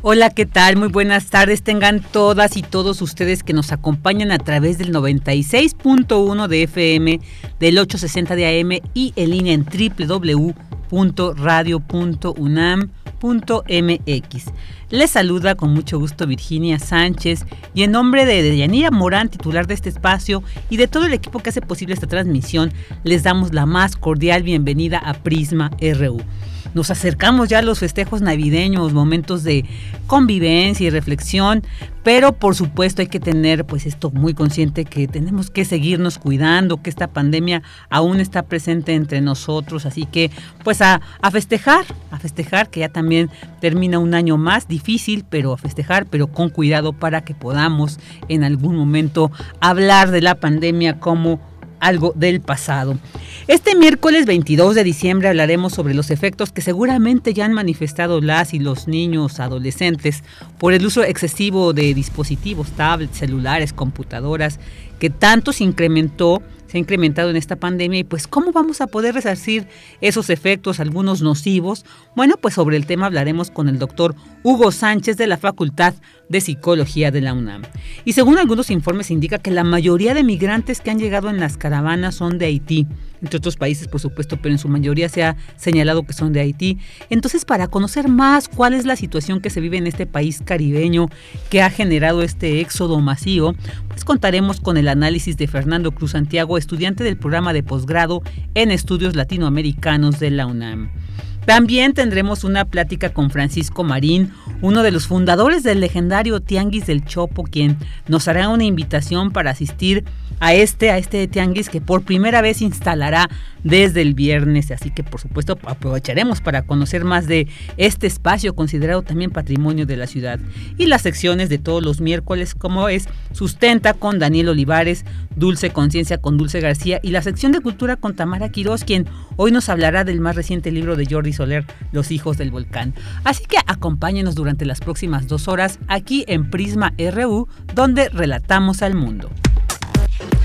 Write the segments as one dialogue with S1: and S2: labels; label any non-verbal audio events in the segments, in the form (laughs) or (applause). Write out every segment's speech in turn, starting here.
S1: Hola, ¿qué tal? Muy buenas tardes. Tengan todas y todos ustedes que nos acompañan a través del 96.1 de FM, del 860 de AM y en línea en www.radio.unam.mx. Les saluda con mucho gusto Virginia Sánchez y en nombre de Deyanira Morán, titular de este espacio, y de todo el equipo que hace posible esta transmisión, les damos la más cordial bienvenida a Prisma RU nos acercamos ya a los festejos navideños, momentos de convivencia y reflexión, pero por supuesto hay que tener pues esto muy consciente que tenemos que seguirnos cuidando, que esta pandemia aún está presente entre nosotros, así que pues a, a festejar, a festejar que ya también termina un año más difícil, pero a festejar, pero con cuidado para que podamos en algún momento hablar de la pandemia como algo del pasado. Este miércoles 22 de diciembre hablaremos sobre los efectos que seguramente ya han manifestado las y los niños adolescentes por el uso excesivo de dispositivos, tablets, celulares, computadoras, que tanto se incrementó se ha incrementado en esta pandemia y pues cómo vamos a poder resarcir esos efectos, algunos nocivos. Bueno, pues sobre el tema hablaremos con el doctor Hugo Sánchez de la Facultad de Psicología de la UNAM. Y según algunos informes indica que la mayoría de migrantes que han llegado en las caravanas son de Haití entre otros países por supuesto, pero en su mayoría se ha señalado que son de Haití. Entonces, para conocer más cuál es la situación que se vive en este país caribeño que ha generado este éxodo masivo, pues contaremos con el análisis de Fernando Cruz Santiago, estudiante del programa de posgrado en estudios latinoamericanos de la UNAM. También tendremos una plática con Francisco Marín, uno de los fundadores del legendario Tianguis del Chopo, quien nos hará una invitación para asistir a este, a este tianguis que por primera vez instalará desde el viernes. Así que por supuesto aprovecharemos para conocer más de este espacio considerado también patrimonio de la ciudad. Y las secciones de todos los miércoles como es Sustenta con Daniel Olivares, Dulce Conciencia con Dulce García y la sección de Cultura con Tamara Quiroz, quien hoy nos hablará del más reciente libro de Jordi Soler, Los Hijos del Volcán. Así que acompáñenos durante las próximas dos horas aquí en Prisma RU, donde relatamos al mundo.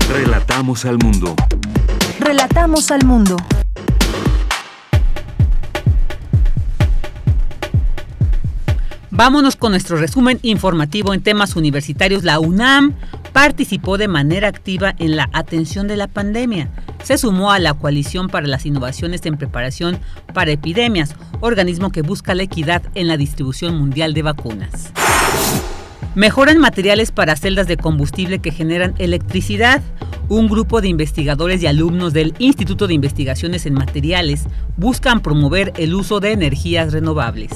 S2: Relatamos al mundo.
S3: Relatamos al mundo.
S1: Vámonos con nuestro resumen informativo en temas universitarios. La UNAM participó de manera activa en la atención de la pandemia. Se sumó a la Coalición para las Innovaciones en Preparación para Epidemias, organismo que busca la equidad en la distribución mundial de vacunas. Mejoran materiales para celdas de combustible que generan electricidad. Un grupo de investigadores y alumnos del Instituto de Investigaciones en Materiales buscan promover el uso de energías renovables.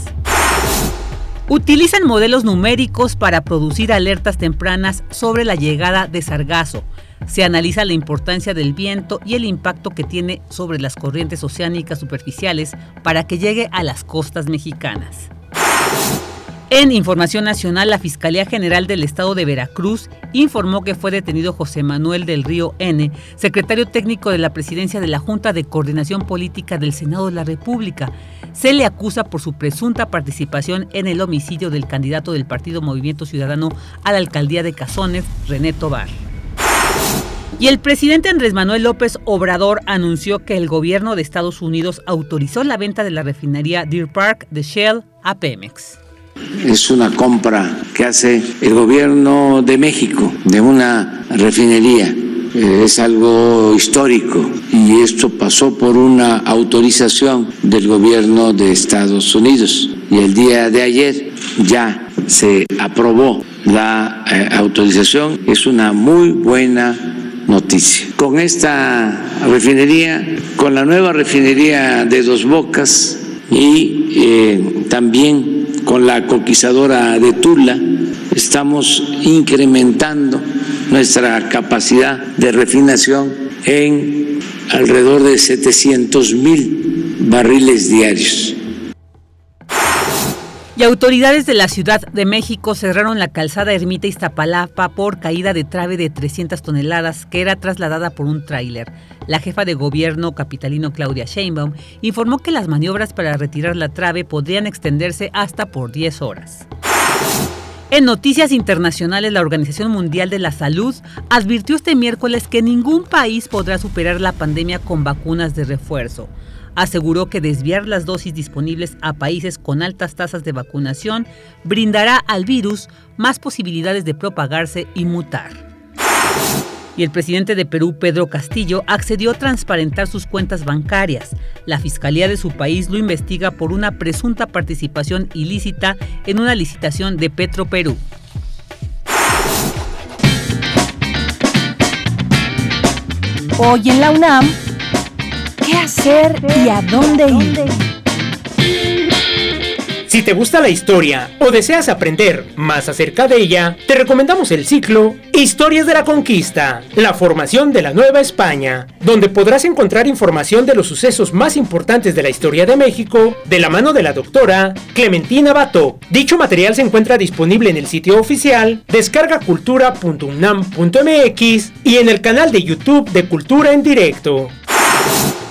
S1: Utilizan modelos numéricos para producir alertas tempranas sobre la llegada de sargazo. Se analiza la importancia del viento y el impacto que tiene sobre las corrientes oceánicas superficiales para que llegue a las costas mexicanas. En Información Nacional, la Fiscalía General del Estado de Veracruz informó que fue detenido José Manuel del Río N., secretario técnico de la presidencia de la Junta de Coordinación Política del Senado de la República. Se le acusa por su presunta participación en el homicidio del candidato del Partido Movimiento Ciudadano a la alcaldía de Cazones, René Tobar. Y el presidente Andrés Manuel López Obrador anunció que el gobierno de Estados Unidos autorizó la venta de la refinería Deer Park de Shell a Pemex.
S4: Es una compra que hace el gobierno de México de una refinería. Eh, es algo histórico y esto pasó por una autorización del gobierno de Estados Unidos. Y el día de ayer ya se aprobó la eh, autorización. Es una muy buena noticia. Con esta refinería, con la nueva refinería de Dos Bocas y eh, también con la conquistadora de Tula, estamos incrementando nuestra capacidad de refinación en alrededor de 700 mil barriles diarios.
S1: Y autoridades de la Ciudad de México cerraron la calzada Ermita Iztapalapa por caída de trave de 300 toneladas que era trasladada por un tráiler. La jefa de gobierno capitalino Claudia Sheinbaum informó que las maniobras para retirar la trave podrían extenderse hasta por 10 horas. En noticias internacionales, la Organización Mundial de la Salud advirtió este miércoles que ningún país podrá superar la pandemia con vacunas de refuerzo aseguró que desviar las dosis disponibles a países con altas tasas de vacunación brindará al virus más posibilidades de propagarse y mutar. Y el presidente de Perú, Pedro Castillo, accedió a transparentar sus cuentas bancarias. La fiscalía de su país lo investiga por una presunta participación ilícita en una licitación de Petro Perú.
S3: Hoy en la UNAM, qué hacer y a dónde ir.
S5: Si te gusta la historia o deseas aprender más acerca de ella, te recomendamos el ciclo Historias de la Conquista, la formación de la Nueva España, donde podrás encontrar información de los sucesos más importantes de la historia de México de la mano de la doctora Clementina Bato. Dicho material se encuentra disponible en el sitio oficial descargacultura.unam.mx y en el canal de YouTube de Cultura en Directo.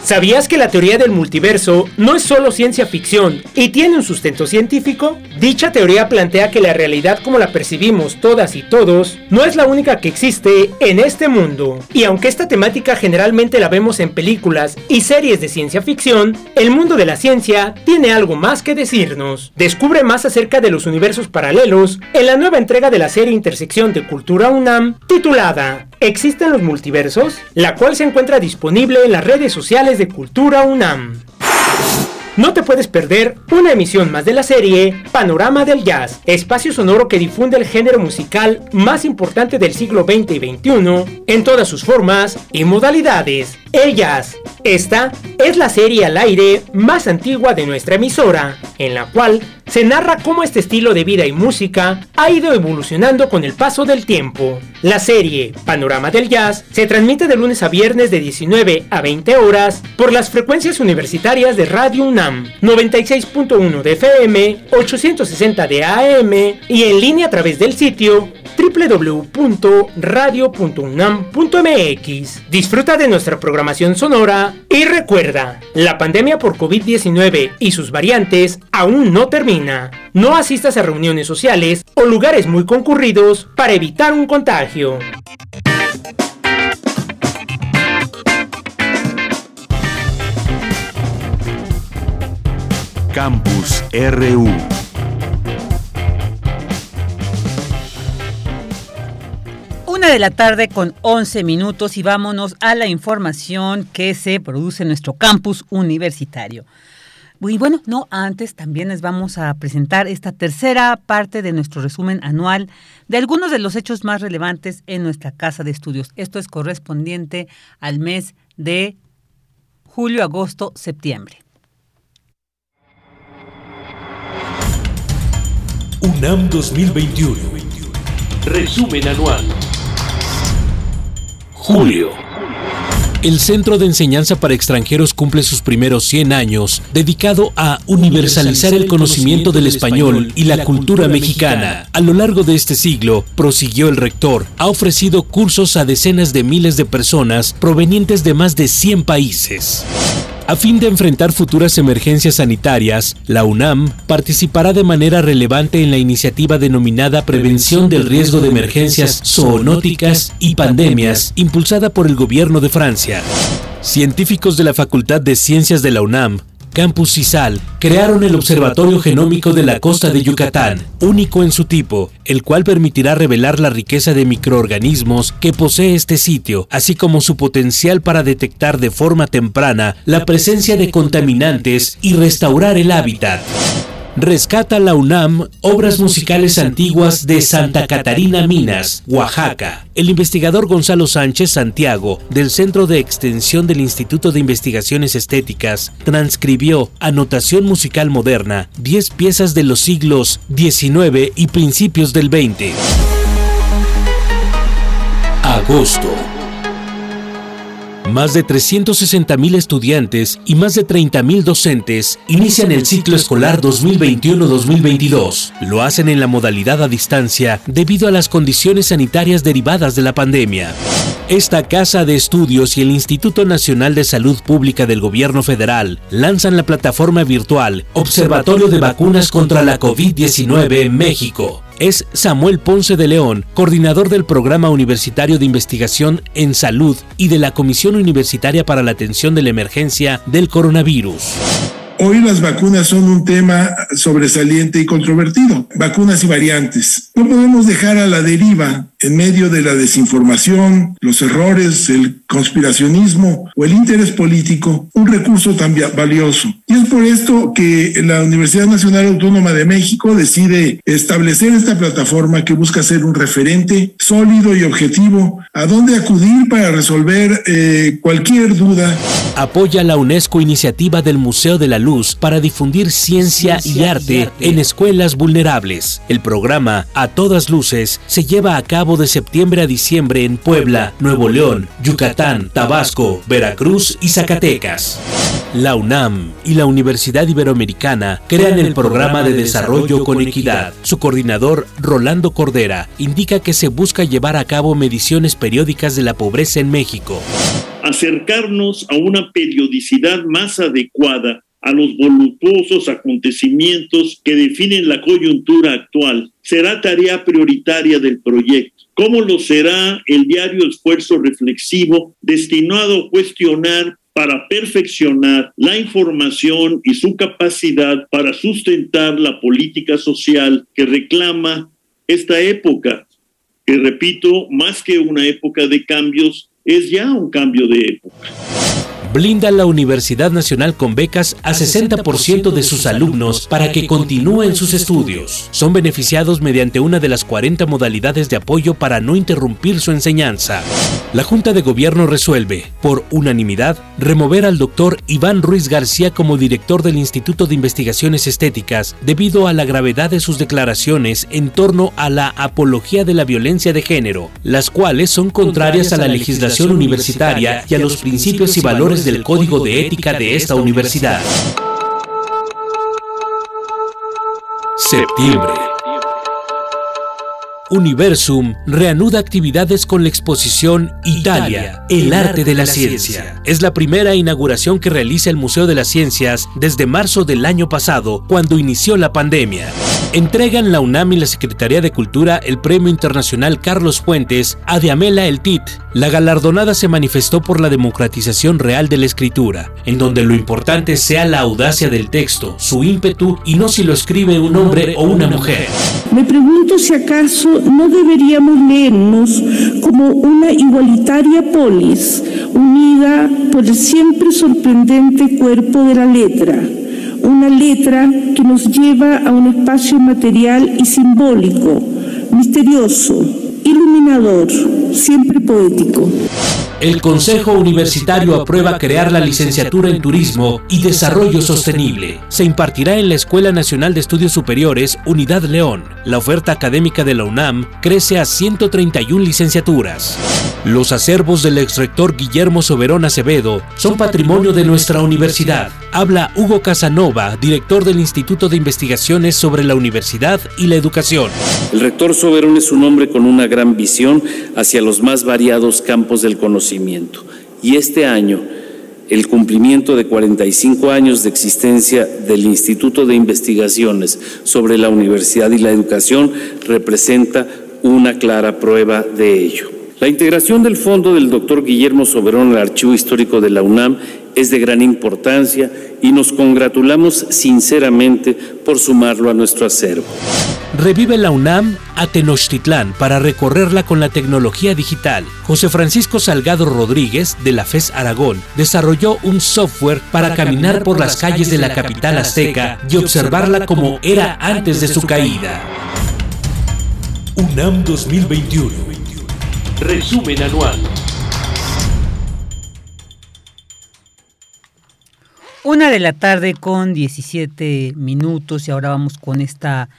S5: ¿Sabías que la teoría del multiverso no es solo ciencia ficción y tiene un sustento científico? Dicha teoría plantea que la realidad como la percibimos todas y todos no es la única que existe en este mundo. Y aunque esta temática generalmente la vemos en películas y series de ciencia ficción, el mundo de la ciencia tiene algo más que decirnos. Descubre más acerca de los universos paralelos en la nueva entrega de la serie Intersección de Cultura UNAM titulada ¿Existen los multiversos? La cual se encuentra disponible en las redes sociales de Cultura UNAM. No te puedes perder una emisión más de la serie Panorama del Jazz, espacio sonoro que difunde el género musical más importante del siglo XX y XXI en todas sus formas y modalidades, el jazz. Esta es la serie al aire más antigua de nuestra emisora, en la cual se narra cómo este estilo de vida y música ha ido evolucionando con el paso del tiempo. La serie Panorama del Jazz se transmite de lunes a viernes de 19 a 20 horas por las frecuencias universitarias de Radio UNAM, 96.1 de FM, 860 de AM y en línea a través del sitio www.radio.unam.mx. Disfruta de nuestra programación sonora y recuerda, la pandemia por COVID-19 y sus variantes aún no termina. No asistas a reuniones sociales o lugares muy concurridos para evitar un contagio.
S2: Campus RU.
S1: Una de la tarde con 11 minutos y vámonos a la información que se produce en nuestro campus universitario. Y bueno, no, antes también les vamos a presentar esta tercera parte de nuestro resumen anual de algunos de los hechos más relevantes en nuestra casa de estudios. Esto es correspondiente al mes de julio, agosto, septiembre.
S6: UNAM 2021. Resumen anual. Julio. El Centro de Enseñanza para Extranjeros cumple sus primeros 100 años dedicado a universalizar el conocimiento del español y la cultura mexicana. A lo largo de este siglo, prosiguió el rector, ha ofrecido cursos a decenas de miles de personas provenientes de más de 100 países. A fin de enfrentar futuras emergencias sanitarias, la UNAM participará de manera relevante en la iniciativa denominada Prevención del Riesgo de Emergencias Zoonóticas y Pandemias, impulsada por el gobierno de Francia. Científicos de la Facultad de Ciencias de la UNAM Campus CISAL crearon el Observatorio Genómico de la Costa de Yucatán, único en su tipo, el cual permitirá revelar la riqueza de microorganismos que posee este sitio, así como su potencial para detectar de forma temprana la presencia de contaminantes y restaurar el hábitat. Rescata la UNAM obras musicales antiguas de Santa Catarina Minas, Oaxaca. El investigador Gonzalo Sánchez Santiago, del Centro de Extensión del Instituto de Investigaciones Estéticas, transcribió a notación musical moderna 10 piezas de los siglos XIX y principios del XX. agosto. Más de 360.000 estudiantes y más de 30.000 docentes inician el ciclo escolar 2021-2022. Lo hacen en la modalidad a distancia debido a las condiciones sanitarias derivadas de la pandemia. Esta Casa de Estudios y el Instituto Nacional de Salud Pública del Gobierno Federal lanzan la plataforma virtual Observatorio de Vacunas contra la COVID-19 en México es Samuel Ponce de León, coordinador del Programa Universitario de Investigación en Salud y de la Comisión Universitaria para la Atención de la Emergencia del Coronavirus.
S7: Hoy las vacunas son un tema sobresaliente y controvertido, vacunas y variantes. No podemos dejar a la deriva, en medio de la desinformación, los errores, el conspiracionismo o el interés político, un recurso tan valioso. Y es por esto que la Universidad Nacional Autónoma de México decide establecer esta plataforma que busca ser un referente sólido y objetivo a dónde acudir para resolver eh, cualquier duda.
S6: Apoya la UNESCO iniciativa del Museo de la Luz para difundir ciencia, y, arte en escuelas vulnerables. El programa A Todas Luces se lleva a cabo de septiembre a diciembre en Puebla, Nuevo León, Yucatán, Tabasco, Veracruz y Zacatecas. La UNAM y la Universidad Iberoamericana crean el programa de desarrollo con equidad. Su coordinador, Rolando Cordera, indica que se busca llevar a cabo mediciones periódicas de la pobreza en México.
S8: Acercarnos a una periodicidad más adecuada a los voluptuosos acontecimientos que definen la coyuntura actual será tarea prioritaria del proyecto, como lo será el diario esfuerzo reflexivo destinado a cuestionar para perfeccionar la información y su capacidad para sustentar la política social que reclama esta época, que repito, más que una época de cambios, es ya un cambio de época
S6: blinda la Universidad Nacional con becas a 60% de sus alumnos para que continúen sus estudios. Son beneficiados mediante una de las 40 modalidades de apoyo para no interrumpir su enseñanza. La Junta de Gobierno resuelve, por unanimidad, remover al doctor Iván Ruiz García como director del Instituto de Investigaciones Estéticas debido a la gravedad de sus declaraciones en torno a la apología de la violencia de género, las cuales son contrarias a la legislación universitaria y a los principios y valores del Código de Ética de esta universidad. Septiembre. Universum reanuda actividades con la exposición Italia, el arte de la ciencia. Es la primera inauguración que realiza el Museo de las Ciencias desde marzo del año pasado, cuando inició la pandemia. Entregan la UNAM y la Secretaría de Cultura el Premio Internacional Carlos Fuentes a Diamela El Tit. La galardonada se manifestó por la democratización real de la escritura, en donde lo importante sea la audacia del texto, su ímpetu y no si lo escribe un hombre o una mujer.
S9: Me pregunto si acaso no deberíamos leernos como una igualitaria polis unida por el siempre sorprendente cuerpo de la letra, una letra que nos lleva a un espacio material y simbólico, misterioso, iluminador, siempre poético.
S6: El Consejo Universitario aprueba crear la licenciatura en Turismo y Desarrollo Sostenible. Se impartirá en la Escuela Nacional de Estudios Superiores Unidad León. La oferta académica de la UNAM crece a 131 licenciaturas. Los acervos del exrector Guillermo Soberón Acevedo son patrimonio de nuestra universidad. Habla Hugo Casanova, director del Instituto de Investigaciones sobre la Universidad y la Educación.
S10: El rector Soberón es un hombre con una gran visión hacia los más variados campos del conocimiento y este año, el cumplimiento de 45 años de existencia del Instituto de Investigaciones sobre la Universidad y la Educación representa una clara prueba de ello. La integración del fondo del doctor Guillermo Soberón al Archivo Histórico de la UNAM es de gran importancia y nos congratulamos sinceramente por sumarlo a nuestro acervo.
S6: Revive la UNAM a Tenochtitlán para recorrerla con la tecnología digital. José Francisco Salgado Rodríguez, de la FES Aragón, desarrolló un software para caminar por las calles de la capital azteca y observarla como era antes de su caída. UNAM 2021. Resumen anual.
S1: Una de la tarde con 17 minutos y ahora vamos con esta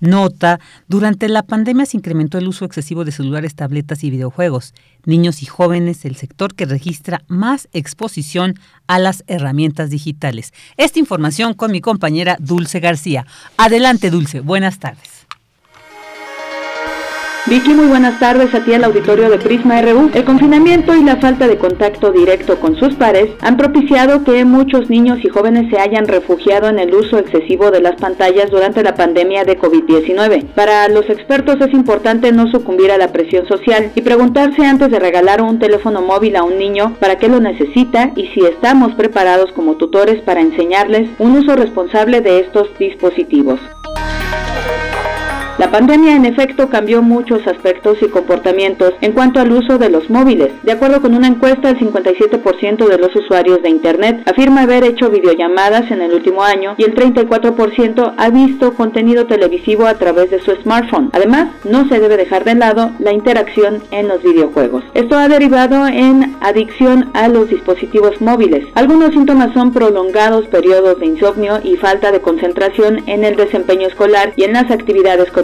S1: Nota, durante la pandemia se incrementó el uso excesivo de celulares, tabletas y videojuegos. Niños y jóvenes, el sector que registra más exposición a las herramientas digitales. Esta información con mi compañera Dulce García. Adelante, Dulce. Buenas tardes.
S11: Vicky, muy buenas tardes a ti al auditorio de Prisma RU. El confinamiento y la falta de contacto directo con sus pares han propiciado que muchos niños y jóvenes se hayan refugiado en el uso excesivo de las pantallas durante la pandemia de COVID-19. Para los expertos es importante no sucumbir a la presión social y preguntarse antes de regalar un teléfono móvil a un niño para qué lo necesita y si estamos preparados como tutores para enseñarles un uso responsable de estos dispositivos. La pandemia en efecto cambió muchos aspectos y comportamientos en cuanto al uso de los móviles. De acuerdo con una encuesta, el 57% de los usuarios de Internet afirma haber hecho videollamadas en el último año y el 34% ha visto contenido televisivo a través de su smartphone. Además, no se debe dejar de lado la interacción en los videojuegos. Esto ha derivado en adicción a los dispositivos móviles. Algunos síntomas son prolongados periodos de insomnio y falta de concentración en el desempeño escolar y en las actividades cotidianas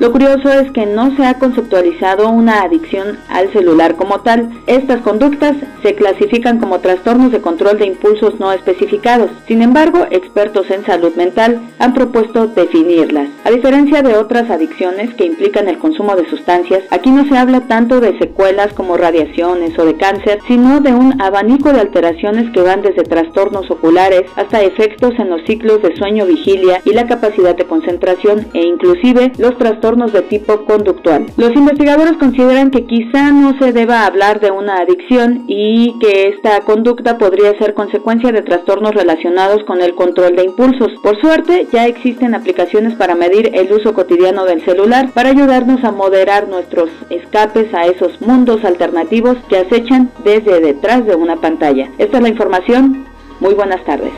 S11: lo curioso es que no se ha conceptualizado una adicción al celular como tal. Estas conductas se clasifican como trastornos de control de impulsos no especificados. Sin embargo, expertos en salud mental han propuesto definirlas. A diferencia de otras adicciones que implican el consumo de sustancias, aquí no se habla tanto de secuelas como radiaciones o de cáncer, sino de un abanico de alteraciones que van desde trastornos oculares hasta efectos en los ciclos de sueño-vigilia y la capacidad de concentración e inclusive los trastornos de tipo conductual. Los investigadores consideran que quizá no se deba hablar de una adicción y que esta conducta podría ser consecuencia de trastornos relacionados con el control de impulsos. Por suerte, ya existen aplicaciones para medir el uso cotidiano del celular para ayudarnos a moderar nuestros escapes a esos mundos alternativos que acechan desde detrás de una pantalla. Esta es la información. Muy buenas tardes.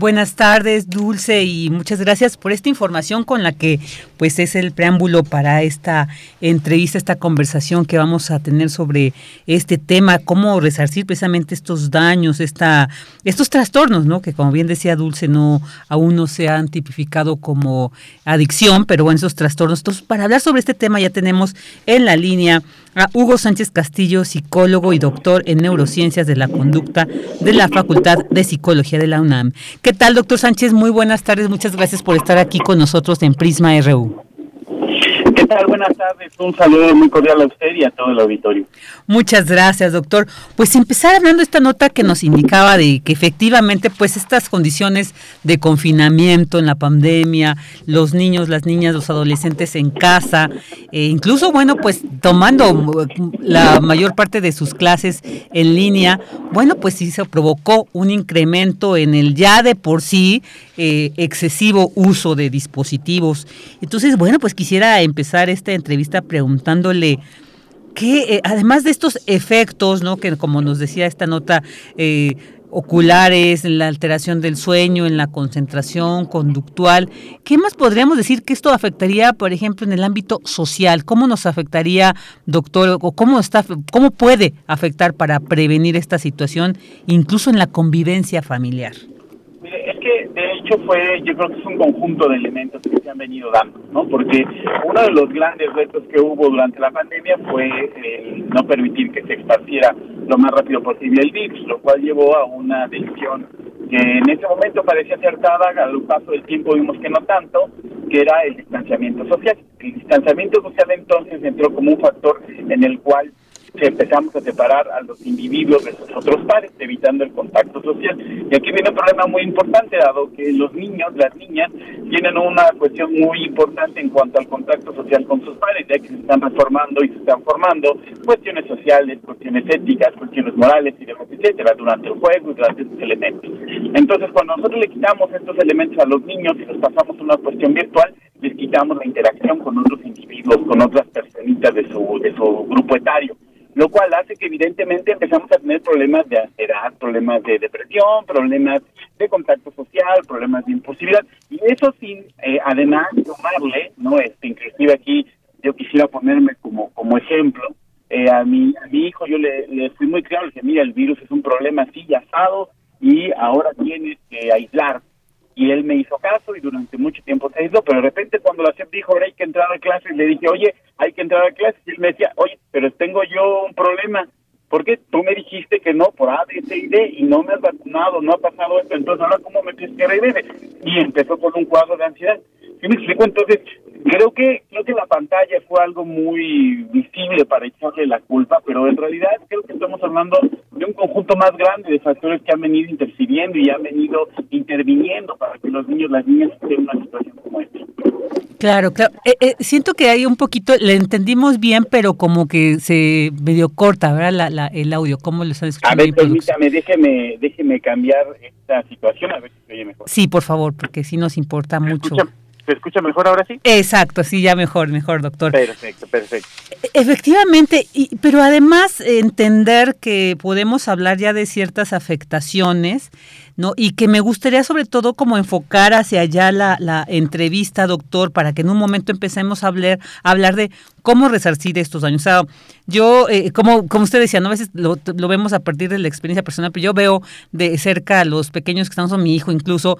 S1: Buenas tardes, Dulce, y muchas gracias por esta información con la que pues es el preámbulo para esta entrevista, esta conversación que vamos a tener sobre este tema, cómo resarcir precisamente estos daños, esta, estos trastornos, ¿no? Que como bien decía Dulce, no aún no se han tipificado como adicción, pero bueno, esos trastornos. Entonces, para hablar sobre este tema ya tenemos en la línea a Hugo Sánchez Castillo, psicólogo y doctor en neurociencias de la conducta de la Facultad de Psicología de la UNAM. ¿Qué tal, doctor Sánchez? Muy buenas tardes, muchas gracias por estar aquí con nosotros en Prisma RU.
S12: Buenas tardes. Un saludo muy cordial a usted y a todo el auditorio.
S1: Muchas gracias, doctor. Pues empezar hablando de esta nota que nos indicaba de que efectivamente, pues estas condiciones de confinamiento en la pandemia, los niños, las niñas, los adolescentes en casa, e incluso, bueno, pues tomando la mayor parte de sus clases en línea, bueno, pues sí se provocó un incremento en el ya de por sí eh, excesivo uso de dispositivos. Entonces, bueno, pues quisiera empezar esta entrevista preguntándole que, eh, además de estos efectos, ¿no? Que como nos decía esta nota, eh, oculares, en la alteración del sueño, en la concentración conductual. ¿Qué más podríamos decir que esto afectaría, por ejemplo, en el ámbito social? ¿Cómo nos afectaría, doctor, o cómo está, cómo puede afectar para prevenir esta situación, incluso en la convivencia familiar?
S12: Mire, es que de hecho fue, yo creo que es un conjunto de elementos que se han venido dando, ¿no? Porque uno de los grandes retos que hubo durante la pandemia fue el no permitir que se esparciera lo más rápido posible el virus, lo cual llevó a una decisión que en ese momento parecía acertada, al paso del tiempo vimos que no tanto, que era el distanciamiento social. El distanciamiento social entonces entró como un factor en el cual empezamos a separar a los individuos de sus otros pares, evitando el contacto social. Y aquí viene un problema muy importante, dado que los niños, las niñas, tienen una cuestión muy importante en cuanto al contacto social con sus padres, ya que se están reformando y se están formando cuestiones sociales, cuestiones éticas, cuestiones morales y demás, etcétera, durante el juego y durante estos elementos. Entonces, cuando nosotros le quitamos estos elementos a los niños y los pasamos a una cuestión virtual, les quitamos la interacción con otros individuos, con otras personitas de su, de su grupo etario lo cual hace que evidentemente empezamos a tener problemas de ansiedad, problemas de depresión, problemas de contacto social, problemas de impulsividad, y eso sin eh, además tomarle, ¿no? Este, inclusive aquí yo quisiera ponerme como, como ejemplo, eh, a, mi, a mi hijo yo le, le fui muy claro, le dije, mira, el virus es un problema así asado y ahora tienes que aislar y él me hizo caso y durante mucho tiempo se hizo, pero de repente cuando la SEP dijo, hay que entrar a clases, le dije, oye, hay que entrar a clases, y él me decía, oye, pero tengo yo un problema, porque tú me dijiste que no por A, B, C y D y no me has vacunado, no ha pasado esto, entonces ahora cómo me pides que. Y empezó con un cuadro de ansiedad. ¿Sí me explico? Entonces, creo que creo que la pantalla fue algo muy visible para echarle la culpa, pero en realidad creo que estamos hablando de un conjunto más grande de factores que han venido interfiriendo y han venido interviniendo para que los niños, las niñas estén en una situación como esta.
S1: Claro, claro. Eh, eh, siento que hay un poquito, le entendimos bien, pero como que se medio corta, ¿verdad? La, la, el audio, ¿cómo lo están escuchando?
S12: A ver, permítame, déjeme, déjeme cambiar esta situación, a ver si se oye mejor.
S1: Sí, por favor, porque sí nos importa mucho.
S12: ¿Se escucha mejor ahora sí?
S1: Exacto, sí, ya mejor, mejor, doctor.
S12: Perfecto, perfecto.
S1: Efectivamente, y, pero además entender que podemos hablar ya de ciertas afectaciones, ¿no? Y que me gustaría sobre todo como enfocar hacia allá la, la entrevista, doctor, para que en un momento empecemos a hablar, a hablar de cómo resarcir estos daños. O sea, yo, eh, como, como usted decía, ¿no? a veces lo, lo, vemos a partir de la experiencia personal, pero yo veo de cerca a los pequeños que estamos con mi hijo, incluso,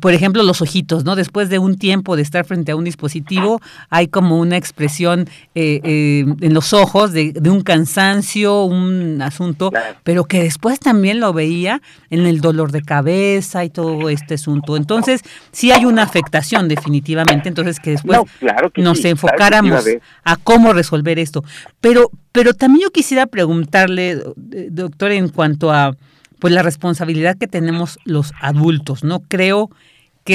S1: por ejemplo, los ojitos, ¿no? Después de un tiempo de estar frente a un dispositivo, hay como una expresión eh, eh, en los ojos de, de, un cansancio, un asunto, pero que después también lo veía en el dolor de cabeza y todo este asunto. Entonces, sí hay una afectación definitivamente, entonces que después
S12: no, claro que
S1: nos
S12: sí,
S1: enfocáramos
S12: claro
S1: a cómo resolver esto. Pero, pero también yo quisiera preguntarle, doctor, en cuanto a pues la responsabilidad que tenemos los adultos, ¿no? Creo que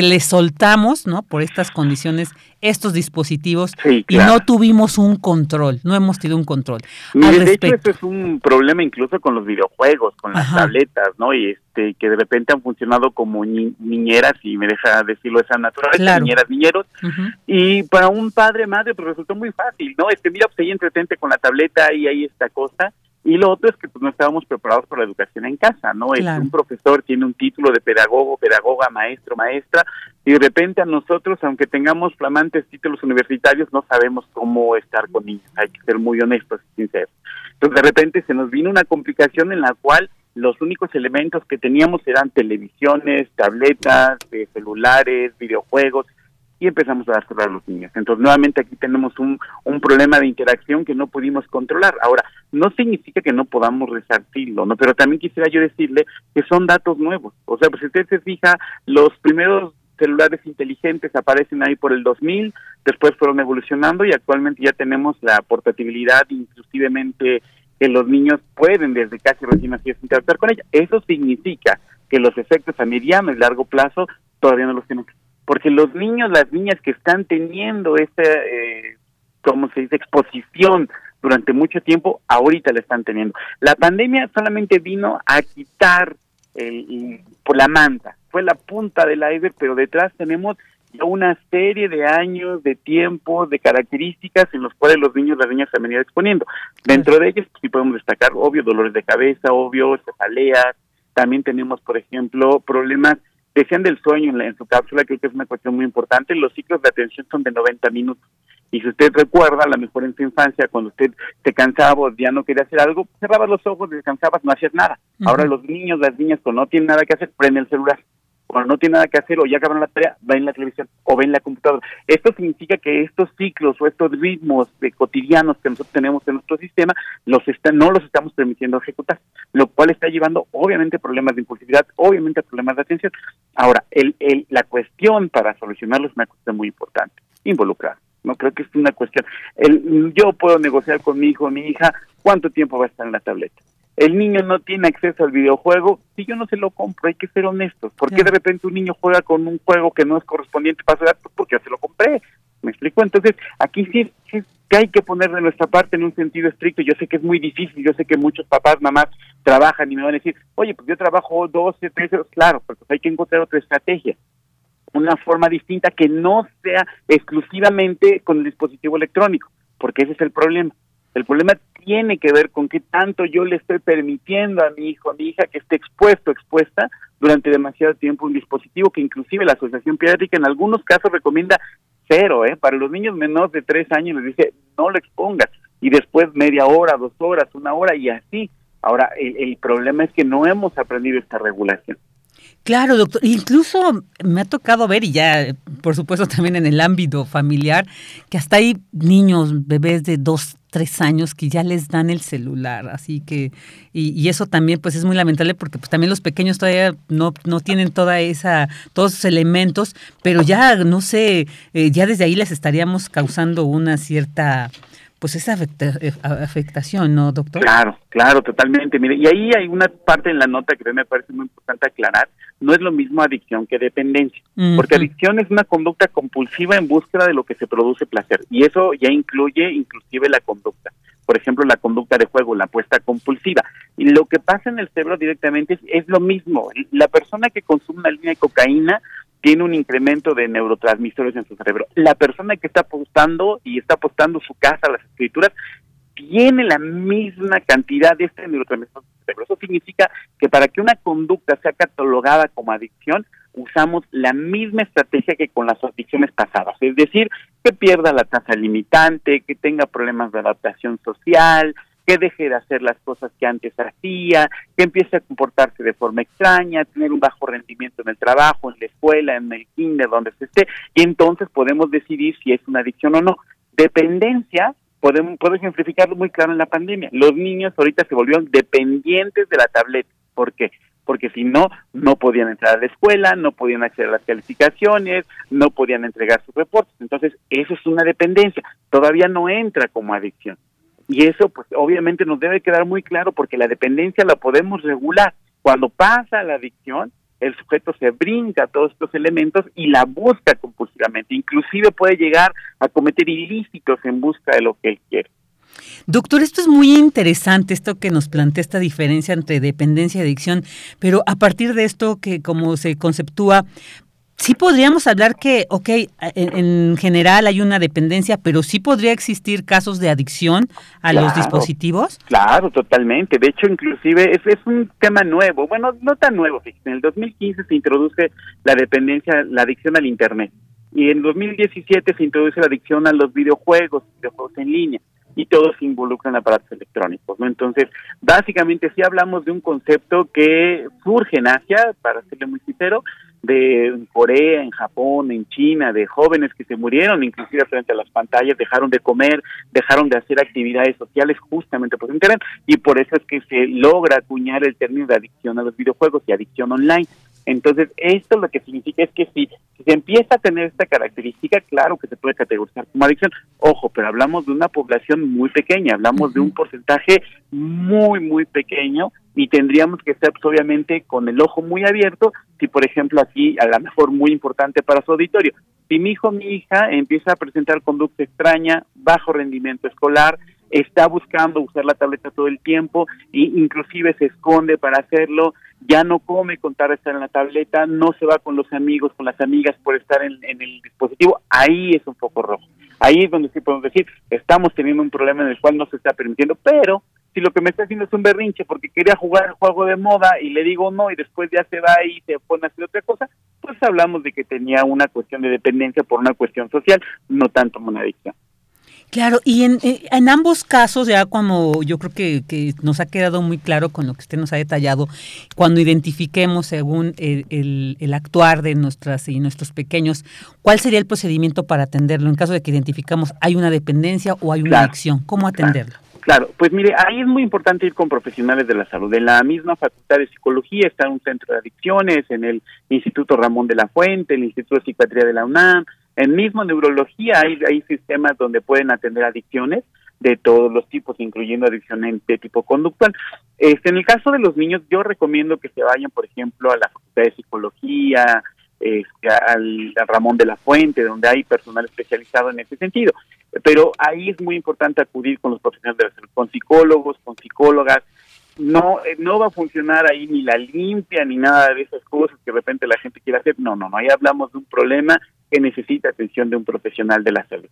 S1: le soltamos, ¿no? Por estas condiciones, estos dispositivos
S12: sí,
S1: claro. y no tuvimos un control, no hemos tenido un control.
S12: Mire, de hecho, eso es un problema incluso con los videojuegos, con las Ajá. tabletas, ¿no? Y este que de repente han funcionado como ni niñeras, y me deja decirlo esa naturaleza,
S1: claro.
S12: niñeras, niñeros. Uh -huh. Y para un padre, madre, pues resultó muy fácil, ¿no? Este, mira, pues ahí entretente con la tableta y ahí esta cosa y lo otro es que pues no estábamos preparados para la educación en casa, ¿no?
S1: Claro.
S12: Es un profesor tiene un título de pedagogo, pedagoga, maestro, maestra, y de repente a nosotros, aunque tengamos flamantes títulos universitarios, no sabemos cómo estar con niños, hay que ser muy honestos y sinceros. Entonces de repente se nos vino una complicación en la cual los únicos elementos que teníamos eran televisiones, tabletas, eh, celulares, videojuegos, y empezamos a dárselo a los niños. Entonces, nuevamente aquí tenemos un, un problema de interacción que no pudimos controlar. Ahora, no significa que no podamos resarcirlo, ¿no? Pero también quisiera yo decirle que son datos nuevos. O sea, pues si usted se fija, los primeros celulares inteligentes aparecen ahí por el 2000, después fueron evolucionando y actualmente ya tenemos la portabilidad, inclusivemente que los niños pueden desde casi recién nacidos interactuar con ella. Eso significa que los efectos a mediano y largo plazo todavía no los tienen porque los niños, las niñas que están teniendo esta, eh, ¿cómo se dice?, exposición durante mucho tiempo, ahorita la están teniendo. La pandemia solamente vino a quitar el, por la manta, fue la punta del iceberg, pero detrás tenemos ya una serie de años, de tiempo, de características en los cuales los niños y las niñas se han venido exponiendo. Dentro de ellos, sí podemos destacar, obvio, dolores de cabeza, obvio, cefaleas, también tenemos, por ejemplo, problemas decían del sueño en, la, en, su cápsula, creo que es una cuestión muy importante, los ciclos de atención son de 90 minutos. Y si usted recuerda, a lo mejor en su infancia, cuando usted se cansaba o ya no quería hacer algo, cerrabas los ojos, descansabas, no hacías nada. Uh -huh. Ahora los niños, las niñas, cuando no tienen nada que hacer, prenden el celular. Cuando no tienen nada que hacer o ya acabaron la tarea, ven la televisión o ven la computadora. Esto significa que estos ciclos o estos ritmos de cotidianos que nosotros tenemos en nuestro sistema los está, no los estamos permitiendo ejecutar, lo cual está llevando obviamente problemas de impulsividad, obviamente problemas de atención. Ahora, el, el, la cuestión para solucionarlos es una cuestión muy importante, involucrar. No creo que es una cuestión. El, yo puedo negociar con mi hijo o mi hija cuánto tiempo va a estar en la tableta el niño no tiene acceso al videojuego, si yo no se lo compro, hay que ser honestos. ¿Por qué de repente un niño juega con un juego que no es correspondiente para su edad? Pues porque yo se lo compré. ¿Me explico? Entonces, aquí sí, sí que hay que poner de nuestra parte en un sentido estricto. Yo sé que es muy difícil, yo sé que muchos papás, mamás trabajan y me van a decir, oye, pues yo trabajo 12, 13 horas. Claro, pues hay que encontrar otra estrategia una forma distinta que no sea exclusivamente con el dispositivo electrónico, porque ese es el problema. El problema tiene que ver con qué tanto yo le estoy permitiendo a mi hijo, a mi hija que esté expuesto, expuesta durante demasiado tiempo un dispositivo que inclusive la Asociación Pediátrica en algunos casos recomienda cero, ¿eh? Para los niños menores de tres años les dice no lo expongas y después media hora, dos horas, una hora y así. Ahora, el, el problema es que no hemos aprendido esta regulación.
S1: Claro, doctor. Incluso me ha tocado ver, y ya, por supuesto, también en el ámbito familiar, que hasta hay niños, bebés de dos, tres años que ya les dan el celular. Así que, y, eso también, pues, es muy lamentable porque pues también los pequeños todavía no, no tienen toda esa, todos esos elementos, pero ya, no sé, eh, ya desde ahí les estaríamos causando una cierta pues esa eh, afectación, ¿no, doctor?
S12: Claro, claro, totalmente. Mire, y ahí hay una parte en la nota que me parece muy importante aclarar. No es lo mismo adicción que dependencia, porque adicción es una conducta compulsiva en búsqueda de lo que se produce placer, y eso ya incluye inclusive la conducta. Por ejemplo, la conducta de juego, la apuesta compulsiva. Y lo que pasa en el cerebro directamente es, es lo mismo. La persona que consume una línea de cocaína tiene un incremento de neurotransmisores en su cerebro. La persona que está apostando y está apostando su casa a las escrituras tiene la misma cantidad de este neurotransmisor en su cerebro. Eso significa que para que una conducta sea catalogada como adicción, usamos la misma estrategia que con las adicciones pasadas, es decir, que pierda la tasa limitante, que tenga problemas de adaptación social, que deje de hacer las cosas que antes hacía, que empiece a comportarse de forma extraña, tener un bajo rendimiento en el trabajo, en la escuela, en el kinder, donde se esté, y entonces podemos decidir si es una adicción o no. Dependencia, podemos, puedo ejemplificarlo muy claro en la pandemia. Los niños ahorita se volvieron dependientes de la tableta. ¿Por qué? Porque si no, no podían entrar a la escuela, no podían acceder a las calificaciones, no podían entregar sus reportes. Entonces, eso es una dependencia. Todavía no entra como adicción. Y eso, pues obviamente nos debe quedar muy claro porque la dependencia la podemos regular. Cuando pasa la adicción, el sujeto se brinca todos estos elementos y la busca compulsivamente. Inclusive puede llegar a cometer ilícitos en busca de lo que él quiere.
S1: Doctor, esto es muy interesante, esto que nos plantea esta diferencia entre dependencia y adicción, pero a partir de esto que como se conceptúa, sí podríamos hablar que, ok, en, general hay una dependencia, pero sí podría existir casos de adicción a los dispositivos.
S12: Claro, totalmente. De hecho, inclusive es, es un tema nuevo. Bueno, no tan nuevo. En el 2015 se introduce la dependencia, la adicción al Internet. Y en 2017 se introduce la adicción a los videojuegos, videojuegos en línea y todos se involucran aparatos electrónicos, ¿no? Entonces, básicamente sí hablamos de un concepto que surge en Asia, para serle muy sincero, de Corea, en Japón, en China, de jóvenes que se murieron inclusive frente a las pantallas, dejaron de comer, dejaron de hacer actividades sociales justamente por internet y por eso es que se logra acuñar el término de adicción a los videojuegos y adicción online. Entonces, esto lo que significa es que si, se empieza a tener esta característica, claro que se puede categorizar como adicción. Ojo, pero hablamos de una población muy pequeña, hablamos de un porcentaje muy, muy pequeño y tendríamos que estar pues, obviamente con el ojo muy abierto si por ejemplo aquí a lo mejor muy importante para su auditorio. Si mi hijo mi hija empieza a presentar conducta extraña bajo rendimiento escolar está buscando usar la tableta todo el tiempo e inclusive se esconde para hacerlo ya no come con tal estar en la tableta no se va con los amigos con las amigas por estar en, en el dispositivo ahí es un poco rojo. Ahí es donde sí podemos decir estamos teniendo un problema en el cual no se está permitiendo pero si lo que me está haciendo es un berrinche porque quería jugar el juego de moda y le digo no y después ya se va y se pone a hacer otra cosa, pues hablamos de que tenía una cuestión de dependencia por una cuestión social, no tanto una adicción.
S1: Claro, y en, eh, en, ambos casos, ya como yo creo que, que, nos ha quedado muy claro con lo que usted nos ha detallado, cuando identifiquemos según el, el, actuar de nuestras y nuestros pequeños, ¿cuál sería el procedimiento para atenderlo en caso de que identificamos hay una dependencia o hay una adicción? ¿Cómo atenderlo?
S12: Claro, pues mire, ahí es muy importante ir con profesionales de la salud. En la misma Facultad de Psicología está un centro de adicciones, en el Instituto Ramón de la Fuente, el Instituto de Psiquiatría de la UNAM, en mismo neurología hay, hay sistemas donde pueden atender adicciones de todos los tipos, incluyendo adicciones de tipo conductual. Este, en el caso de los niños, yo recomiendo que se vayan, por ejemplo, a la Facultad de Psicología, este, al, Ramón de la Fuente, donde hay personal especializado en ese sentido. Pero ahí es muy importante acudir con los profesionales de la salud, con psicólogos, con psicólogas. No, eh, no va a funcionar ahí ni la limpia ni nada de esas cosas que de repente la gente quiere hacer. No, no, no. Ahí hablamos de un problema que necesita atención de un profesional de la salud.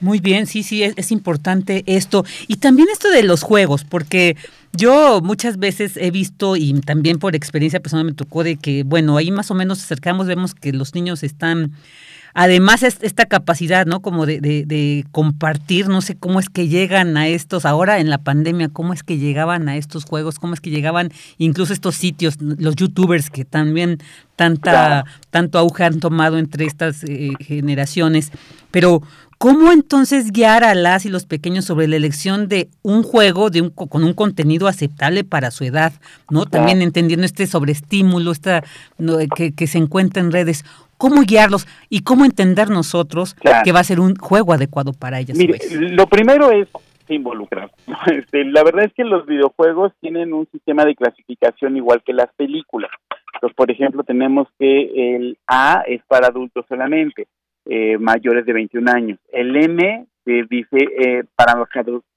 S1: Muy bien, sí, sí, es, importante esto. Y también esto de los juegos, porque yo muchas veces he visto y también por experiencia personal me tocó de que, bueno, ahí más o menos acercamos, vemos que los niños están además esta capacidad, ¿no? Como de, de, compartir, no sé cómo es que llegan a estos, ahora en la pandemia, cómo es que llegaban a estos juegos, cómo es que llegaban incluso estos sitios, los youtubers que también tanta, tanto auge han tomado entre estas eh, generaciones. Pero, ¿cómo entonces guiar a las y los pequeños sobre la elección de un juego de un, con un contenido aceptable para su edad? ¿no? También entendiendo este sobreestímulo esta, que, que se encuentra en redes cómo guiarlos y cómo entender nosotros que va a ser un juego adecuado para ellas.
S12: Mire, lo primero es involucrar. (laughs) Este, la verdad es que los videojuegos tienen un sistema de clasificación igual que las películas. Entonces, por ejemplo, tenemos que el A es para adultos solamente, eh, mayores de 21 años. El M dice eh, para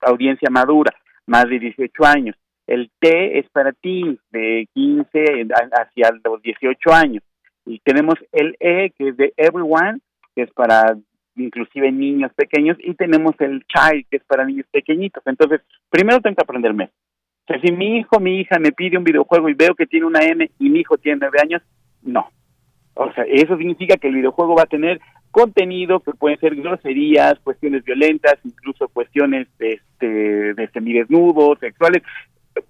S12: audiencia madura, más de 18 años. El T es para teens de 15 hacia los 18 años. Y tenemos el E, que es de Everyone, que es para inclusive niños pequeños, y tenemos el Child, que es para niños pequeñitos. Entonces, primero tengo que aprenderme. O sea, si mi hijo, mi hija me pide un videojuego y veo que tiene una M y mi hijo tiene nueve años, no. O sea, eso significa que el videojuego va a tener contenido que pueden ser groserías, cuestiones violentas, incluso cuestiones este, de semidesnudos, sexuales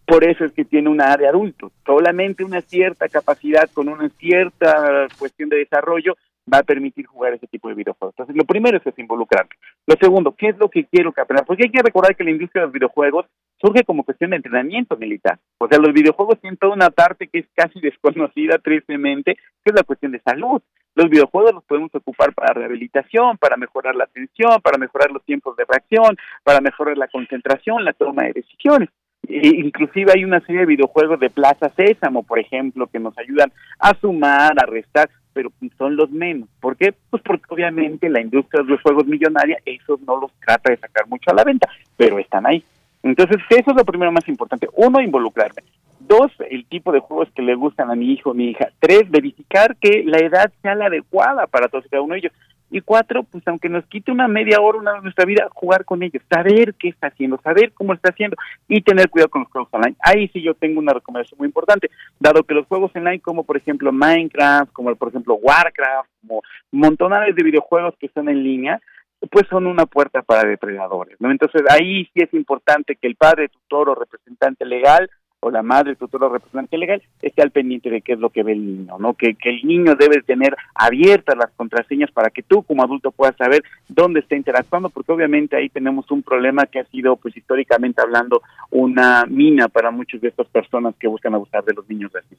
S12: por eso es que tiene una área adulto. Solamente una cierta capacidad con una cierta cuestión de desarrollo va a permitir jugar ese tipo de videojuegos. Entonces, lo primero es, involucrarme. Lo segundo, ¿qué es lo que quiero que aprenda? Porque hay que recordar que la industria de los videojuegos surge como cuestión de entrenamiento militar. O sea, los videojuegos tienen toda una parte que es casi (laughs) desconocida tristemente, que es la cuestión de salud. Los videojuegos los podemos ocupar para rehabilitación, para mejorar la atención, para mejorar los tiempos de reacción, para mejorar la concentración, la toma de decisiones. E inclusive hay una serie de videojuegos de Plaza Sésamo, por ejemplo, que nos ayudan a sumar, a restar, pero son los menos. ¿Por qué? Pues porque obviamente la industria de los juegos millonaria, esos no los trata de sacar mucho a la venta, pero están ahí. Entonces, eso es lo primero más importante. Uno, involucrarme. Dos, el tipo de juegos que le gustan a mi hijo o mi hija. Tres, verificar que la edad sea la adecuada para todos y cada uno de ellos. Y cuatro, pues aunque nos quite una media hora una de nuestra vida, jugar con ellos, saber qué está haciendo, saber cómo está haciendo y tener cuidado con los juegos online. Ahí sí yo tengo una recomendación muy importante, dado que los juegos online como por ejemplo Minecraft, como por ejemplo Warcraft, como montones de videojuegos que están en línea, pues son una puerta para depredadores, ¿no? Entonces ahí sí es importante que el padre, tutor o representante legal o la madre, tutor o representante legal esté al pendiente de qué es lo que ve el niño, ¿no? Que, el niño debe tener abiertas las contraseñas para que tú como adulto puedas saber dónde está interactuando, porque obviamente ahí tenemos un problema que ha sido, pues históricamente hablando, una mina para muchas de estas personas que buscan abusar de los niños así.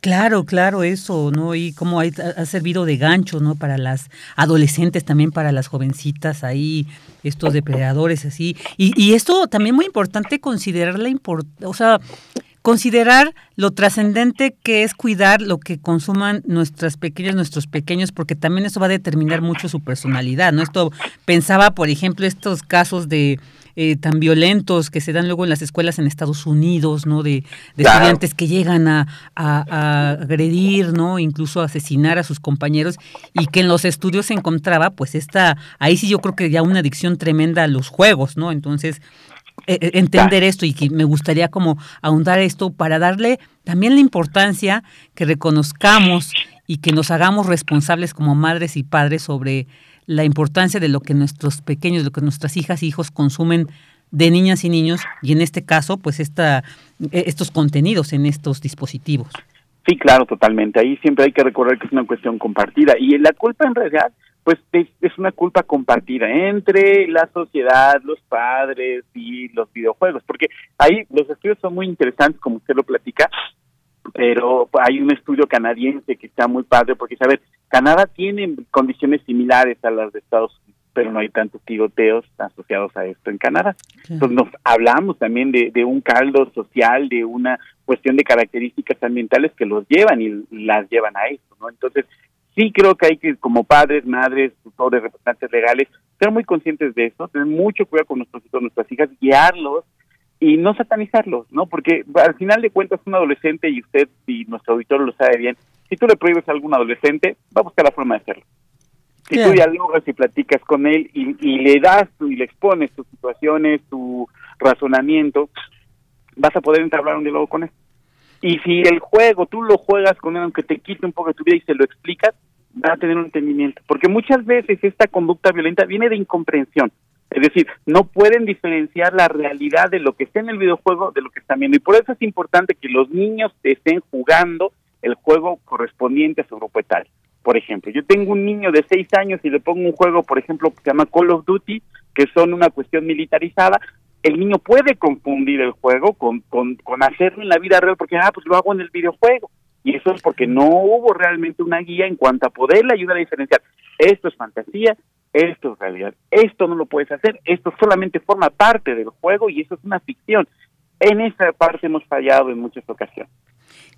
S1: Claro, claro, eso, ¿no? Y cómo ha, ha servido de gancho, ¿no? Para las adolescentes, también para las jovencitas ahí, estos depredadores así. Y, y esto también muy importante considerar la importancia, o sea, considerar lo trascendente que es cuidar lo que consuman nuestras pequeñas, nuestros pequeños, porque también eso va a determinar mucho su personalidad, ¿no? Esto pensaba, por ejemplo, estos casos de eh, tan violentos que se dan luego en las escuelas en Estados Unidos, ¿no? De, estudiantes que llegan a, a, agredir, ¿no? Incluso a asesinar a sus compañeros y que en los estudios se encontraba, pues esta, ahí sí yo creo que ya una adicción tremenda a los juegos, ¿no? Entonces, entender esto y que me gustaría como ahondar esto para darle también la importancia que reconozcamos y que nos hagamos responsables como madres y padres sobre la importancia de lo que nuestros pequeños, lo que nuestras hijas y hijos consumen de niñas y niños y en este caso pues esta, e, estos contenidos en estos dispositivos.
S12: Sí, claro, totalmente. Ahí siempre hay que recordar que es una cuestión compartida y la culpa en realidad pues es, una culpa compartida entre la sociedad, los padres y los videojuegos, porque ahí los estudios son muy interesantes, como usted lo platica, pero hay un estudio canadiense que está muy padre, porque, saber, Canadá tiene condiciones similares a las de Estados Unidos, pero no hay tantos tiroteos asociados a esto en Canadá. Entonces nos hablamos también de, de un caldo social, de una cuestión de características ambientales que los llevan y las llevan a eso, ¿no? Entonces, sí creo que hay que, como padres, madres, tutores, representantes legales, ser muy conscientes de eso, tener mucho cuidado con nuestros hijos, nuestras hijas, guiarlos y no satanizarlos, ¿no? Porque al final de cuentas un adolescente, y usted y nuestro auditor lo sabe bien, si tú le prohíbes a algún adolescente, va a buscar la forma de hacerlo. Si tú dialogas y platicas con él y, y le das y le expones tus situaciones, tu razonamiento, vas a poder entablar un diálogo con él. Y si el juego tú lo juegas con él, aunque te quite un poco de tu vida y se lo explicas, va a tener un entendimiento, porque muchas veces esta conducta violenta viene de incomprensión. Es decir, no pueden diferenciar la realidad de lo que está en el videojuego de lo que están viendo. Y por eso es importante que los niños estén jugando el juego correspondiente a su grupo etario. Por ejemplo, yo tengo un niño de seis años y le pongo un juego, por ejemplo, que se llama Call of Duty, que son una cuestión militarizada, el niño puede confundir el juego con, con, con hacerlo en la vida real porque, ah, pues lo hago en el videojuego. Y eso es porque no hubo realmente una guía en cuanto a poderle ayudar a diferenciar. Esto es fantasía, esto es realidad, esto no lo puedes hacer, esto solamente forma parte del juego y eso es una ficción. En esa parte hemos fallado en muchas ocasiones.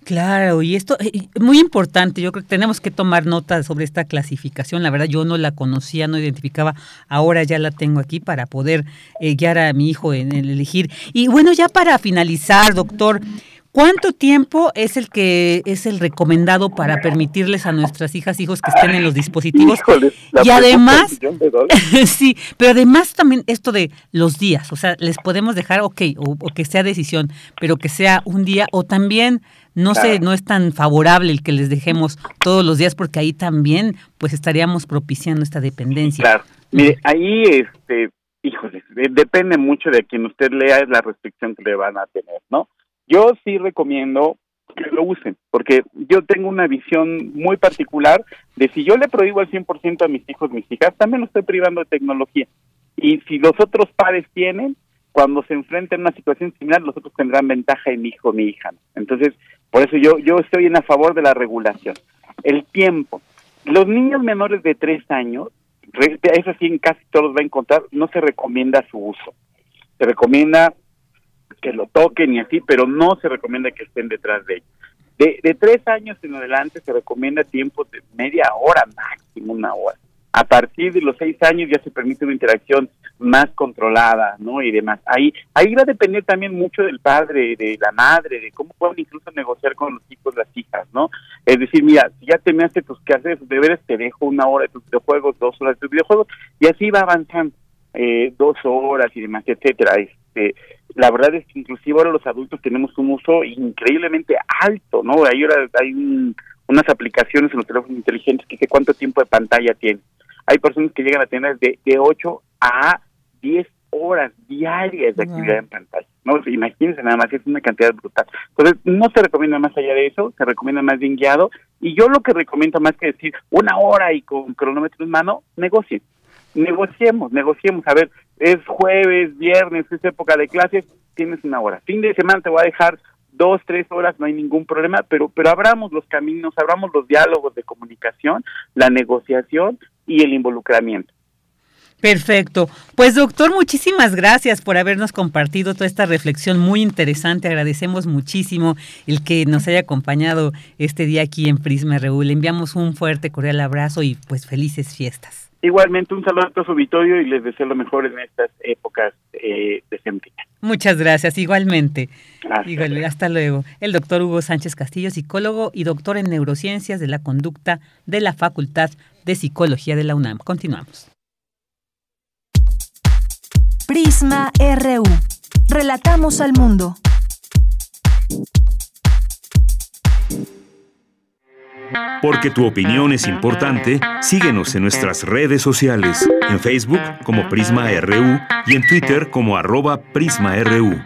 S1: Claro, y esto es eh, muy importante, yo creo que tenemos que tomar nota sobre esta clasificación, la verdad yo no la conocía, no identificaba, ahora ya la tengo aquí para poder eh, guiar a mi hijo en, en elegir. Y bueno, ya para finalizar, doctor, ¿Cuánto tiempo es el que es el recomendado para permitirles a nuestras hijas, hijos que estén en los dispositivos? y además, (laughs) sí, pero además también esto de los días, o sea, les podemos dejar, ok, o, que sea decisión, pero que sea un día, o también, no sé, no es tan favorable el que les dejemos todos los días, porque ahí también, pues estaríamos propiciando esta dependencia.
S12: Claro, mire, ahí, este, híjole, depende mucho de quien usted lea, es la restricción que le van a tener, ¿no? Yo sí recomiendo que lo usen, porque yo tengo una visión muy particular de si yo le prohíbo al 100% a mis hijos, mis hijas, también lo estoy privando de tecnología. Y si los otros padres tienen, cuando se enfrenten a una situación similar, los otros tendrán ventaja en mi hijo, mi hija. Entonces, por eso yo, yo estoy en a favor de la regulación. El tiempo. Los niños menores de tres años, eso sí en casi todos va a encontrar, no se recomienda su uso. Se recomienda que lo toquen y así, pero no se recomienda que estén detrás de ellos. De, de tres años en adelante se recomienda tiempo de media hora, máximo una hora. A partir de los seis años ya se permite una interacción más controlada, ¿no? Y demás. Ahí, ahí va a depender también mucho del padre, de la madre, de cómo pueden incluso negociar con los hijos, las hijas, ¿no? Es decir, mira, si ya terminaste tus quehaceres, tus deberes, te dejo una hora de tus videojuegos, dos horas de tus videojuegos, y así va avanzando, eh, dos horas y demás, etcétera. Este, la verdad es que inclusive ahora los adultos tenemos un uso increíblemente alto, ¿no? Hay ahora hay unas aplicaciones en los teléfonos inteligentes que sé cuánto tiempo de pantalla tienen. Hay personas que llegan a tener de, de 8 a 10 horas diarias de actividad en pantalla. No, imagínense nada más, es una cantidad brutal. Entonces, no se recomienda más allá de eso, se recomienda más bien guiado. Y yo lo que recomiendo más que decir una hora y con cronómetro en mano, negocien negociemos, negociemos. A ver, es jueves, viernes, es época de clases, tienes una hora. Fin de semana te voy a dejar dos, tres horas, no hay ningún problema, pero, pero abramos los caminos, abramos los diálogos de comunicación, la negociación y el involucramiento.
S1: Perfecto. Pues doctor, muchísimas gracias por habernos compartido toda esta reflexión muy interesante. Agradecemos muchísimo el que nos haya acompañado este día aquí en Prisma RU. Le enviamos un fuerte, cordial abrazo y pues felices fiestas.
S12: Igualmente un saludo a su auditorio y les deseo lo mejor en estas épocas eh, de
S1: Muchas gracias, igualmente. Hasta, hasta luego. El doctor Hugo Sánchez Castillo, psicólogo y doctor en neurociencias de la conducta de la Facultad de Psicología de la UNAM. Continuamos.
S3: Prisma RU. Relatamos al mundo.
S2: Porque tu opinión es importante, síguenos en nuestras redes sociales, en Facebook como Prisma RU y en Twitter como arroba PrismaRU.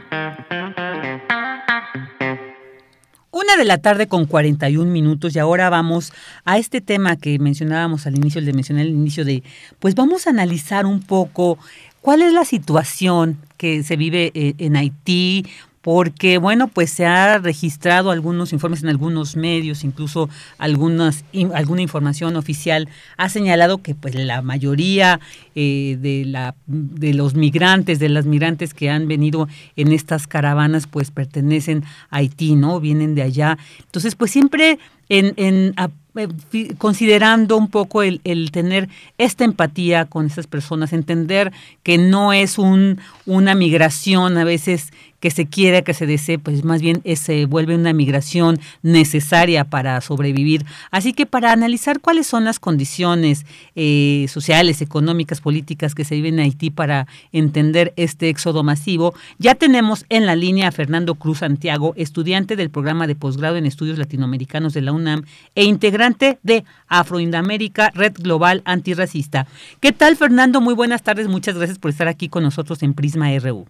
S1: Una de la tarde con 41 minutos y ahora vamos a este tema que mencionábamos al inicio, el de mencionar al inicio de, pues vamos a analizar un poco cuál es la situación que se vive eh, en Haití, porque bueno, pues se ha registrado algunos informes en algunos medios, incluso algunas alguna información oficial ha señalado que pues la mayoría eh, de la de los migrantes, de las migrantes que han venido en estas caravanas, pues pertenecen a Haití, ¿no? Vienen de allá. Entonces, pues siempre en, en considerando un poco el, el, tener esta empatía con esas personas, entender que no es un, una migración a veces que se quiera, que se desee, pues más bien se vuelve una migración necesaria para sobrevivir. Así que para analizar cuáles son las condiciones eh, sociales, económicas, políticas que se viven en Haití para entender este éxodo masivo, ya tenemos en la línea a Fernando Cruz Santiago, estudiante del programa de posgrado en estudios latinoamericanos de la UNAM e integrante de Afroindamérica, Red Global Antirracista. ¿Qué tal, Fernando? Muy buenas tardes, muchas gracias por estar aquí con nosotros en Prisma RU.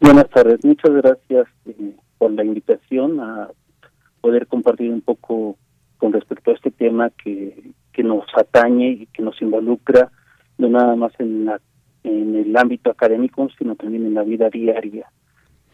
S13: Buenas tardes, muchas gracias eh, por la invitación a poder compartir un poco con respecto a este tema que, que nos atañe y que nos involucra no nada más en, la, en el ámbito académico, sino también en la vida diaria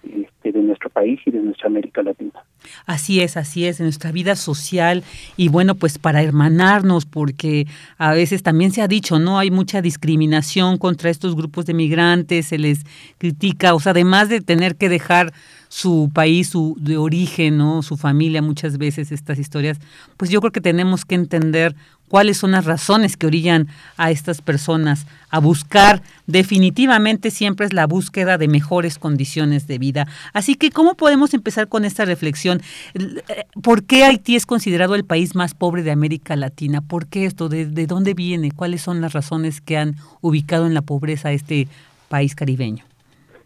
S13: este, de nuestro país y de nuestra América Latina.
S1: Así es, así es, en nuestra vida social y bueno, pues para hermanarnos, porque a veces también se ha dicho, ¿no? Hay mucha discriminación contra estos grupos de migrantes, se les critica, o sea, además de tener que dejar su país, su de origen, ¿no? Su familia, muchas veces estas historias, pues yo creo que tenemos que entender cuáles son las razones que orillan a estas personas a buscar, definitivamente siempre es la búsqueda de mejores condiciones de vida. Así que, ¿cómo podemos empezar con esta reflexión? Eh, ¿Por qué Haití es considerado el país más pobre de América Latina? ¿Por qué esto? ¿De, dónde viene? ¿Cuáles son las razones que han ubicado en la pobreza a este país caribeño?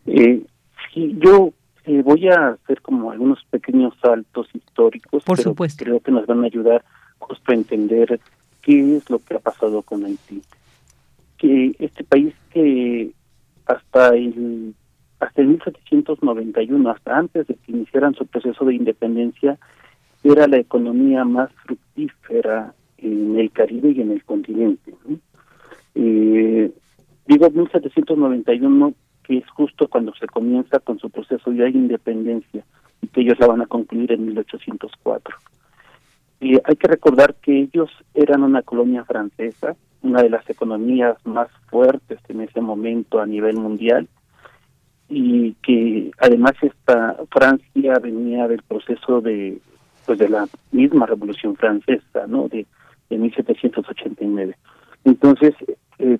S13: Eh, yo eh, voy a hacer como algunos pequeños saltos históricos,
S1: Por
S13: pero
S1: supuesto.
S13: creo que nos van a ayudar justo a entender qué es lo que ha pasado con Haití. Que este país que hasta el hasta el 1791, hasta antes de que iniciaran su proceso de independencia, era la economía más fructífera en el Caribe y en el continente. Eh, digo 1791 que es justo cuando se comienza con su proceso ya de independencia y que ellos la van a concluir en 1804. Y hay que recordar que ellos eran una colonia francesa, una de las economías más fuertes en ese momento a nivel mundial, y que además esta Francia venía del proceso de pues de la misma Revolución Francesa, ¿no? De, de 1789. Entonces, eh,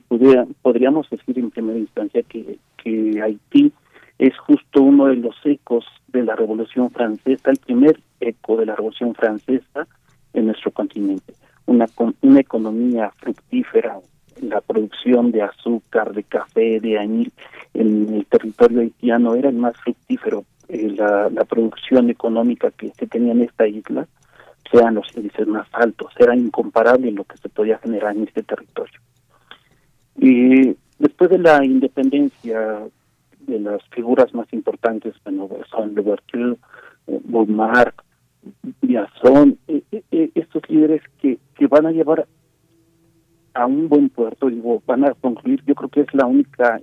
S13: podríamos decir en primera instancia que, que Haití es justo uno de los ecos de la Revolución Francesa, el primer eco de la Revolución Francesa, en nuestro continente. Una, una economía fructífera, la producción de azúcar, de café, de añil en el territorio haitiano era el más fructífero. Eh, la, la producción económica que se tenía en esta isla, sean los índices más altos, era incomparable lo que se podía generar en este territorio. Y después de la independencia, de las figuras más importantes, bueno, son Louverture, eh, son eh, eh, eh, estos líderes que, que van a llevar a un buen puerto, digo, van a concluir, yo creo que es la única,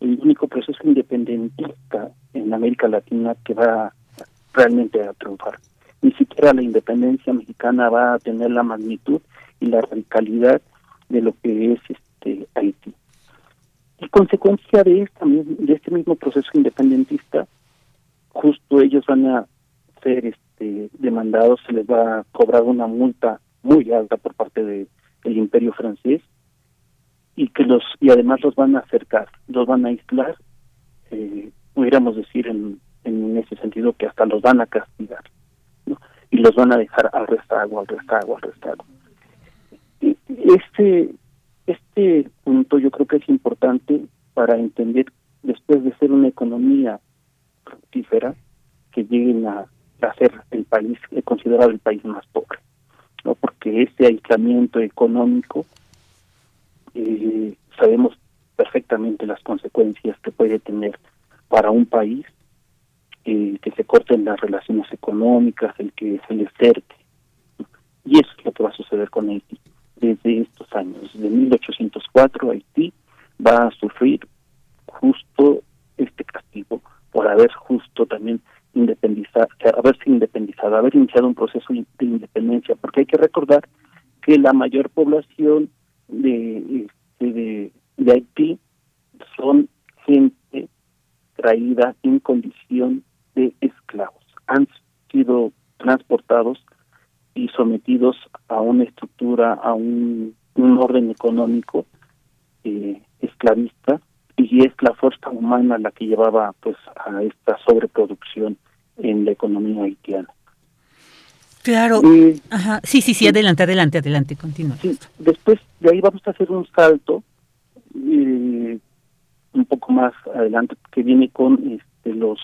S13: el único proceso independentista en América Latina que va realmente a triunfar. Ni siquiera la independencia mexicana va a tener la magnitud y la radicalidad de lo que es este Haití. Y consecuencia de esta de este mismo proceso independentista, justo ellos van a ser este demandados se les va a cobrar una multa muy alta por parte de, del imperio francés y que los y además los van a acercar, los van a aislar, eh, pudiéramos decir en, en ese sentido que hasta los van a castigar y los van a dejar al rezago, al rezago, al rezago. Este, este punto yo creo que es importante para entender después de ser una economía fructífera que lleguen a a ser el país considerado el país más pobre, no porque ese aislamiento económico eh, sabemos perfectamente las consecuencias que puede tener para un país eh, que se corten las relaciones económicas, el que se le cerque. Y eso es lo que va a suceder con Haití. Desde estos años, de 1804, Haití va a sufrir justo este castigo por haber justo también independizar, haberse independizado, haber iniciado un proceso de independencia, porque hay que recordar que la mayor población de, este, de, de Haití son gente traída en condición de esclavos. Han sido transportados y sometidos a una estructura, a un, un orden económico eh, esclavista y es la fuerza humana la que llevaba pues a esta sobreproducción en la economía haitiana.
S1: Claro. Ajá. Sí, sí, sí, adelante, adelante, adelante, continúa.
S13: Sí, después de ahí vamos a hacer un salto eh, un poco más adelante que viene con este, los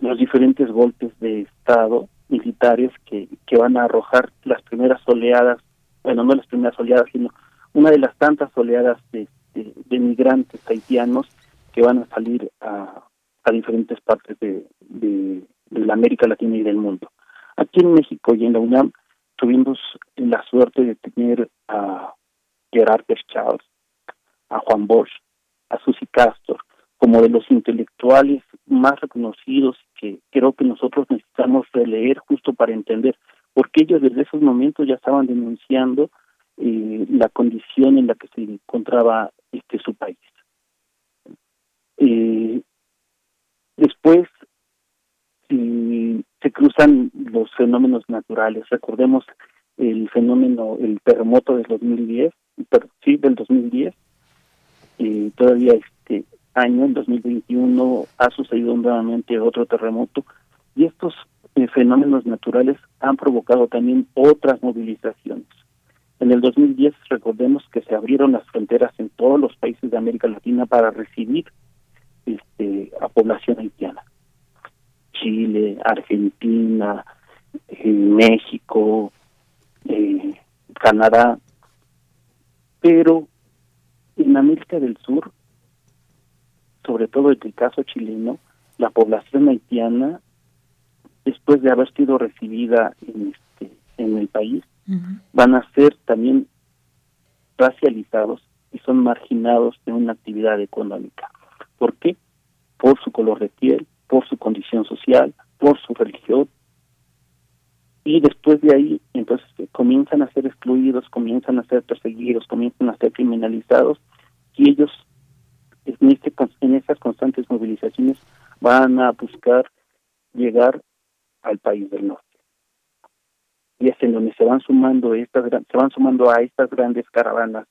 S13: los diferentes golpes de estado militares que, que van a arrojar las primeras oleadas, bueno, no las primeras oleadas, sino una de las tantas oleadas de, de, migrantes haitianos que van a salir a, diferentes partes de, de, la América Latina y del mundo. Aquí en México y en la UNAM tuvimos la suerte de tener a Gerard Charles, a Juan Bosch, a Susi Castor, como de los intelectuales más reconocidos que creo que nosotros necesitamos releer justo para entender, porque ellos desde esos momentos ya estaban denunciando eh, la condición en la que se encontraba este su país. Eh, después, se cruzan los fenómenos naturales, recordemos el fenómeno, el terremoto del 2010, sí, del 2010, y todavía este año, en 2021, ha sucedido nuevamente otro terremoto, y estos eh, fenómenos naturales han provocado también otras movilizaciones. En el 2010 recordemos que se abrieron las fronteras en todos los países de América Latina para recibir este, a población haitiana. Chile, Argentina, eh, México, eh, Canadá, pero en América del Sur, sobre todo en el caso chileno, la población haitiana, después de haber sido recibida en, este, en el país, van a ser también racializados y son marginados de una actividad económica. ¿Por qué? Por su color de piel, por su condición social, por su religión. Y después de ahí, entonces comienzan a ser excluidos, comienzan a ser perseguidos, comienzan a ser criminalizados y ellos en, este, en estas constantes movilizaciones van a buscar llegar al país del norte. Y es en donde se van sumando estas se van sumando a estas grandes caravanas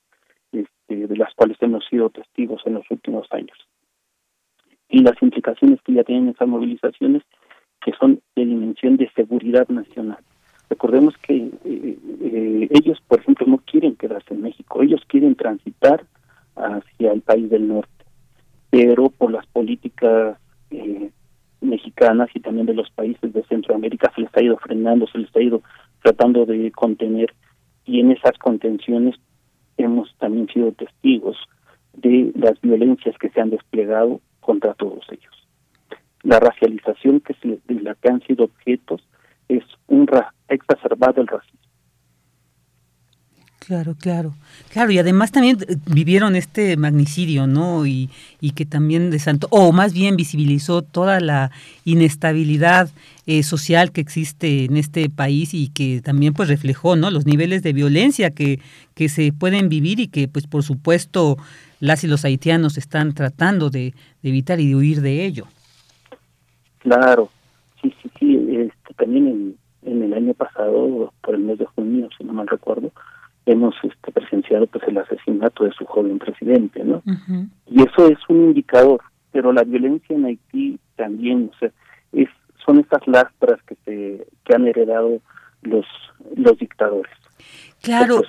S13: este, de las cuales hemos sido testigos en los últimos años. Y las implicaciones que ya tienen esas movilizaciones que son de dimensión de seguridad nacional. Recordemos que eh, eh, ellos por ejemplo no quieren quedarse en México ellos quieren transitar hacia el país del norte pero por las políticas eh, mexicanas y también de los países de Centroamérica se les ha ido frenando, se les ha ido tratando de contener y en esas contenciones hemos también sido testigos de las violencias que se han desplegado contra todos ellos. La racialización que se, de la que han sido objetos es un ra exacerbado el racismo.
S1: Claro, claro, claro, y además también eh, vivieron este magnicidio, ¿no? Y, y que también desantó, o más bien visibilizó toda la inestabilidad eh, social que existe en este país y que también pues reflejó, ¿no? Los niveles de violencia que, que se pueden vivir y que pues por supuesto las y los haitianos están tratando de, evitar y de huir de ello.
S13: Claro, sí, sí, sí, este, también en, en el año pasado, por el mes de junio, si no mal recuerdo, hemos este, presenciado pues el asesinato de su joven presidente, ¿no? Y eso es un indicador, pero la violencia en Haití también, o sea, es son estas lastras que se que han heredado los los dictadores.
S1: Claro.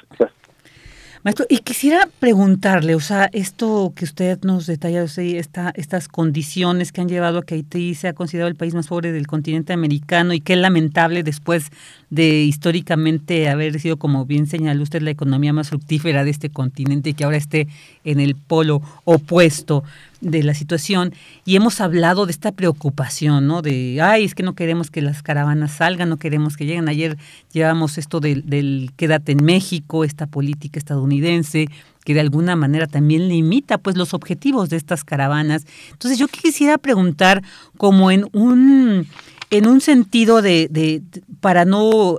S1: Maestro, y quisiera preguntarle, o sea, esto que usted nos detalla, o esta, estas condiciones que han llevado a que Haití sea considerado el país más pobre del continente americano y qué lamentable después de históricamente haber sido, como bien señaló usted, la economía más fructífera de este continente y que ahora esté en el polo opuesto de la situación y hemos hablado de esta preocupación, ¿no? De, ay, es que no queremos que las caravanas salgan, no queremos que lleguen. Ayer llevamos esto del, del quédate en México, esta política estadounidense que de alguna manera también limita pues los objetivos de estas caravanas. Entonces yo quisiera preguntar como en un en un sentido de, de, para no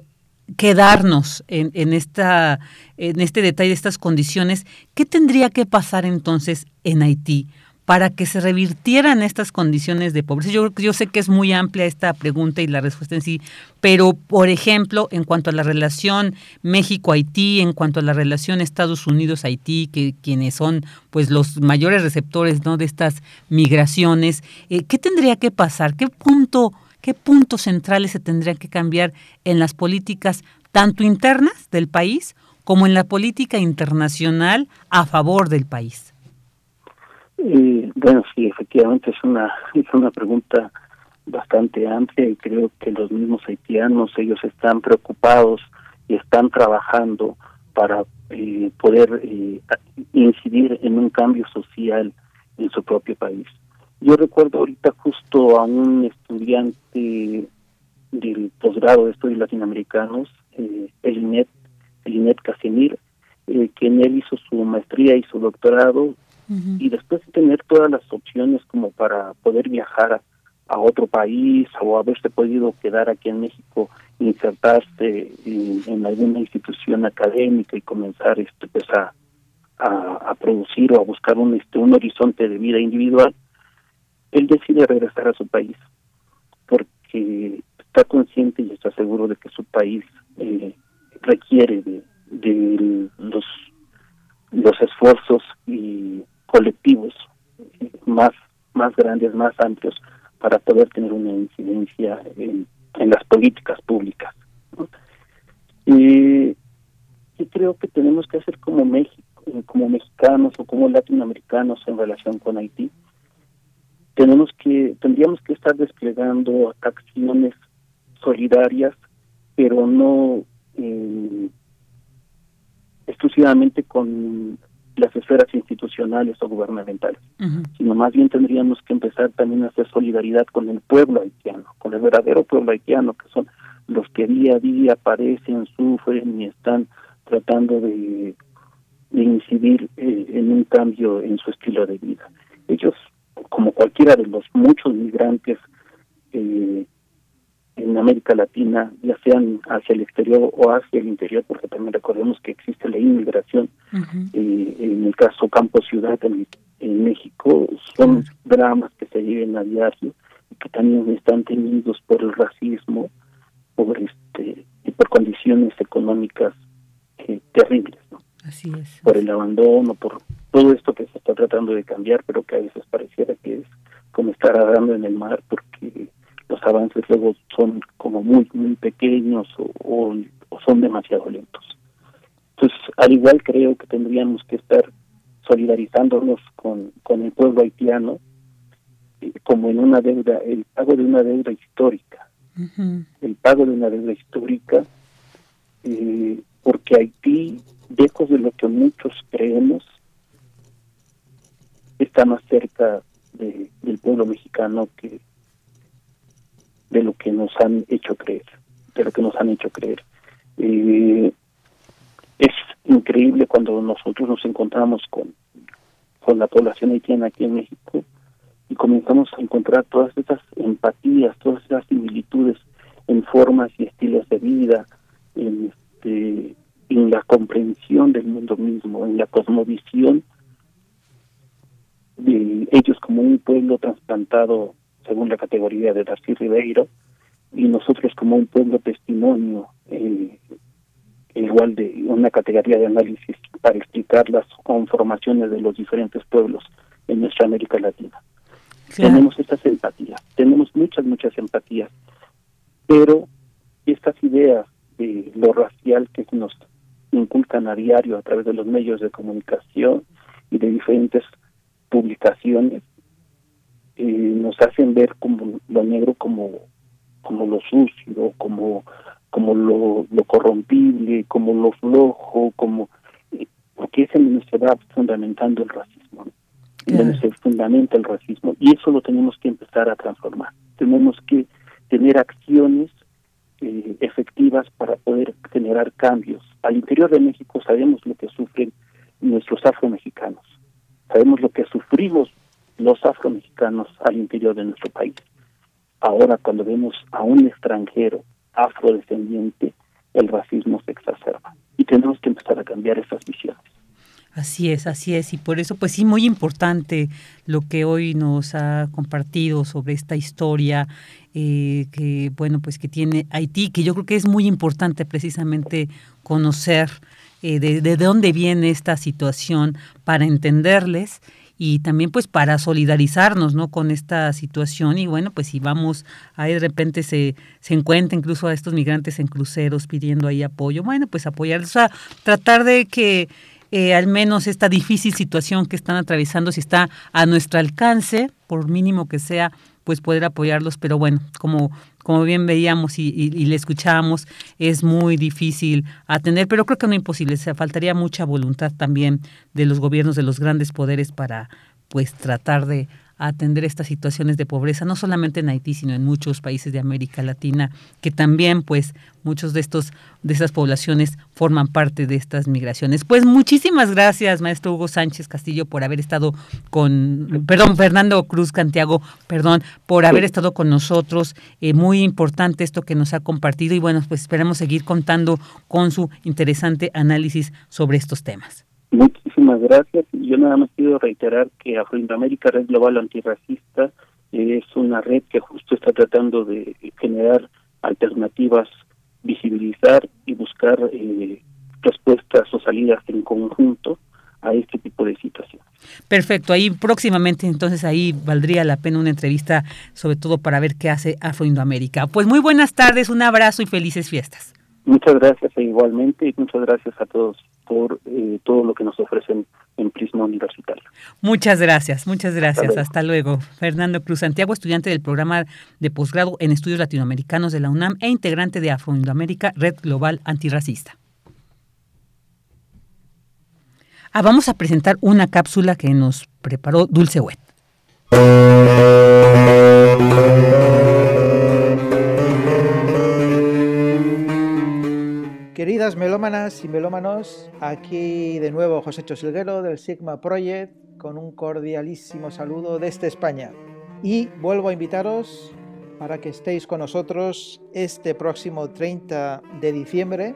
S1: quedarnos en, en, esta, en este detalle de estas condiciones, ¿qué tendría que pasar entonces en Haití para que se revirtieran estas condiciones de pobreza? Yo, yo sé que es muy amplia esta pregunta y la respuesta en sí, pero por ejemplo, en cuanto a la relación México-Haití, en cuanto a la relación Estados Unidos-Haití, que quienes son pues los mayores receptores de estas migraciones, eh, ¿qué tendría que pasar? ¿Qué punto, qué puntos centrales se tendrían que cambiar en las políticas tanto internas del país como en la política internacional a favor del país?
S13: Eh, bueno, sí, efectivamente es una, (laughs) es una pregunta bastante amplia y creo que los mismos haitianos, ellos están preocupados y están trabajando para eh, poder eh, incidir en un cambio social en su propio país. Yo recuerdo ahorita justo a un estudiante del posgrado de estudios latinoamericanos, eh, Elinet, Elinet Casimir, eh, quien él hizo su maestría y su doctorado y después de tener todas las opciones como para poder viajar a, otro país o haberse podido quedar aquí en México, insertarse en, alguna institución académica y comenzar este pues a, a, producir o a buscar un este un horizonte de vida individual, él decide regresar a su país porque está consciente y está seguro de que su país eh, requiere de, de los los esfuerzos y colectivos más, más grandes, más amplios, para poder tener una incidencia en, las políticas públicas. Y, creo que tenemos que hacer como México, como mexicanos o como latinoamericanos en relación con Haití, tenemos que tendríamos que estar desplegando acciones solidarias, pero no eh, exclusivamente con las esferas institucionales o gubernamentales, sino más bien tendríamos que empezar también a hacer solidaridad con el pueblo haitiano, con el verdadero pueblo haitiano, que son los que día a día padecen, sufren y están tratando de, incidir eh, en un cambio en su estilo de vida. Ellos, como cualquiera de los muchos migrantes eh, en América Latina, ya sean hacia el exterior o hacia el interior, porque también recordemos que existe la inmigración, eh, en el caso campo-ciudad en, México, son dramas que se viven a diario y que también están tenidos por el racismo, por este y por condiciones económicas eh, terribles, ¿no?
S1: Así es.
S13: Por el abandono, por todo esto que se está tratando de cambiar, pero que a veces pareciera que es como estar nadando en el mar, porque los avances luego son como muy muy pequeños o, son demasiado lentos. Entonces, al igual creo que tendríamos que estar solidarizándonos con, con el pueblo haitiano eh, como en una deuda, el pago de una deuda histórica. El pago de una deuda histórica, eh, porque Haití, lejos de lo que muchos creemos, está más cerca del pueblo mexicano que, de lo que nos han hecho creer, de lo que nos han hecho creer. Eh, es increíble cuando nosotros nos encontramos con, con la población haitiana aquí en México y comenzamos a encontrar todas esas empatías, todas esas similitudes en formas y estilos de vida, en, este, en la comprensión del mundo mismo, en la cosmovisión de ellos como un pueblo trasplantado según la categoría de Darcy Ribeiro, y nosotros como un pueblo testimonio, eh, igual de una categoría de análisis para explicar las conformaciones de los diferentes pueblos en nuestra América Latina. Tenemos estas empatías, tenemos muchas, muchas empatías, pero estas ideas de lo racial que nos inculcan a diario a través de los medios de comunicación y de diferentes publicaciones eh, nos hacen ver como lo negro como como lo sucio, como como lo, lo corrompible, como lo flojo, como eh, porque es en donde se va fundamentando el racismo, en donde se fundamenta el racismo y eso lo tenemos que empezar a transformar. Tenemos que tener acciones eh, efectivas para poder generar cambios. Al interior de México sabemos lo que sufren nuestros afromexicanos, sabemos lo que sufrimos los afromexicanos al interior de nuestro país. Ahora cuando vemos a un extranjero afrodescendiente, el racismo se exacerba y tenemos que empezar a cambiar esas visiones.
S1: Así es, así es, y por eso pues sí, muy importante lo que hoy nos ha compartido sobre esta historia eh, que, bueno, pues que tiene Haití, que yo creo que es muy importante precisamente conocer eh, de, de dónde viene esta situación para entenderles y también pues para solidarizarnos no con esta situación. Y bueno pues si vamos ahí de repente se, se encuentra incluso a estos migrantes en cruceros pidiendo ahí apoyo bueno pues apoyarlos o sea tratar de que eh, al menos esta difícil situación que están atravesando, si está a nuestro alcance, por mínimo que sea, pues poder apoyarlos, pero bueno, como, como bien veíamos y, y, le escuchábamos, es muy difícil atender, pero creo que no imposible, se faltaría mucha voluntad también de los gobiernos, de los grandes poderes para pues tratar de atender estas situaciones de pobreza, no solamente en Haití, sino en muchos países de América Latina, que también, pues, muchos de estos, de estas poblaciones forman parte de estas migraciones. Pues muchísimas gracias, maestro Hugo Sánchez Castillo, por haber estado con, perdón, Fernando Cruz Cantiago, perdón, por haber estado con nosotros. Eh, muy importante esto que nos ha compartido y bueno, pues esperamos seguir contando con su interesante análisis sobre estos temas.
S13: Muchísimas gracias. Yo nada más quiero reiterar que Afroindoamérica Red Global Antirracista es una red que justo está tratando de generar alternativas, visibilizar y buscar eh, respuestas o salidas en conjunto a este tipo de situaciones.
S1: Perfecto, ahí próximamente entonces ahí valdría la pena una entrevista, sobre todo para ver qué hace Afroindoamérica. Pues muy buenas tardes, un abrazo y felices fiestas.
S13: Muchas gracias e igualmente y muchas gracias a todos por eh, todo lo que nos ofrecen en Prisma Universitario.
S1: Muchas gracias, muchas gracias. Hasta luego. Hasta luego. Fernando Cruz Santiago, estudiante del programa de posgrado en estudios latinoamericanos de la UNAM e integrante de Afroindoamérica Red Global Antirracista. Ah, vamos a presentar una cápsula que nos preparó Dulce Wet.
S14: Queridas melómanas y melómanos, aquí de nuevo José Chosilguero del Sigma Project con un cordialísimo saludo desde España. Y vuelvo a invitaros para que estéis con nosotros este próximo 30 de diciembre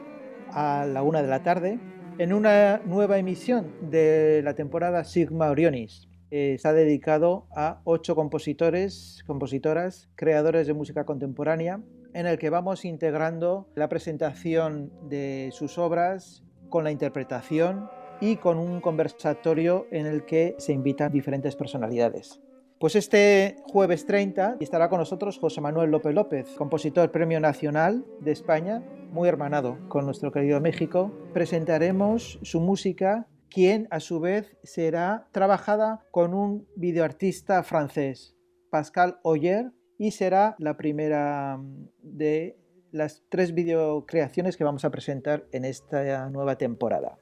S14: a la una de la tarde en una nueva emisión de la temporada Sigma Orionis. Está dedicado a ocho compositores, compositoras, creadores de música contemporánea en el que vamos integrando la presentación de sus obras con la interpretación y con un conversatorio en el que se invitan diferentes personalidades. Pues este jueves 30 estará con nosotros José Manuel López López, compositor Premio Nacional de España, muy hermanado con nuestro querido México. Presentaremos su música, quien a su vez será trabajada con un videoartista francés, Pascal Oyer, y será la primera mm, de las tres videocreaciones que vamos a presentar en esta nueva temporada.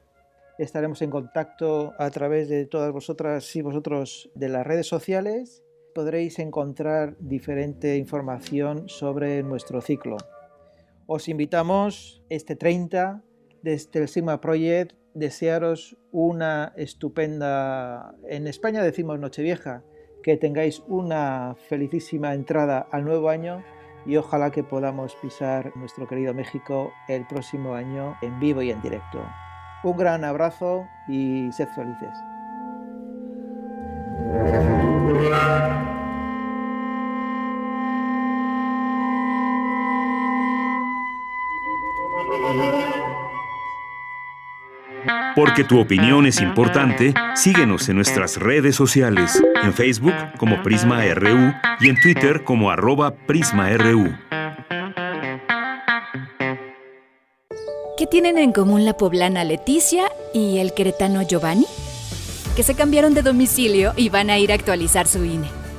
S14: Estaremos en contacto a través de todas vosotras y vosotros de las redes sociales. Podréis encontrar diferente información sobre nuestro ciclo. Os invitamos este 30 desde el Sigma Project desearos una estupenda, en España decimos Nochevieja, que tengáis una felicísima entrada al nuevo año y ojalá que podamos pisar nuestro querido México el próximo año en vivo y en directo. Un gran abrazo y sed felices.
S2: Porque tu opinión es importante, síguenos en nuestras redes sociales, en Facebook como Prisma RU y en Twitter como arroba PrismaRU.
S15: ¿Qué tienen en común la poblana Leticia y el queretano Giovanni? Que se cambiaron de domicilio y van a ir a actualizar su INE.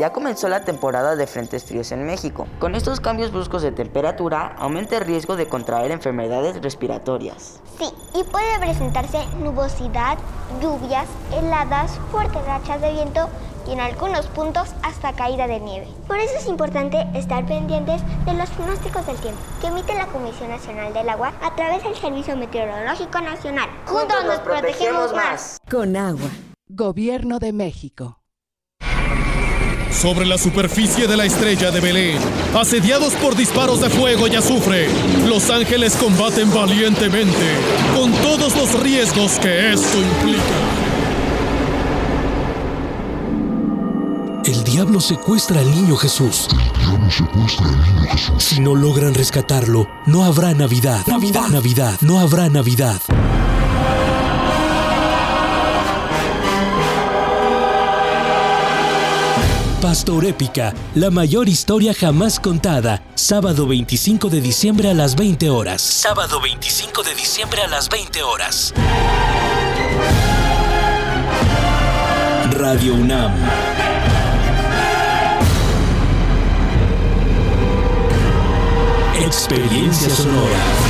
S16: Ya comenzó la temporada de frentes fríos en México. Con estos cambios bruscos de temperatura, aumenta el riesgo de contraer enfermedades respiratorias.
S17: Sí, y puede presentarse nubosidad, lluvias, heladas, fuertes rachas de viento y en algunos puntos hasta caída de nieve. Por eso es importante estar pendientes de los pronósticos del tiempo que emite la Comisión Nacional del Agua a través del Servicio Meteorológico Nacional. Juntos nos protegemos más.
S18: Con agua. Gobierno de México.
S19: Sobre la superficie de la estrella de Belén, asediados por disparos de fuego y azufre, los ángeles combaten valientemente, con todos los riesgos que esto implica.
S6: El diablo secuestra al niño Jesús. Si no logran rescatarlo, no habrá Navidad. Navidad. Navidad. No habrá Navidad. Pastor Épica, la mayor historia jamás contada. Sábado 25 de diciembre a las 20 horas. Sábado 25 de diciembre a las 20 horas. Radio UNAM. Experiencia sonora.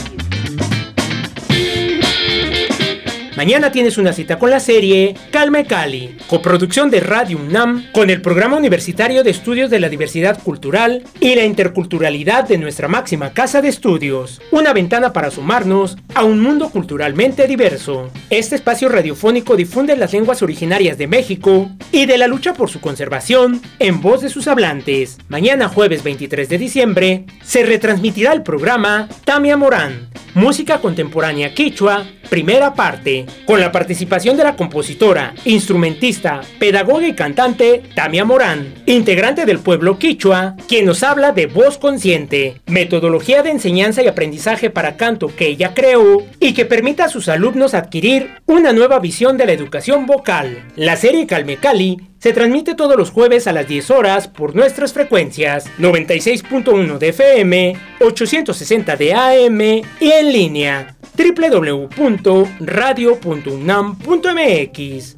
S5: Mañana tienes una cita con la serie Calme Cali, coproducción de Radio UNAM con el Programa Universitario de Estudios de la Diversidad Cultural y la Interculturalidad de nuestra máxima casa de estudios. Una ventana para sumarnos a un mundo culturalmente diverso. Este espacio radiofónico difunde las lenguas originarias de México y de la lucha por su conservación en voz de sus hablantes. Mañana jueves 23 de diciembre se retransmitirá el programa Tamia Morán, música contemporánea quichua, primera parte con la participación de la compositora, instrumentista, pedagoga y cantante Tamia Morán, integrante del pueblo quichua, quien nos habla de voz consciente, metodología de enseñanza y aprendizaje para canto que ella creó y que permita a sus alumnos adquirir una nueva visión de la educación vocal. La serie Calme Cali se transmite todos los jueves a las 10 horas por nuestras frecuencias 96.1 de FM, 860 de AM y en línea www.radio.unam.mx.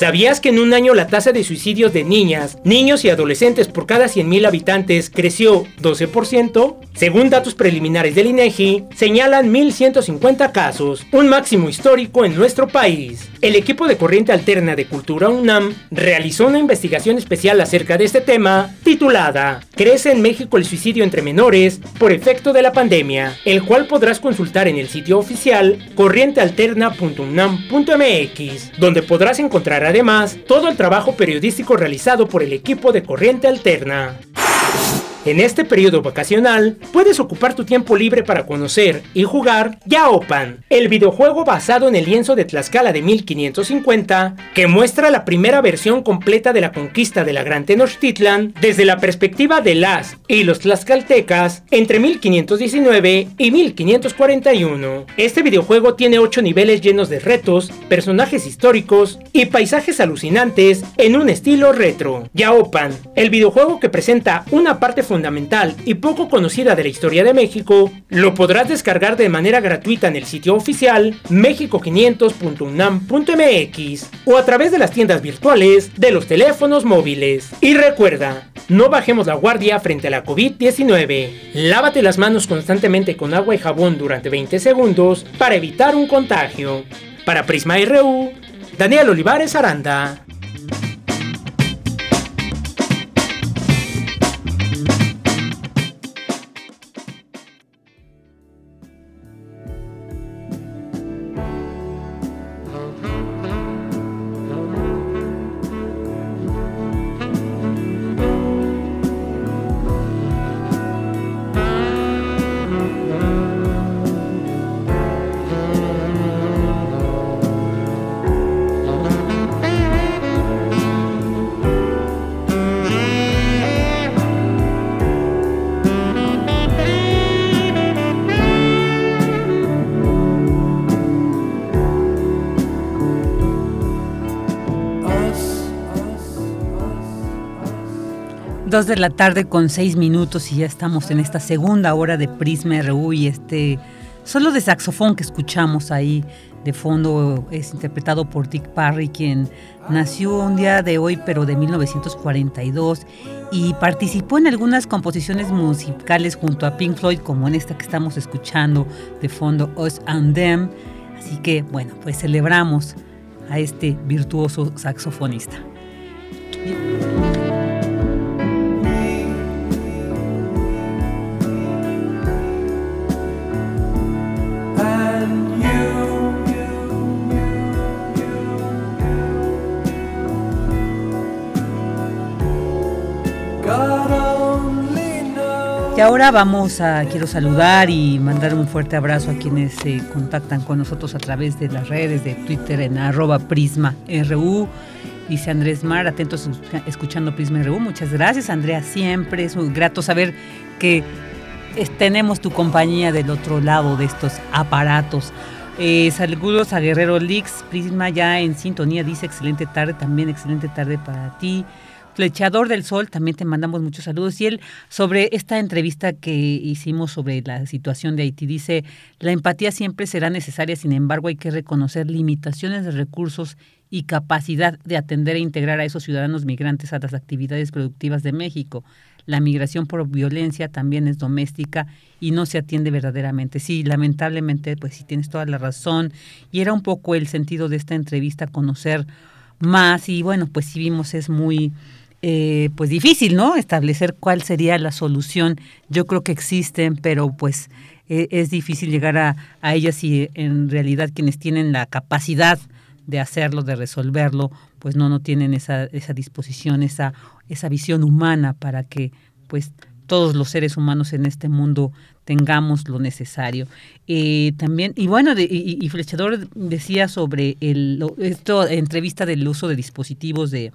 S5: ¿Sabías que en un año la tasa de suicidios de niñas, niños y adolescentes por cada 100.000 habitantes creció 12%? Según datos preliminares del INEGI, señalan 1.150 casos, un máximo histórico en nuestro país. El equipo de Corriente Alterna de Cultura UNAM realizó una investigación especial acerca de este tema, titulada Crece en México el suicidio entre menores por efecto de la pandemia, el cual podrás consultar en el sitio oficial corrientealterna.unam.mx, donde podrás encontrar además todo el trabajo periodístico realizado por el equipo de Corriente Alterna. En este periodo vacacional, puedes ocupar tu tiempo libre para conocer y jugar Yaopan, el videojuego basado en el lienzo de Tlaxcala de 1550, que muestra la primera versión completa de la conquista de la Gran Tenochtitlan desde la perspectiva de las y los tlaxcaltecas entre 1519 y 1541. Este videojuego tiene 8 niveles llenos de retos, personajes históricos y paisajes alucinantes en un estilo retro. Yaopan, el videojuego que presenta una parte fundamental y poco conocida de la historia de México, lo podrás descargar de manera gratuita en el sitio oficial mexico500.unam.mx o a través de las tiendas virtuales de los teléfonos móviles. Y recuerda, no bajemos la guardia frente a la COVID-19. Lávate las manos constantemente con agua y jabón durante 20 segundos para evitar un contagio. Para Prisma RU, Daniel Olivares Aranda.
S1: Dos de la tarde con seis minutos y ya estamos en esta segunda hora de Prisma RU y este solo de saxofón que escuchamos ahí de fondo es interpretado por Dick Parry, quien nació un día de hoy, pero de 1942, y participó en algunas composiciones musicales junto a Pink Floyd, como en esta que estamos escuchando de fondo, Us and Them. Así que, bueno, pues celebramos a este virtuoso saxofonista. Y ahora vamos a, quiero saludar y mandar un fuerte abrazo a quienes se contactan con nosotros a través de las redes de Twitter en arroba Prisma RU. Dice Andrés Mar, atentos escuchando Prisma RU. Muchas gracias, Andrea. Siempre es muy grato saber que tenemos tu compañía del otro lado de estos aparatos. Eh, saludos a Guerrero Lix, Prisma ya en sintonía, dice excelente tarde, también excelente tarde para ti. Flechador del Sol, también te mandamos muchos saludos. Y él, sobre esta entrevista que hicimos sobre la situación de Haití, dice, la empatía siempre será necesaria, sin embargo hay que reconocer limitaciones de recursos y capacidad de atender e integrar a esos ciudadanos migrantes a las actividades productivas de México. La migración por violencia también es doméstica y no se atiende verdaderamente. Sí, lamentablemente, pues sí tienes toda la razón. Y era un poco el sentido de esta entrevista, conocer más. Y bueno, pues sí vimos, es muy eh, pues difícil, ¿no? Establecer cuál sería la solución. Yo creo que existen, pero pues e, es difícil llegar a, a ellas y en realidad quienes tienen la capacidad de hacerlo, de resolverlo, pues no, no tienen esa, esa disposición, esa, esa visión humana para que pues todos los seres humanos en este mundo tengamos lo necesario. Eh, también, y bueno, y, y, Flechador decía sobre el, esto, entrevista del uso de dispositivos de,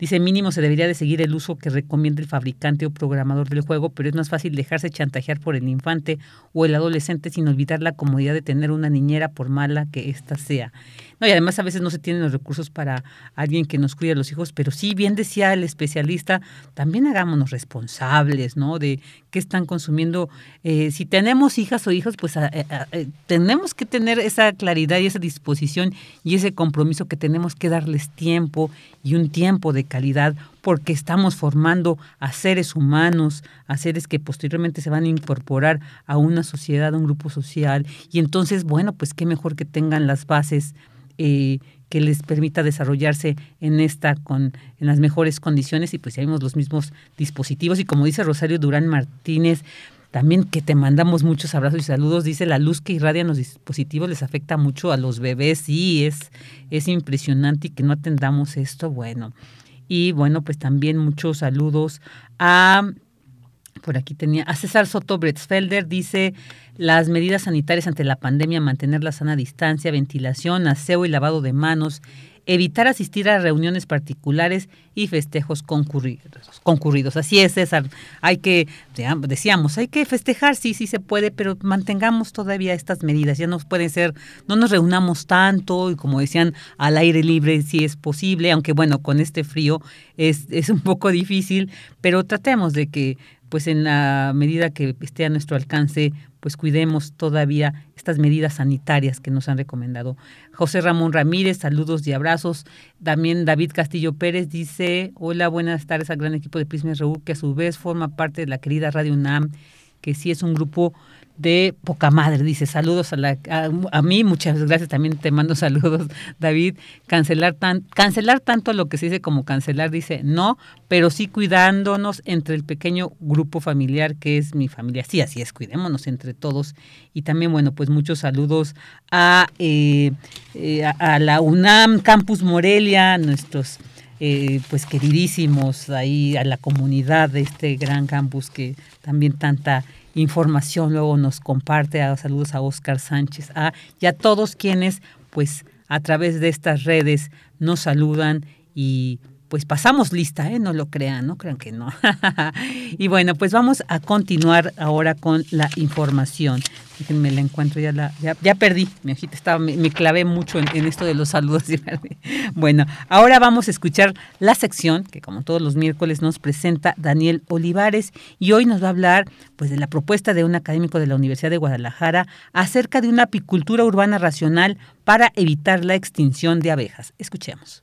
S1: Dice, mínimo se debería de seguir el uso que recomienda el fabricante o programador del juego, pero es más fácil dejarse chantajear por el infante o el adolescente sin olvidar la comodidad de tener una niñera por mala que ésta sea. No, y además a veces no se tienen los recursos para alguien que nos cuide a los hijos, pero sí, bien decía el especialista, también hagámonos responsables, ¿no? De qué están consumiendo. Eh, si tenemos hijas o hijos, pues eh, tenemos que tener esa claridad y esa disposición y ese compromiso que tenemos que darles tiempo y un tiempo de calidad porque estamos formando a seres humanos, a seres que posteriormente se van a incorporar a una sociedad, a un grupo social y entonces, bueno, pues qué mejor que tengan las bases eh, que les permita desarrollarse en esta con en las mejores condiciones y pues ya vimos los mismos dispositivos y como dice Rosario Durán Martínez también que te mandamos muchos abrazos y saludos. Dice la luz que irradian los dispositivos les afecta mucho a los bebés. Sí, es, es impresionante y que no atendamos esto. Bueno, y bueno, pues también muchos saludos a por aquí tenía a César Soto Bretzfelder, dice las medidas sanitarias ante la pandemia, mantener la sana distancia, ventilación, aseo y lavado de manos, evitar asistir a reuniones particulares y festejos concurridos. concurridos. Así es, César. Hay que, decíamos, hay que festejar, sí, sí se puede, pero mantengamos todavía estas medidas. Ya no pueden ser, no nos reunamos tanto y como decían, al aire libre si es posible, aunque bueno, con este frío es, es un poco difícil, pero tratemos de que pues en la medida que esté a nuestro alcance, pues cuidemos todavía estas medidas sanitarias que nos han recomendado. José Ramón Ramírez, saludos y abrazos. También David Castillo Pérez dice, hola, buenas tardes al gran equipo de Prisma RU, que a su vez forma parte de la querida Radio UNAM, que sí es un grupo de poca madre. Dice, saludos a, la, a, mí, muchas gracias, también te mando saludos, David. Cancelar, tan, cancelar tanto lo que se dice como cancelar, dice, no, pero sí cuidándonos entre el pequeño grupo familiar que es mi familia. Sí, así es, cuidémonos entre todos. Y también, bueno, pues muchos saludos a, eh, eh, a, la UNAM Campus Morelia, nuestros... Eh, pues queridísimos ahí a la comunidad de este gran campus que también tanta información luego nos comparte. A, saludos a Oscar Sánchez a, y a todos quienes, pues, a través de estas redes nos saludan y pues pasamos lista, ¿eh? No lo crean, no crean que no. (laughs) y bueno, pues vamos a continuar ahora con la información. Déjenme la encuentro, ya la, ya, perdí, mi hojita estaba, me, clavé mucho en, esto de los saludos. (laughs) bueno, ahora vamos a escuchar la sección que como todos los miércoles nos presenta Daniel Olivares y hoy nos va a hablar pues de la propuesta de un académico de la Universidad de Guadalajara acerca de una apicultura urbana racional para evitar la extinción de abejas. Escuchemos.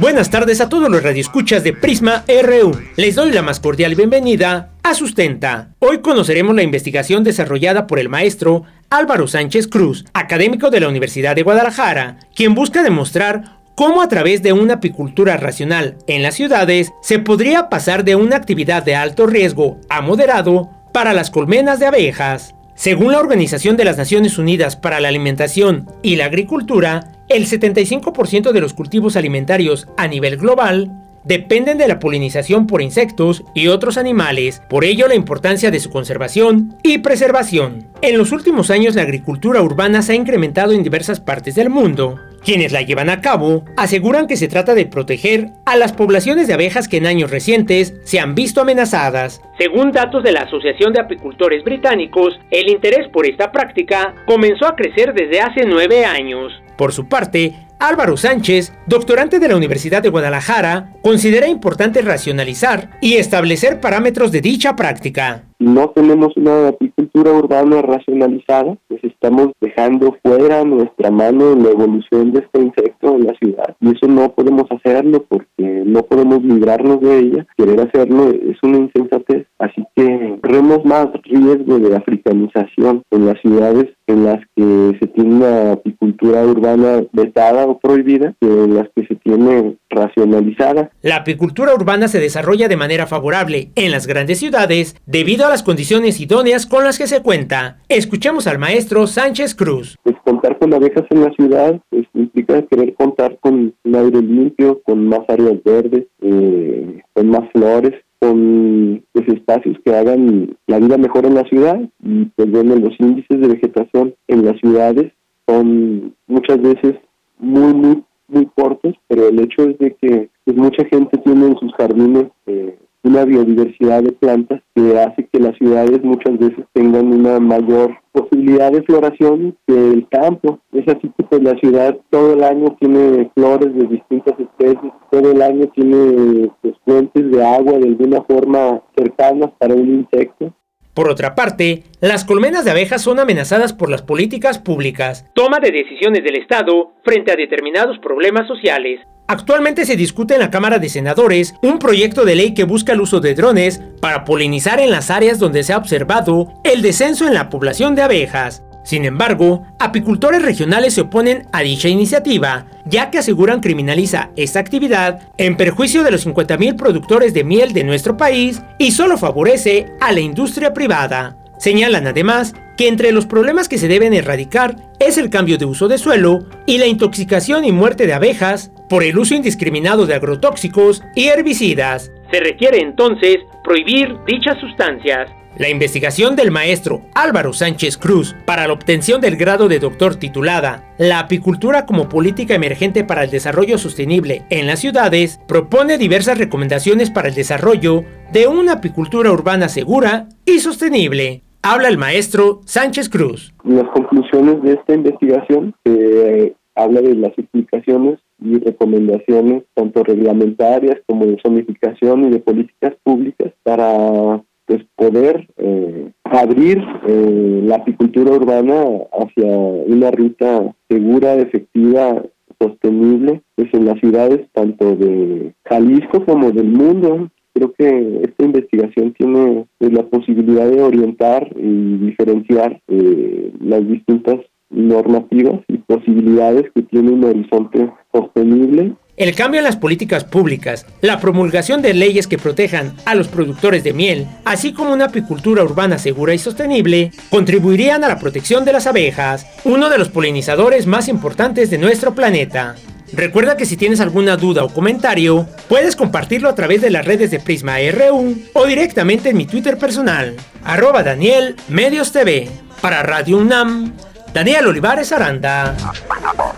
S5: Buenas tardes a todos los radioescuchas de Prisma RU. Les doy la más cordial bienvenida a Sustenta. Hoy conoceremos la investigación desarrollada por el maestro Álvaro Sánchez Cruz, académico de la Universidad de Guadalajara, quien busca demostrar cómo a través de una apicultura racional en las ciudades se podría pasar de una actividad de alto riesgo a moderado para las colmenas de abejas. Según la Organización de las Naciones Unidas para la Alimentación y la Agricultura, el 75% de los cultivos alimentarios a nivel global dependen de la polinización por insectos y otros animales, por ello la importancia de su conservación y preservación. En los últimos años la agricultura urbana se ha incrementado en diversas partes del mundo. Quienes la llevan a cabo aseguran que se trata de proteger a las poblaciones de abejas que en años recientes se han visto amenazadas. Según datos de la Asociación de Apicultores Británicos, el interés por esta práctica comenzó a crecer desde hace nueve años. Por su parte, Álvaro Sánchez, doctorante de la Universidad de Guadalajara, considera importante racionalizar y establecer parámetros de dicha práctica.
S20: No tenemos una apicultura urbana racionalizada, pues estamos dejando fuera nuestra mano en la evolución de este insecto en la ciudad y eso no podemos hacerlo porque no podemos librarnos de ella. Querer hacerlo es una insensatez, así que corremos más riesgo de africanización en las ciudades en las que se tiene una apicultura urbana vetada prohibida que las que se tiene racionalizada.
S5: La apicultura urbana se desarrolla de manera favorable en las grandes ciudades debido a las condiciones idóneas con las que se cuenta. Escuchemos al maestro Sánchez Cruz.
S20: Pues contar con abejas en la ciudad pues, implica querer contar con un aire limpio, con más áreas verdes, eh, con más flores, con pues, espacios que hagan la vida mejor en la ciudad y pues bueno los índices de vegetación en las ciudades son muchas veces muy, muy, muy cortos, pero el hecho es de que pues, mucha gente tiene en sus jardines eh, una biodiversidad de plantas que hace que las ciudades muchas veces tengan una mayor posibilidad de floración que el campo. Es así que pues, la ciudad todo el año tiene flores de distintas especies, todo el año tiene pues, fuentes de agua de alguna forma cercanas para un insecto.
S5: Por otra parte, las colmenas de abejas son amenazadas por las políticas públicas, toma de decisiones del Estado frente a determinados problemas sociales. Actualmente se discute en la Cámara de Senadores un proyecto de ley que busca el uso de drones para polinizar en las áreas donde se ha observado el descenso en la población de abejas. Sin embargo, apicultores regionales se oponen a dicha iniciativa, ya que aseguran criminaliza esta actividad en perjuicio de los 50.000 productores de miel de nuestro país y solo favorece a la industria privada. Señalan además que entre los problemas que se deben erradicar es el cambio de uso de suelo y la intoxicación y muerte de abejas por el uso indiscriminado de agrotóxicos y herbicidas. Se requiere entonces prohibir dichas sustancias. La investigación del maestro Álvaro Sánchez Cruz para la obtención del grado de doctor titulada La apicultura como política emergente para el desarrollo sostenible en las ciudades propone diversas recomendaciones para el desarrollo de una apicultura urbana segura y sostenible. Habla el maestro Sánchez Cruz.
S20: Las conclusiones de esta investigación eh, habla de las implicaciones y recomendaciones tanto reglamentarias como de zonificación y de políticas públicas para pues poder eh, abrir eh, la apicultura urbana hacia una ruta segura, efectiva, sostenible, pues en las ciudades tanto de Jalisco como del mundo. Creo que esta investigación tiene pues, la posibilidad de orientar y diferenciar eh, las distintas normativas y posibilidades que tiene un horizonte sostenible
S5: el cambio en las políticas públicas, la promulgación de leyes que protejan a los productores de miel, así como una apicultura urbana segura y sostenible, contribuirían a la protección de las abejas, uno de los polinizadores más importantes de nuestro planeta. Recuerda que si tienes alguna duda o comentario, puedes compartirlo a través de las redes de Prisma RU o directamente en mi Twitter personal, arroba Daniel Medios TV. Para Radio UNAM, Daniel Olivares Aranda.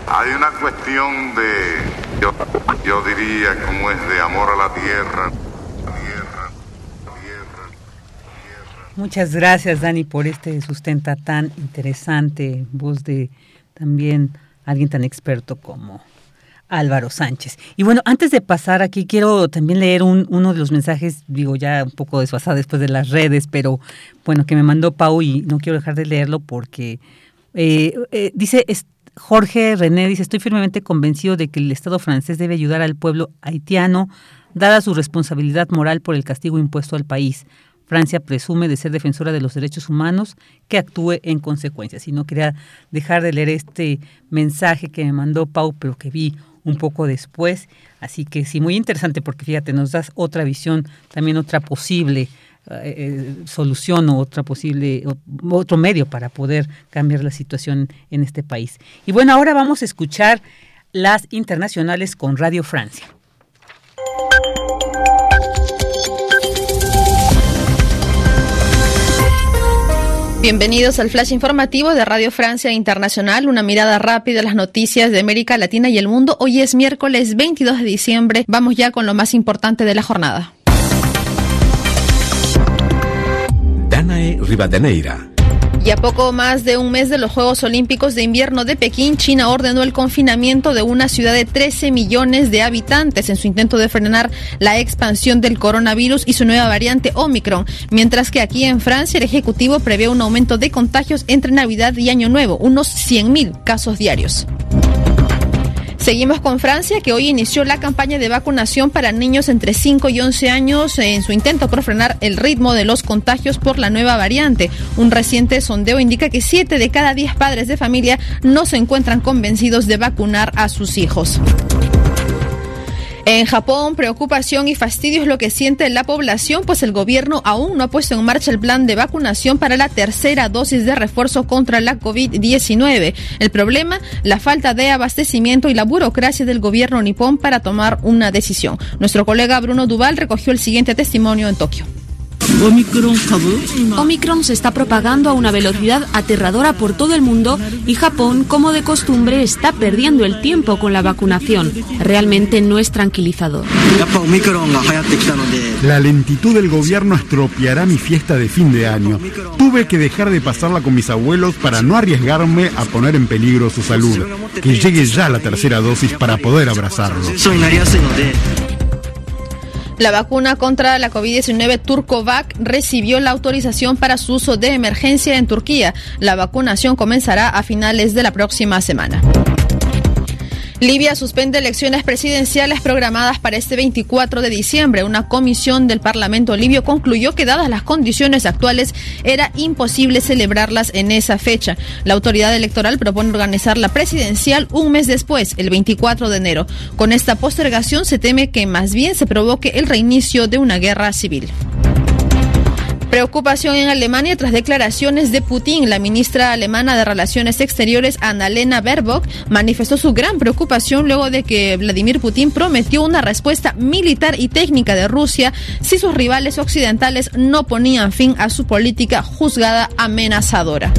S21: Hay una cuestión de yo, diría como es de amor a la tierra.
S1: Muchas gracias Dani por este sustenta tan interesante, voz de también alguien tan experto como Álvaro Sánchez. Y bueno, antes de pasar aquí, quiero también leer un, uno de los mensajes, digo ya un poco desfasado después de las redes, pero bueno, que me mandó Pau y no quiero dejar de leerlo porque eh, eh, dice, Jorge René dice, estoy firmemente convencido de que el Estado francés debe ayudar al pueblo haitiano, dada su responsabilidad moral por el castigo impuesto al país. Francia presume de ser defensora de los derechos humanos, que actúe en consecuencia. Si no quería dejar de leer este mensaje que me mandó Pau, pero que vi un poco después. Así que sí, muy interesante porque fíjate, nos das otra visión, también otra posible eh, eh, solución o otra posible otro medio para poder cambiar la situación en este país. Y bueno, ahora vamos a escuchar las internacionales con Radio Francia.
S22: Bienvenidos al flash informativo de Radio Francia Internacional, una mirada rápida a las noticias de América Latina y el mundo. Hoy es miércoles 22 de diciembre. Vamos ya con lo más importante de la jornada.
S23: Danae Rivadeneira.
S22: Y a poco más de un mes de los Juegos Olímpicos de Invierno de Pekín, China ordenó el confinamiento de una ciudad de 13 millones de habitantes en su intento de frenar la expansión del coronavirus y su nueva variante Omicron, mientras que aquí en Francia el Ejecutivo prevé un aumento de contagios entre Navidad y Año Nuevo, unos 100.000 casos diarios. Seguimos con Francia, que hoy inició la campaña de vacunación para niños entre 5 y 11 años en su intento por frenar el ritmo de los contagios por la nueva variante. Un reciente sondeo indica que 7 de cada 10 padres de familia no se encuentran convencidos de vacunar a sus hijos. En Japón, preocupación y fastidio es lo que siente la población, pues el gobierno aún no ha puesto en marcha el plan de vacunación para la tercera dosis de refuerzo contra la COVID-19. El problema, la falta de abastecimiento y la burocracia del gobierno nipón para tomar una decisión. Nuestro colega Bruno Duval recogió el siguiente testimonio en Tokio.
S24: Omicron se está propagando a una velocidad aterradora por todo el mundo y Japón, como de costumbre, está perdiendo el tiempo con la vacunación. Realmente no es tranquilizador.
S25: La lentitud del gobierno estropeará mi fiesta de fin de año. Tuve que dejar de pasarla con mis abuelos para no arriesgarme a poner en peligro su salud. Que llegue ya la tercera dosis para poder abrazarlos.
S22: La vacuna contra la COVID-19 Turcovac recibió la autorización para su uso de emergencia en Turquía. La vacunación comenzará a finales de la próxima semana. Libia suspende elecciones presidenciales programadas para este 24 de diciembre. Una comisión del Parlamento libio concluyó que dadas las condiciones actuales era imposible celebrarlas en esa fecha. La autoridad electoral propone organizar la presidencial un mes después, el 24 de enero. Con esta postergación se teme que más bien se provoque el reinicio de una guerra civil. Preocupación en Alemania tras declaraciones de Putin. La ministra alemana de Relaciones Exteriores, Annalena Baerbock, manifestó su gran preocupación luego de que Vladimir Putin prometió una respuesta militar y técnica de Rusia si sus rivales occidentales no ponían fin a su política juzgada amenazadora.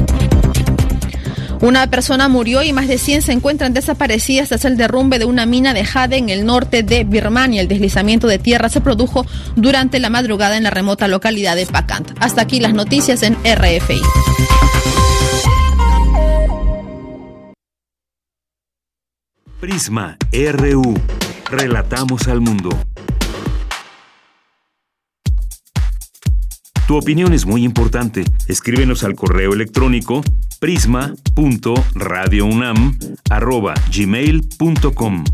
S22: Una persona murió y más de 100 se encuentran desaparecidas tras el derrumbe de una mina de jade en el norte de Birmania. El deslizamiento de tierra se produjo durante la madrugada en la remota localidad de Pakant. Hasta aquí las noticias en RFI.
S2: Prisma RU. Relatamos al mundo. Tu opinión es muy importante. Escríbenos al correo electrónico prisma.radiounam@gmail.com.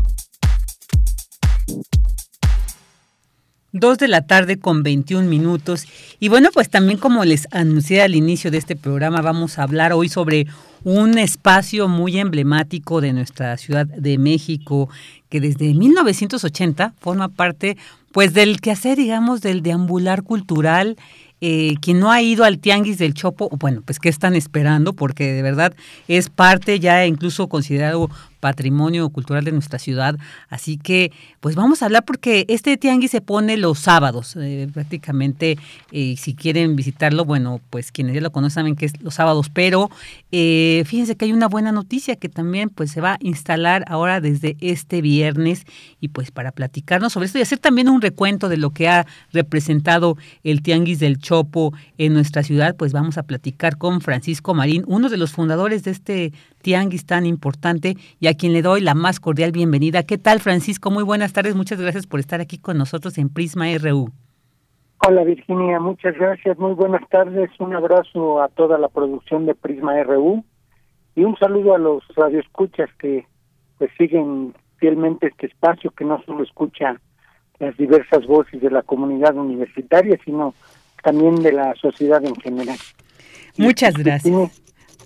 S1: Dos de la tarde con 21 minutos. Y bueno, pues también como les anuncié al inicio de este programa, vamos a hablar hoy sobre un espacio muy emblemático de nuestra Ciudad de México, que desde 1980 forma parte pues del quehacer, digamos, del deambular cultural eh, quien no ha ido al Tianguis del Chopo, bueno, pues qué están esperando, porque de verdad es parte ya incluso considerado patrimonio cultural de nuestra ciudad. Así que, pues vamos a hablar porque este tianguis se pone los sábados, eh, prácticamente, eh, si quieren visitarlo, bueno, pues quienes ya lo conocen saben que es los sábados, pero eh, fíjense que hay una buena noticia que también pues se va a instalar ahora desde este viernes y pues para platicarnos sobre esto y hacer también un recuento de lo que ha representado el tianguis del Chopo en nuestra ciudad, pues vamos a platicar con Francisco Marín, uno de los fundadores de este tianguis tan importante y a quien le doy la más cordial bienvenida. ¿Qué tal, Francisco? Muy buenas tardes. Muchas gracias por estar aquí con nosotros en Prisma RU.
S26: Hola Virginia, muchas gracias, muy buenas tardes, un abrazo a toda la producción de Prisma RU y un saludo a los radioescuchas que pues siguen fielmente este espacio que no solo escucha las diversas voces de la comunidad universitaria, sino también de la sociedad en general.
S1: Muchas gracias.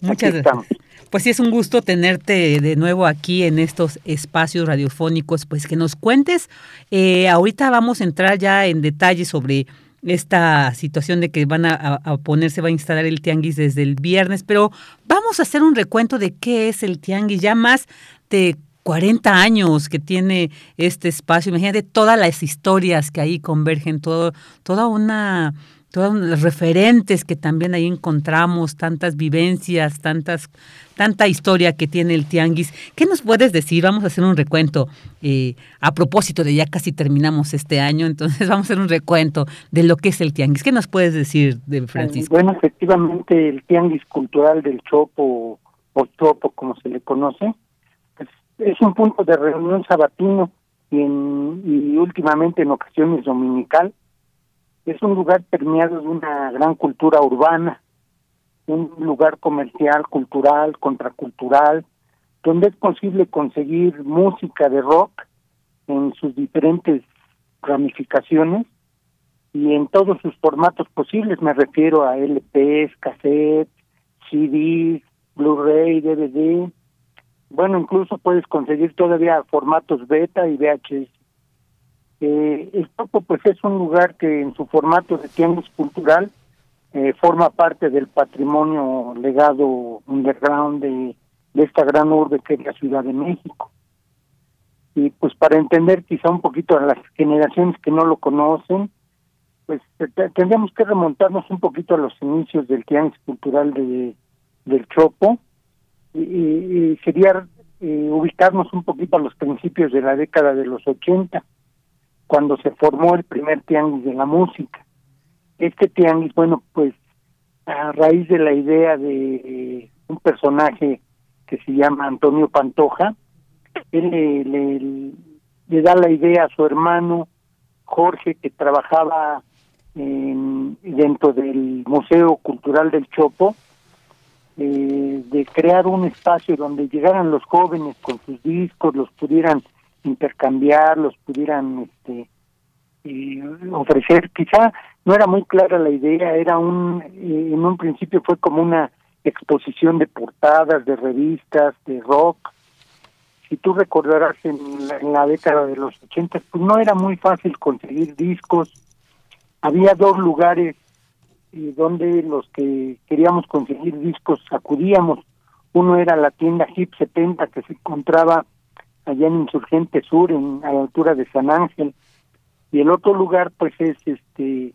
S1: Muchas gracias. Pues sí, es un gusto tenerte de nuevo aquí en estos espacios radiofónicos, pues que nos cuentes. Eh, ahorita vamos a entrar ya en detalle sobre esta situación de que van a, a, ponerse, va a instalar el tianguis desde el viernes, pero vamos a hacer un recuento de qué es el tianguis, ya más de 40 años que tiene este espacio, imagínate todas las historias que ahí convergen, todo, toda una todos los referentes que también ahí encontramos, tantas vivencias, tantas, tanta historia que tiene el tianguis. ¿Qué nos puedes decir? Vamos a hacer un recuento eh, a propósito de ya casi terminamos este año, entonces (laughs) vamos a hacer un recuento de lo que es el tianguis. ¿Qué nos puedes decir, de Francisco?
S26: Bueno, efectivamente el tianguis cultural del Chopo o Chopo, como se le conoce, pues, es un punto de reunión sabatino y, en, y últimamente en ocasiones dominical es un lugar permeado de una gran cultura urbana, un lugar comercial, cultural, contracultural, donde es posible conseguir música de rock en sus diferentes ramificaciones y en todos sus formatos posibles, me refiero a LPs, cassettes, CDs, Blu-ray, DVD. Bueno, incluso puedes conseguir todavía formatos beta y VHS. Eh, el Topo pues es un lugar que en su formato de tianguis cultural eh, forma parte del patrimonio legado underground de, esta gran urbe que es la Ciudad de México. Y pues para entender quizá un poquito a las generaciones que no lo conocen, pues tendríamos que remontarnos un poquito a los inicios del tianguis cultural de, del Chopo y, y sería eh, ubicarnos un poquito a los principios de la década de los 80 cuando se formó el primer tianguis de la música. Este tianguis, bueno, pues a raíz de la idea de un personaje que se llama Antonio Pantoja, él le, da la idea a su hermano Jorge, que trabajaba en, dentro del Museo Cultural del Chopo, eh, de crear un espacio donde llegaran los jóvenes con sus discos, los pudieran intercambiar, los pudieran este, eh, ofrecer. Quizá no era muy clara la idea, era un, eh, en un principio fue como una exposición de portadas, de revistas, de rock. Si tú recordarás en la, década de los 80, pues no era muy fácil conseguir discos. Había dos lugares eh, donde los que queríamos conseguir discos acudíamos. Uno era la tienda Hip 70 que se encontraba allá en Insurgente Sur, en, a la altura de San Ángel, y el otro lugar pues es este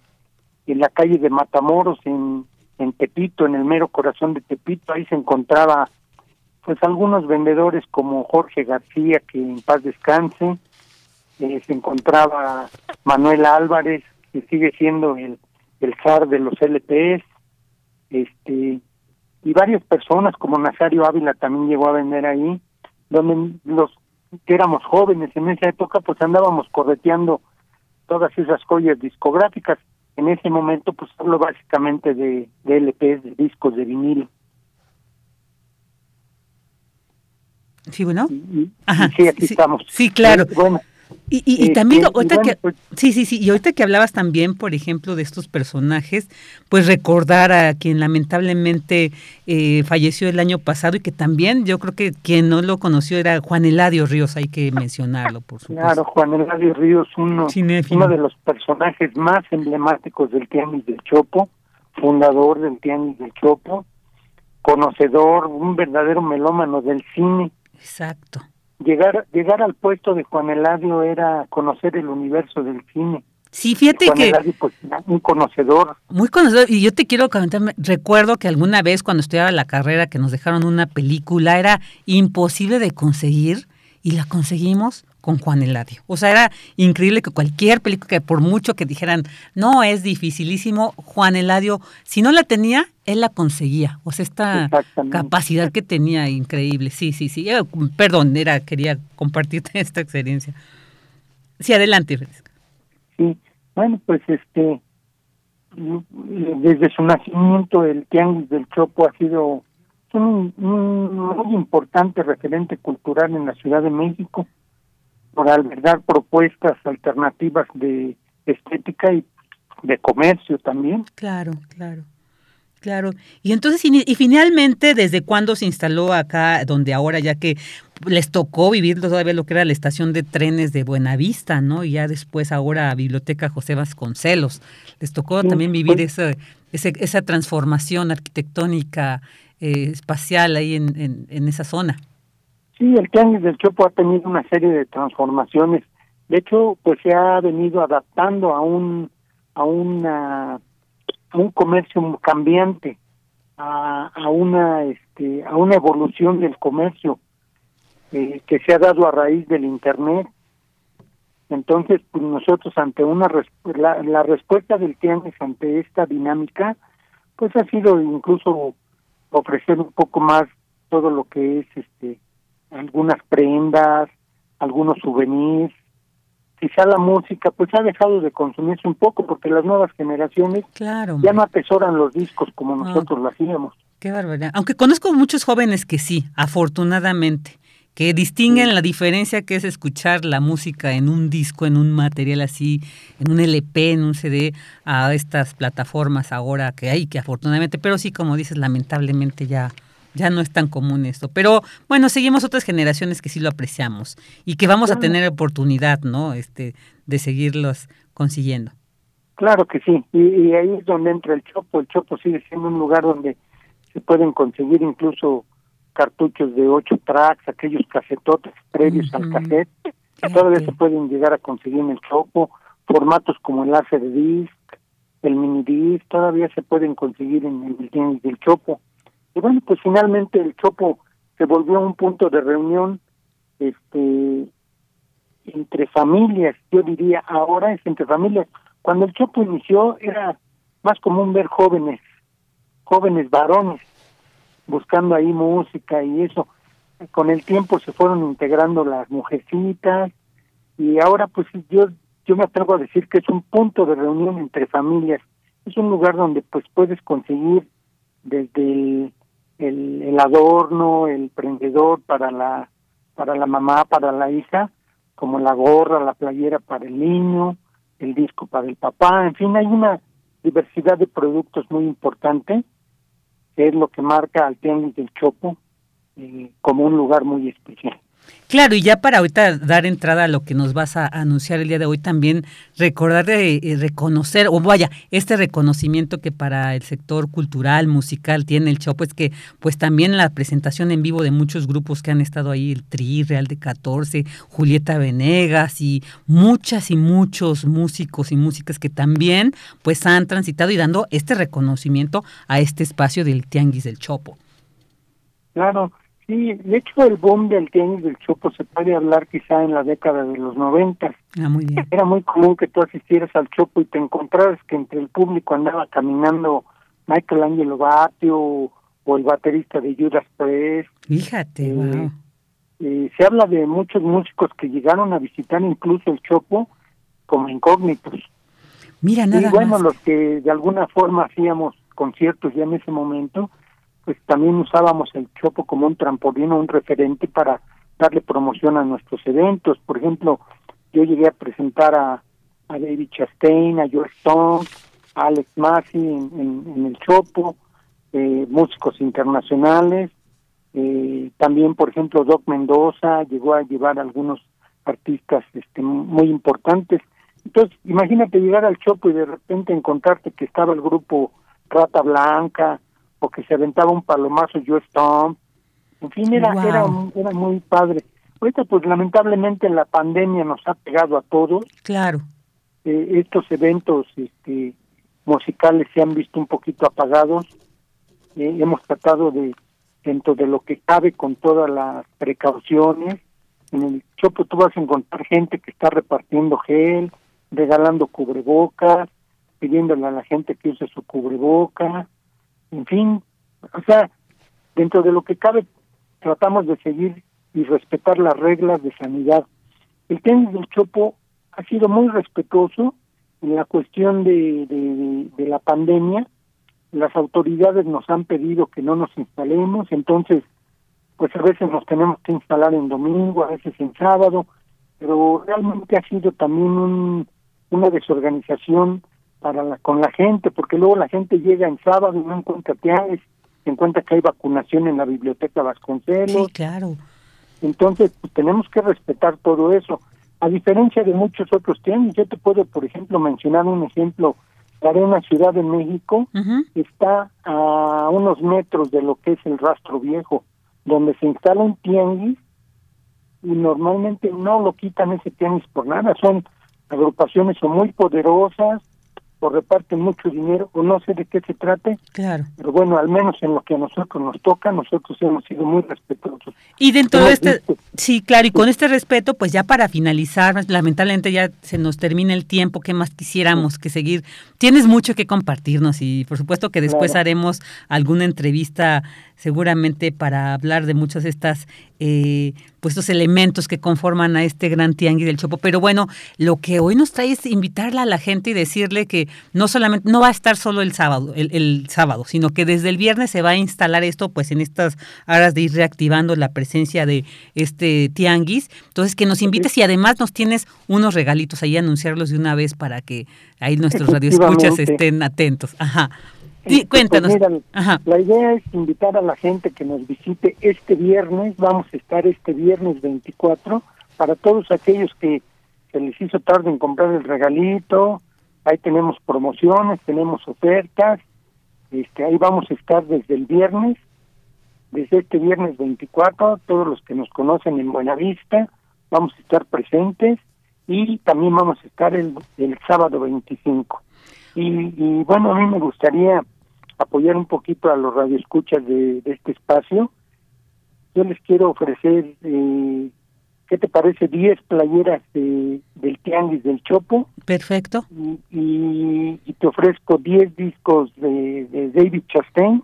S26: en la calle de Matamoros, en, en Tepito, en el mero corazón de Tepito, ahí se encontraba pues algunos vendedores como Jorge García, que en paz descanse, eh, se encontraba Manuel Álvarez, que sigue siendo el, el zar de los LPs, este, y varias personas como Nazario Ávila también llegó a vender ahí, donde los que éramos jóvenes en esa época, pues andábamos correteando todas esas joyas discográficas. En ese momento, pues hablo básicamente de, de LPs, de discos de vinilo.
S1: Sí, bueno.
S26: sí, aquí estamos.
S1: Sí, claro.
S26: Bueno,
S1: Y, y, también, ahorita que,
S26: pues-
S1: sí, sí, sí, y ahorita que hablabas también, por ejemplo, de estos personajes, pues recordar a quien lamentablemente eh, falleció el año pasado y que también yo creo que quien no lo conoció era Juan Eladio Ríos, hay que mencionarlo, por supuesto.
S26: Claro, Juan Eladio Ríos, uno, uno de los personajes más emblemáticos del Tianguis del Chopo, fundador del Tianguis del Chopo, conocedor, un verdadero melómano del cine.
S1: Exacto.
S26: Llegar, llegar al puesto de Juan Eladio era conocer el universo del cine.
S1: Sí, fíjate
S26: Juan
S1: que...
S26: Eladio, pues, un conocedor.
S1: Muy conocedor, y yo te quiero comentar, me- recuerdo que alguna vez cuando estudiaba la carrera que nos dejaron una película, era imposible de conseguir y la conseguimos con Juan Eladio. O sea, era increíble que cualquier película, que por mucho que dijeran, no, es dificilísimo, Juan Eladio, si no la tenía, él la conseguía. O sea, esta capacidad que tenía, increíble. Sí, sí, sí. Eh, perdón, era, quería compartirte (laughs) esta experiencia. Sí, adelante, Francisco.
S26: Sí, bueno, pues este, desde su nacimiento el Tianguis del Chopo ha sido un, un muy importante referente cultural en la Ciudad de México por albergar propuestas alternativas de estética y de comercio también.
S1: Claro, claro. Claro. Y entonces, y, y finalmente, ¿desde cuándo se instaló acá, donde ahora ya que les tocó vivir todavía lo que era la estación de trenes de Buenavista, ¿no? Y ya después ahora Biblioteca José Vasconcelos. Les tocó
S26: Sí,
S1: también vivir
S26: pues-
S1: esa, esa transformación arquitectónica eh, espacial ahí en, en, en esa zona.
S26: Sí, el Tianguis del Chopo ha tenido una serie de transformaciones. De hecho, pues se ha venido adaptando a un a una un comercio cambiante, a, a una este a una evolución del comercio eh, que se ha dado a raíz del internet. Entonces, pues nosotros ante una la, la respuesta del Tianguis ante esta dinámica, pues ha sido incluso ofrecer un poco más todo lo que es este algunas prendas, algunos souvenirs. Quizá la música pues ha dejado de consumirse un poco porque las nuevas generaciones
S1: Claro.
S26: ya no atesoran los discos como nosotros lo hacíamos.
S1: Qué barbaridad. Aunque conozco muchos jóvenes que sí, afortunadamente, que distinguen la diferencia que es escuchar la música en un disco, en un material así, en un LP, en un CD, a estas plataformas ahora que hay, que afortunadamente, pero sí, como dices, lamentablemente ya, ya no es tan común esto. Pero bueno, seguimos otras generaciones que sí lo apreciamos y que vamos a tener oportunidad, ¿no? Este, de seguirlos consiguiendo.
S26: Claro que sí, y, y ahí es donde entra el Chopo. El Chopo sigue siendo un lugar donde se pueden conseguir incluso cartuchos de ocho tracks, aquellos casetotes previos al cassette, que todavía se pueden llegar a conseguir en el Chopo, formatos como el láser disc, el mini disc, todavía se pueden conseguir en, en el Tianguis del Chopo. Y bueno, pues finalmente el Chopo se volvió un punto de reunión este entre familias, yo diría ahora es entre familias. Cuando el Chopo inició era más común ver jóvenes, jóvenes varones buscando ahí música y eso. Con el tiempo se fueron integrando las mujercitas y ahora pues yo yo me atrevo a decir que es un punto de reunión entre familias. Es un lugar donde pues puedes conseguir desde el, el, el adorno, el prendedor para la para la mamá, para la hija, como la gorra, la playera para el niño, el disco para el papá, en fin, hay una diversidad de productos muy importante, que es lo que marca al Tianguis del Chopo eh, como un lugar muy especial.
S1: Claro, y ya para ahorita dar entrada a lo que nos vas a anunciar el día de hoy, también recordar de eh, reconocer, o vaya, este reconocimiento que para el sector cultural, musical tiene el Chopo, es que pues también la presentación en vivo de muchos grupos que han estado ahí, el Tri, Real de 14, Julieta Venegas y muchas y muchos músicos y músicas que también pues han transitado y dando este reconocimiento a este espacio del Tianguis del Chopo.
S26: Claro, sí, de hecho el boom del tenis del Chopo se puede hablar quizá en la década de los noventas.
S1: Ah, muy bien.
S26: Era muy común que tú asistieras al Chopo y te encontraras que entre el público andaba caminando Michael Angelo Batio o el baterista de Judas Priest.
S1: Fíjate, wow.
S26: Eh, se habla de muchos músicos que llegaron a visitar incluso el Chopo como incógnitos.
S1: Mira, nada
S26: y bueno,
S1: más.
S26: los que de alguna forma hacíamos conciertos ya en ese momento, pues también usábamos el Chopo como un trampolín o un referente para darle promoción a nuestros eventos. Por ejemplo, yo llegué a presentar a, a David Chastain, a George Stone, a Alex Massey en, el Chopo, eh, músicos internacionales, eh, también por ejemplo Doc Mendoza llegó a llevar algunos artistas este, muy importantes. Entonces, imagínate llegar al Chopo y de repente encontrarte que estaba el grupo Rata Blanca o que se aventaba un palomazo yo Stone. En fin, era, era, era muy padre. Ahorita, pues lamentablemente la pandemia nos ha pegado a todos.
S1: Claro.
S26: Eh, estos eventos este, musicales se han visto un poquito apagados. Eh, hemos tratado de, dentro de lo que cabe, con todas las precauciones, en el Chopo tú vas a encontrar gente que está repartiendo gel, regalando cubrebocas, pidiéndole a la gente que use su cubreboca, en fin, o sea, dentro de lo que cabe tratamos de seguir y respetar las reglas de sanidad. El tenis del Chopo ha sido muy respetuoso en la cuestión de, de, de la pandemia. Las autoridades nos han pedido que no nos instalemos, entonces pues a veces nos tenemos que instalar en domingo, a veces en sábado, pero realmente ha sido también un, una desorganización para la, con la gente, porque luego la gente llega en sábado y no encuentra tianguis, encuentra que hay vacunación en la biblioteca Vasconcelos.
S1: Sí, claro.
S26: Entonces, pues, tenemos que respetar todo eso. A diferencia de muchos otros tianguis, yo te puedo, por ejemplo, mencionar un ejemplo. La Arena Ciudad de México está a unos metros de lo que es el Rastro Viejo donde se instala un tianguis y normalmente no lo quitan ese tianguis por nada, son agrupaciones son muy poderosas, o reparten mucho dinero, o no sé de qué se trate.
S1: Claro.
S26: Pero bueno, al menos en lo que a nosotros nos toca, nosotros hemos sido muy respetuosos.
S1: Y dentro de este, sí, claro, y con este respeto, pues ya para finalizar, lamentablemente ya se nos termina el tiempo, ¿qué más quisiéramos que seguir? Tienes mucho que compartirnos y por supuesto que después haremos alguna entrevista seguramente para hablar de muchas de estas eh, pues estos elementos que conforman a este gran tianguis del Chopo. Pero bueno, lo que hoy nos trae es invitarla a la gente y decirle que no solamente, no va a estar solo el sábado, el, sábado, sino que desde el viernes se va a instalar esto, pues en estas horas de ir reactivando la presencia de este tianguis. Entonces, que nos invites y además nos tienes unos regalitos ahí, anunciarlos de una vez para que ahí nuestros radioescuchas estén atentos. Ajá. Sí, pues cuéntanos.
S26: la idea es invitar a la gente que nos visite este viernes. Vamos a estar este viernes 24 para todos aquellos que se les hizo tarde en comprar el regalito. Ahí tenemos promociones, tenemos ofertas. Este, ahí vamos a estar desde el viernes, desde este viernes 24. Todos los que nos conocen en Buenavista vamos a estar presentes y también vamos a estar el, el sábado 25. Y, y, bueno, a mí me gustaría apoyar un poquito a los radioescuchas de, de este espacio. Yo les quiero ofrecer, eh, ¿qué te parece? 10 playeras de, del Tianguis del Chopo.
S1: Perfecto.
S26: Y, y, te ofrezco 10 discos de, de David Chastain.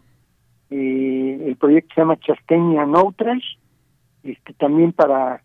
S26: Eh, el proyecto se llama Chastain and. Este, también para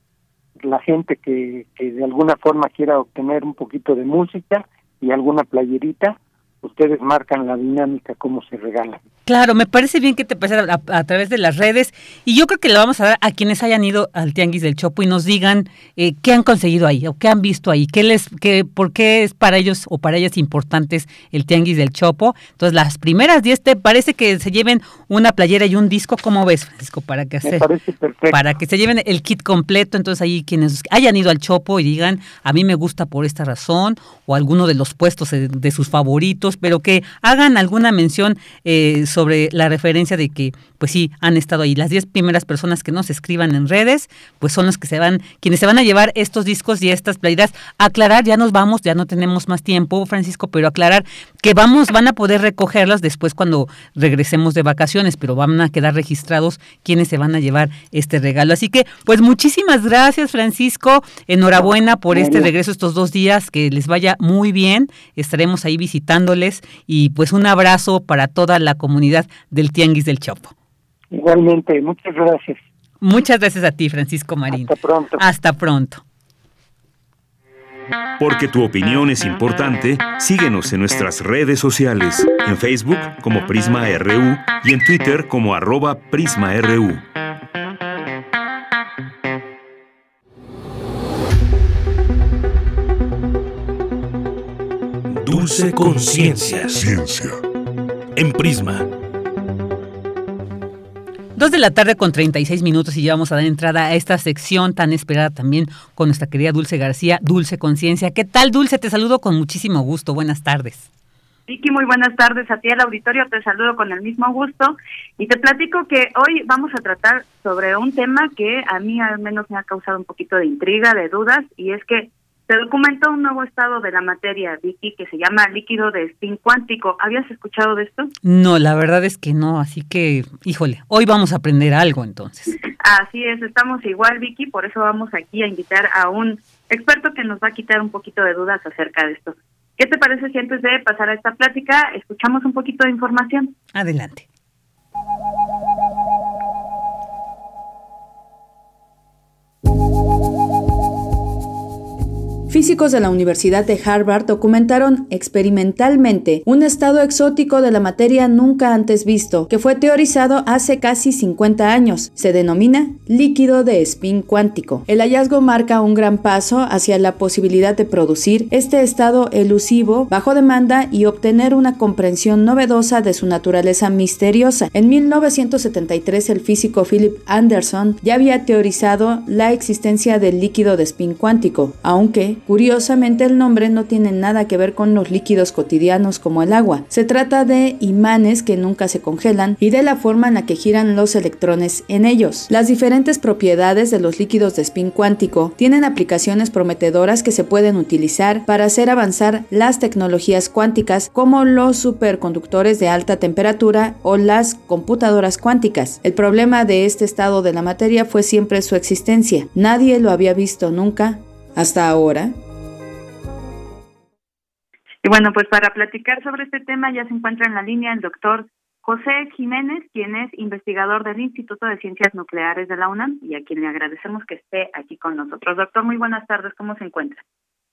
S26: la gente que, que de alguna forma quiera obtener un poquito de música y alguna playerita, ustedes marcan la dinámica, cómo se regala.
S1: Claro, me parece bien que te pases a, través de las redes y yo creo que le vamos a dar a quienes hayan ido al Tianguis del Chopo y nos digan eh, qué han conseguido ahí o qué han visto ahí, qué les, qué, por qué es para ellos o para ellas importantes el Tianguis del Chopo. Entonces, las primeras 10 te parece que se lleven una playera y un disco, ¿cómo ves, Francisco? Para que,
S26: perfecto.
S1: para que se lleven el kit completo. Entonces, ahí quienes hayan ido al Chopo y digan, a mí me gusta por esta razón o alguno de los puestos de, sus favoritos, pero que hagan alguna mención eh, sobre la referencia de que, pues sí, han estado ahí. Las 10 primeras personas que nos escriban en redes, pues son los que se van, quienes se van a llevar estos discos y estas playeras. Aclarar, ya nos vamos, ya no tenemos más tiempo, Francisco, pero aclarar que vamos, van a poder recogerlas después cuando regresemos de vacaciones, pero van a quedar registrados quienes se van a llevar este regalo. Así que, pues muchísimas gracias, Francisco. Enhorabuena por este regreso estos dos días, que les vaya muy bien. Estaremos ahí visitándoles y pues un abrazo para toda la comunidad del Tianguis del Chopo.
S26: Igualmente, muchas gracias.
S1: Muchas gracias a ti, Francisco Marín.
S26: Hasta pronto.
S1: Hasta pronto.
S2: Porque tu opinión es importante, síguenos en nuestras redes sociales, en Facebook como Prisma RU y en Twitter como arroba PrismaRU.
S6: Dulce Conciencia. Ciencia. En Prisma.
S1: Dos de la tarde con 36 minutos y ya vamos a dar entrada a esta sección tan esperada también con nuestra querida Dulce García, Dulce Conciencia. ¿Qué tal, Dulce? Te saludo con muchísimo gusto. Buenas tardes.
S27: Vicky, muy buenas tardes a ti al auditorio, te saludo con el mismo gusto y te platico que hoy vamos a tratar sobre un tema que a mí al menos me ha causado un poquito de intriga, de dudas, y es que se documentó un nuevo estado de la materia, Vicky, que se llama líquido de spin cuántico. ¿Habías escuchado de esto?
S1: No, la verdad es que no, así que, híjole, hoy vamos a aprender algo entonces. (laughs)
S27: Así es, estamos igual, Vicky, por eso vamos aquí a invitar a un experto que nos va a quitar un poquito de dudas acerca de esto. ¿Qué te parece si antes de pasar a esta plática escuchamos un poquito de información?
S1: Adelante.
S28: Físicos de la Universidad de Harvard documentaron experimentalmente un estado exótico de la materia nunca antes visto, que fue teorizado hace casi 50 años. Se denomina líquido de spin cuántico. El hallazgo marca un gran paso hacia la posibilidad de producir este estado elusivo bajo demanda y obtener una comprensión novedosa de su naturaleza misteriosa. En 1973 el físico Philip Anderson ya había teorizado la existencia del líquido de spin cuántico, aunque Curiosamente el nombre no tiene nada que ver con los líquidos cotidianos como el agua. Se trata de imanes que nunca se congelan y de la forma en la que giran los electrones en ellos. Las diferentes propiedades de los líquidos de spin cuántico tienen aplicaciones prometedoras que se pueden utilizar para hacer avanzar las tecnologías cuánticas como los superconductores de alta temperatura o las computadoras cuánticas. El problema de este estado de la materia fue siempre su existencia. Nadie lo había visto nunca hasta ahora?
S27: Y bueno, pues para platicar sobre este tema ya se encuentra en la línea el doctor José Jiménez, quien es investigador del Instituto de Ciencias Nucleares de la UNAM y a quien le agradecemos que esté aquí con nosotros. Doctor, muy buenas tardes, ¿cómo se encuentra?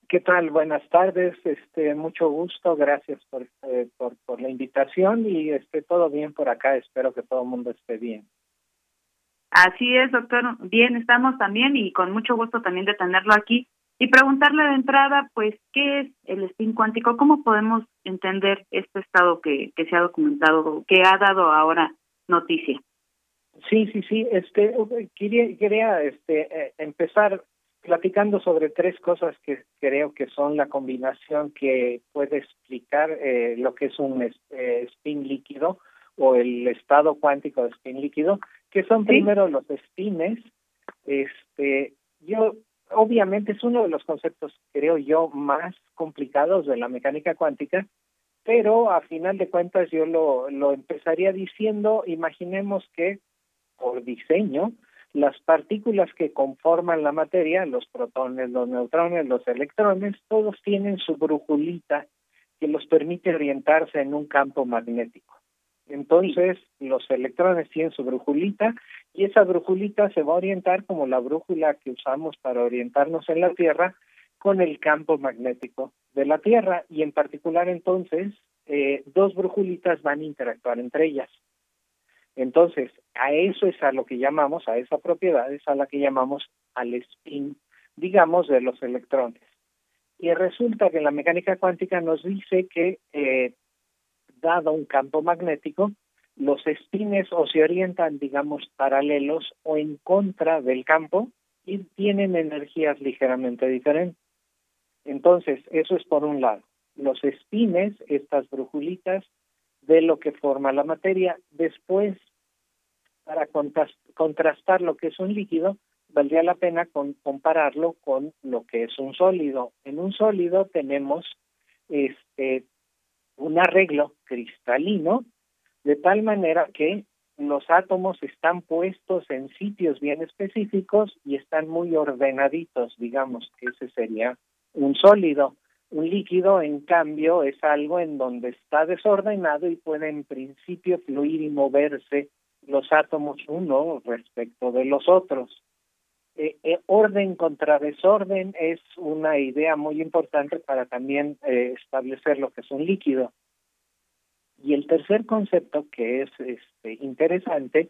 S29: ¿Qué tal? Buenas tardes, este, mucho gusto, gracias por, eh, por, por la invitación y este, todo bien por acá, espero que todo el mundo esté bien.
S27: Así es, doctor. Bien, estamos también y con mucho gusto también de tenerlo aquí y preguntarle de entrada, pues, ¿qué es el spin cuántico? ¿Cómo podemos entender este estado que, que se ha documentado, que ha dado ahora noticia?
S29: Sí, sí, sí. Este, quería, quería este, eh, empezar platicando sobre tres cosas que creo que son la combinación que puede explicar eh, lo que es un eh, spin líquido o el estado cuántico de spin líquido que son primero los spines. Este, yo obviamente es uno de los conceptos, creo yo, más complicados de la mecánica cuántica, pero a final de cuentas yo lo, lo empezaría diciendo, imaginemos que por diseño, las partículas que conforman la materia, los protones, los neutrones, los electrones, todos tienen su brujulita que los permite orientarse en un campo magnético. Entonces, los electrones tienen su brujulita y esa brujulita se va a orientar como la brújula que usamos para orientarnos en la Tierra con el campo magnético de la Tierra y en particular entonces eh, dos brujulitas van a interactuar entre ellas. Entonces, a eso es a lo que llamamos, a esa propiedad es a la que llamamos al spin, digamos, de los electrones. Y resulta que la mecánica cuántica nos dice que eh, dado un campo magnético, los espines o se orientan, digamos, paralelos o en contra del campo y tienen energías ligeramente diferentes. Entonces, eso es por un lado. Los espines, estas brujulitas, de lo que forma la materia. Después, para contrastar lo que es un líquido, valdría la pena compararlo con lo que es un sólido. En un sólido tenemos este un arreglo cristalino de tal manera que los átomos están puestos en sitios bien específicos y están muy ordenaditos, digamos que ese sería un sólido. Un líquido, en cambio, es algo en donde está desordenado y puede en principio fluir y moverse los átomos uno respecto de los otros. Eh, eh, orden contra desorden es una idea muy importante para también eh, establecer lo que es un líquido. Y el tercer concepto que es este, interesante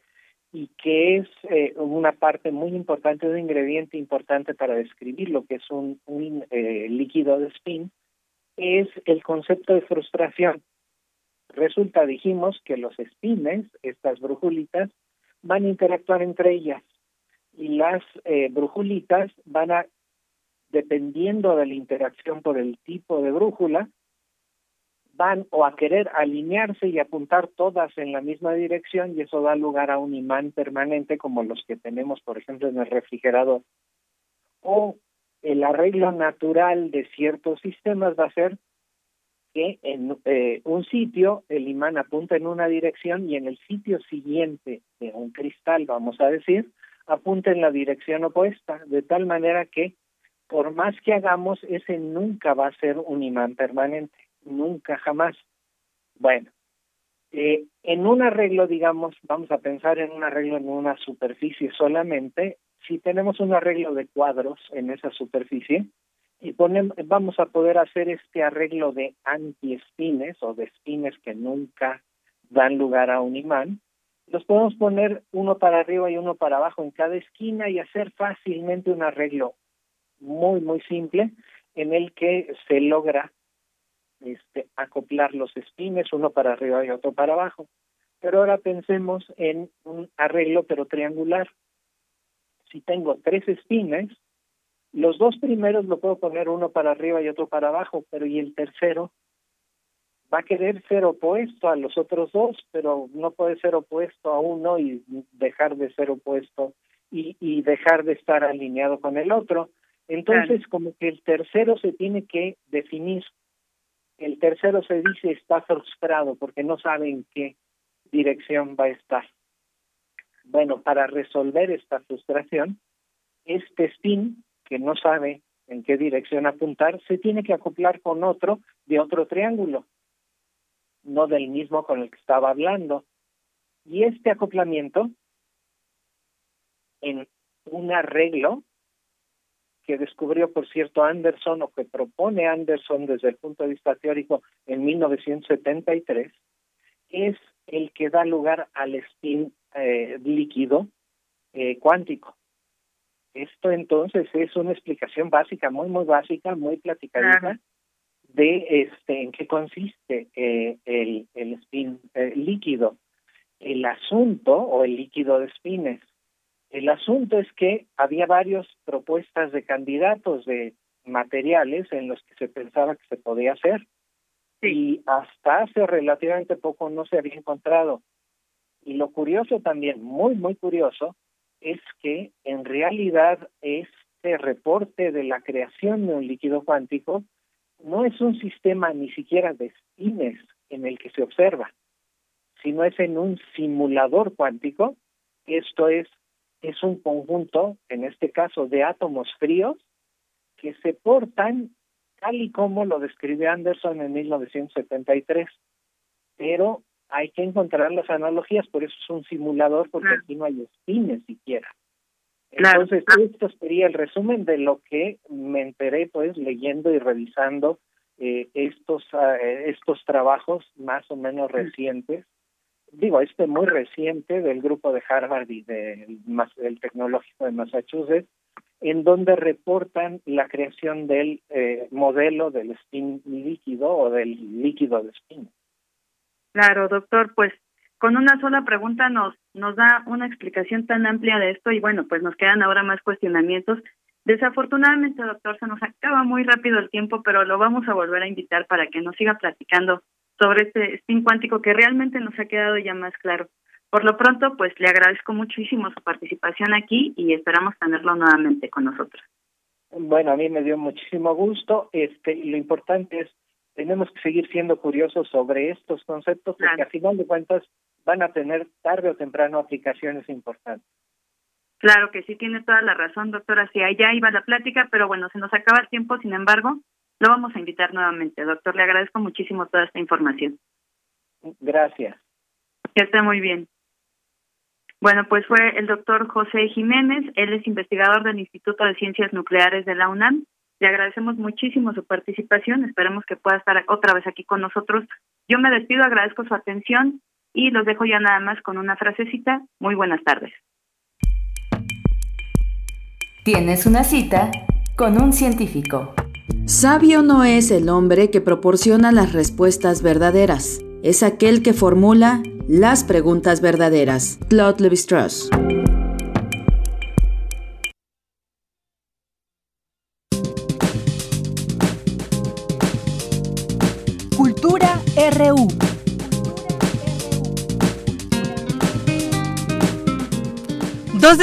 S29: y que es una parte muy importante, un ingrediente importante para describir lo que es un, un líquido de spin, es el concepto de frustración. Resulta, dijimos, que los espines, estas brujulitas, van a interactuar entre ellas y las eh, brujulitas van a, dependiendo de la interacción por el tipo de brújula, van o a querer alinearse y apuntar todas en la misma dirección y eso da lugar a un imán permanente como los que tenemos, por ejemplo, en el refrigerador. O el arreglo natural de ciertos sistemas va a ser que en eh, un sitio el imán apunta en una dirección y en el sitio siguiente de un cristal, vamos a decir, apunta en la dirección opuesta, de tal manera que por más que hagamos, ese nunca va a ser un imán permanente, nunca jamás. Bueno, eh, en un arreglo, digamos, vamos a pensar en un arreglo en una superficie solamente, si tenemos un arreglo de cuadros en esa superficie, y ponemos, vamos a poder hacer este arreglo de anti-espines o de espines que nunca dan lugar a un imán, los podemos poner uno para arriba y uno para abajo en cada esquina y hacer fácilmente un arreglo muy, muy simple en el que se logra este, acoplar los espines, uno para arriba y otro para abajo. Pero ahora pensemos en un arreglo pero triangular. Si tengo tres espines, los dos primeros lo puedo poner uno para arriba y otro para abajo, pero y el tercero va a querer ser opuesto a los otros dos, pero no puede ser opuesto a uno y dejar de ser opuesto y, y dejar de estar alineado con el otro. Entonces, como que el tercero se tiene que definir. El tercero se dice está frustrado porque no sabe en qué dirección va a estar. Bueno, para resolver esta frustración, este spin que no sabe en qué dirección apuntar, se tiene que acoplar con otro de otro triángulo, no del mismo con el que estaba hablando. Y este acoplamiento, en un arreglo que descubrió, por cierto, Anderson o que propone Anderson desde el punto de vista teórico en 1973, es el que da lugar al spin eh, líquido eh, cuántico. Esto entonces es una explicación básica, muy, muy básica, muy platicadita de este en qué consiste eh, el, el spin eh, líquido. El asunto o el líquido de spines. El asunto es que había varias propuestas de candidatos de materiales en los que se pensaba que se podía hacer y hasta hace relativamente poco no se había encontrado. Y lo curioso también, muy, muy curioso, es que en realidad este reporte de la creación de un líquido cuántico no es un sistema ni siquiera de spines en el que se observa, sino es en un simulador cuántico. Esto es, es un conjunto, en este caso, de átomos fríos que se portan tal y como lo describió Anderson en 1973, pero hay que encontrar las analogías, por eso es un simulador, porque aquí no hay espines siquiera. Entonces, esto sería el resumen de lo que me enteré, pues, leyendo y revisando eh, estos, ah, estos trabajos más o menos recientes. Digo, este muy reciente del grupo de Harvard y del, del Tecnológico de Massachusetts, en donde reportan la creación del eh, modelo del spin líquido o del líquido de spin.
S27: Claro, doctor, pues con una sola pregunta nos nos da una explicación tan amplia de esto y bueno, pues nos quedan ahora más cuestionamientos. Desafortunadamente, doctor, se nos acaba muy rápido el tiempo, pero lo vamos a volver a invitar para que nos siga platicando sobre este spin cuántico que realmente nos ha quedado ya más claro. Por lo pronto, pues le agradezco muchísimo su participación aquí y esperamos tenerlo nuevamente con nosotros.
S29: Bueno, a mí me dio muchísimo gusto. Este, lo importante es tenemos que seguir siendo curiosos sobre estos conceptos porque a final de cuentas van a tener tarde o temprano aplicaciones importantes.
S27: Claro que sí, tiene toda la razón, doctora. Hacia allá iba la plática, pero bueno, se nos acaba el tiempo, sin embargo, lo vamos a invitar nuevamente. Doctor, le agradezco muchísimo toda esta información.
S29: Gracias.
S27: Que esté muy bien. Bueno, pues fue el doctor José Jiménez, él es investigador del Instituto de Ciencias Nucleares de la UNAM le agradecemos muchísimo su participación. Esperemos que pueda estar otra vez aquí con nosotros. Yo me despido, agradezco su atención y los dejo ya nada más con una frasecita. Muy buenas tardes.
S18: Tienes una cita con un científico.
S28: Sabio no es el hombre que proporciona las respuestas verdaderas, es aquel que formula las preguntas verdaderas. Claude Levi-Strauss.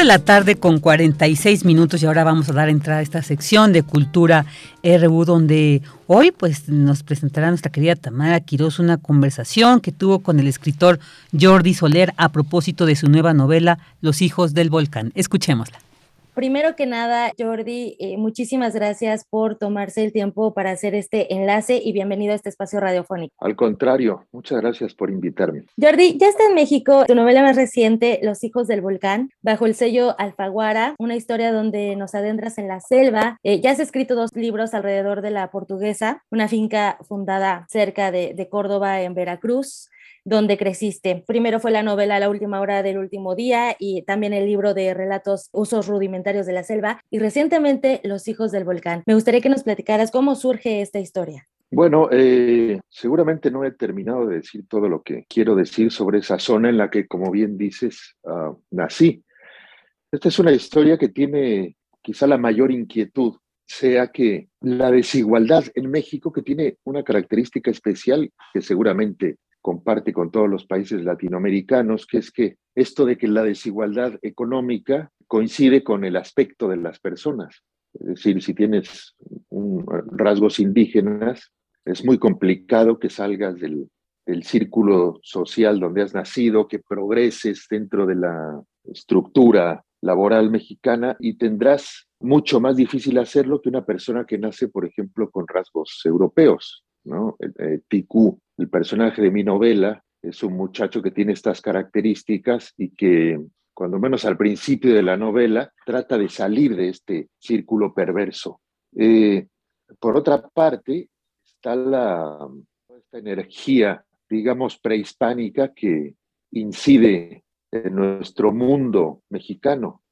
S1: La tarde con 46 minutos y ahora vamos a dar entrada a esta sección de Cultura RU donde hoy pues nos presentará nuestra querida Tamara Quiroz una conversación que tuvo con el escritor Jordi Soler a propósito de su nueva novela Los hijos del volcán. Escuchémosla.
S30: Primero que nada, Jordi, eh, muchísimas gracias por tomarse el tiempo para hacer este enlace y bienvenido a este espacio radiofónico.
S31: Al contrario, muchas gracias por invitarme.
S30: Jordi, ya está en México tu novela más reciente, Los hijos del volcán, bajo el sello Alfaguara, una historia donde nos adentras en la selva. Eh, ya has escrito dos libros alrededor de la portuguesa, una finca fundada cerca de, de Córdoba en Veracruz donde creciste. Primero fue la novela La última hora del último día y también el libro de relatos Usos rudimentarios de la selva y recientemente Los hijos del volcán. Me gustaría que nos platicaras cómo surge esta historia.
S31: Bueno, eh, seguramente no he terminado de decir todo lo que quiero decir sobre esa zona en la que, como bien dices, uh, nací. Esta es una historia que tiene quizá la mayor inquietud, sea que la desigualdad en México, que tiene una característica especial que seguramente comparte con todos los países latinoamericanos, que es que esto de que la desigualdad económica coincide con el aspecto de las personas. Es decir, si tienes un, rasgos indígenas, es muy complicado que salgas del, círculo social donde has nacido, que progreses dentro de la estructura laboral mexicana y tendrás mucho más difícil hacerlo que una persona que nace, por ejemplo, con rasgos europeos. ¿no? Eh, Ticú el personaje de mi novela es un muchacho que tiene estas características y que, cuando menos al principio de la novela, trata de salir de este círculo perverso. Eh, por otra parte, está la, esta energía, digamos, prehispánica que incide en nuestro mundo mexicano,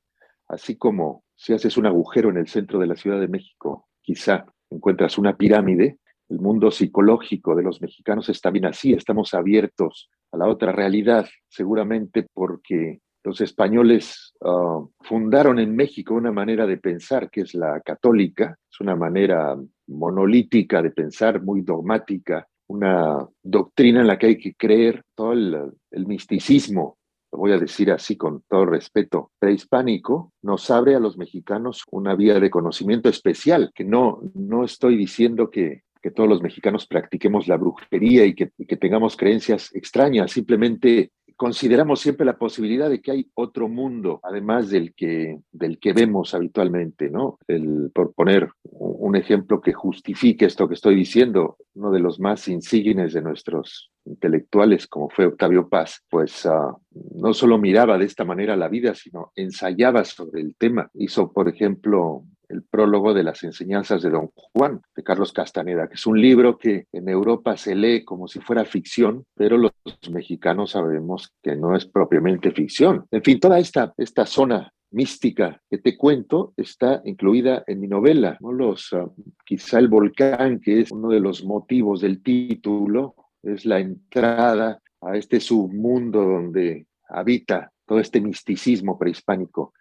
S31: así como si haces un agujero en el centro de la Ciudad de México, quizá encuentras una pirámide, el mundo psicológico de los mexicanos está bien así, estamos abiertos a la otra realidad, seguramente porque los españoles ah, fundaron en México una manera de pensar que es la católica, es una manera monolítica de pensar, muy dogmática, una doctrina en la que hay que creer, todo el, el misticismo lo voy a decir así con todo respeto, prehispánico, nos abre a los mexicanos una vía de conocimiento especial, que no, no estoy diciendo que que todos los mexicanos practiquemos la brujería y que, tengamos creencias extrañas, simplemente consideramos siempre la posibilidad de que hay otro mundo, además del que, del que vemos habitualmente, ¿no? El, por poner un ejemplo que justifique esto que estoy diciendo, uno de los más insignes de nuestros intelectuales, como fue Octavio Paz, pues uh, no solo miraba de esta manera la vida, sino ensayaba sobre el tema. Hizo, por ejemplo, el prólogo de las enseñanzas de Don Juan, de Carlos Castaneda, que es un libro que en Europa se lee como si fuera ficción, pero los mexicanos sabemos que no es propiamente ficción. En fin, toda esta, esta zona mística que te cuento está incluida en mi novela. ¿no? Los, uh, quizá el volcán, que es uno de los motivos del título, es la entrada a este submundo donde habita todo este misticismo prehispánico.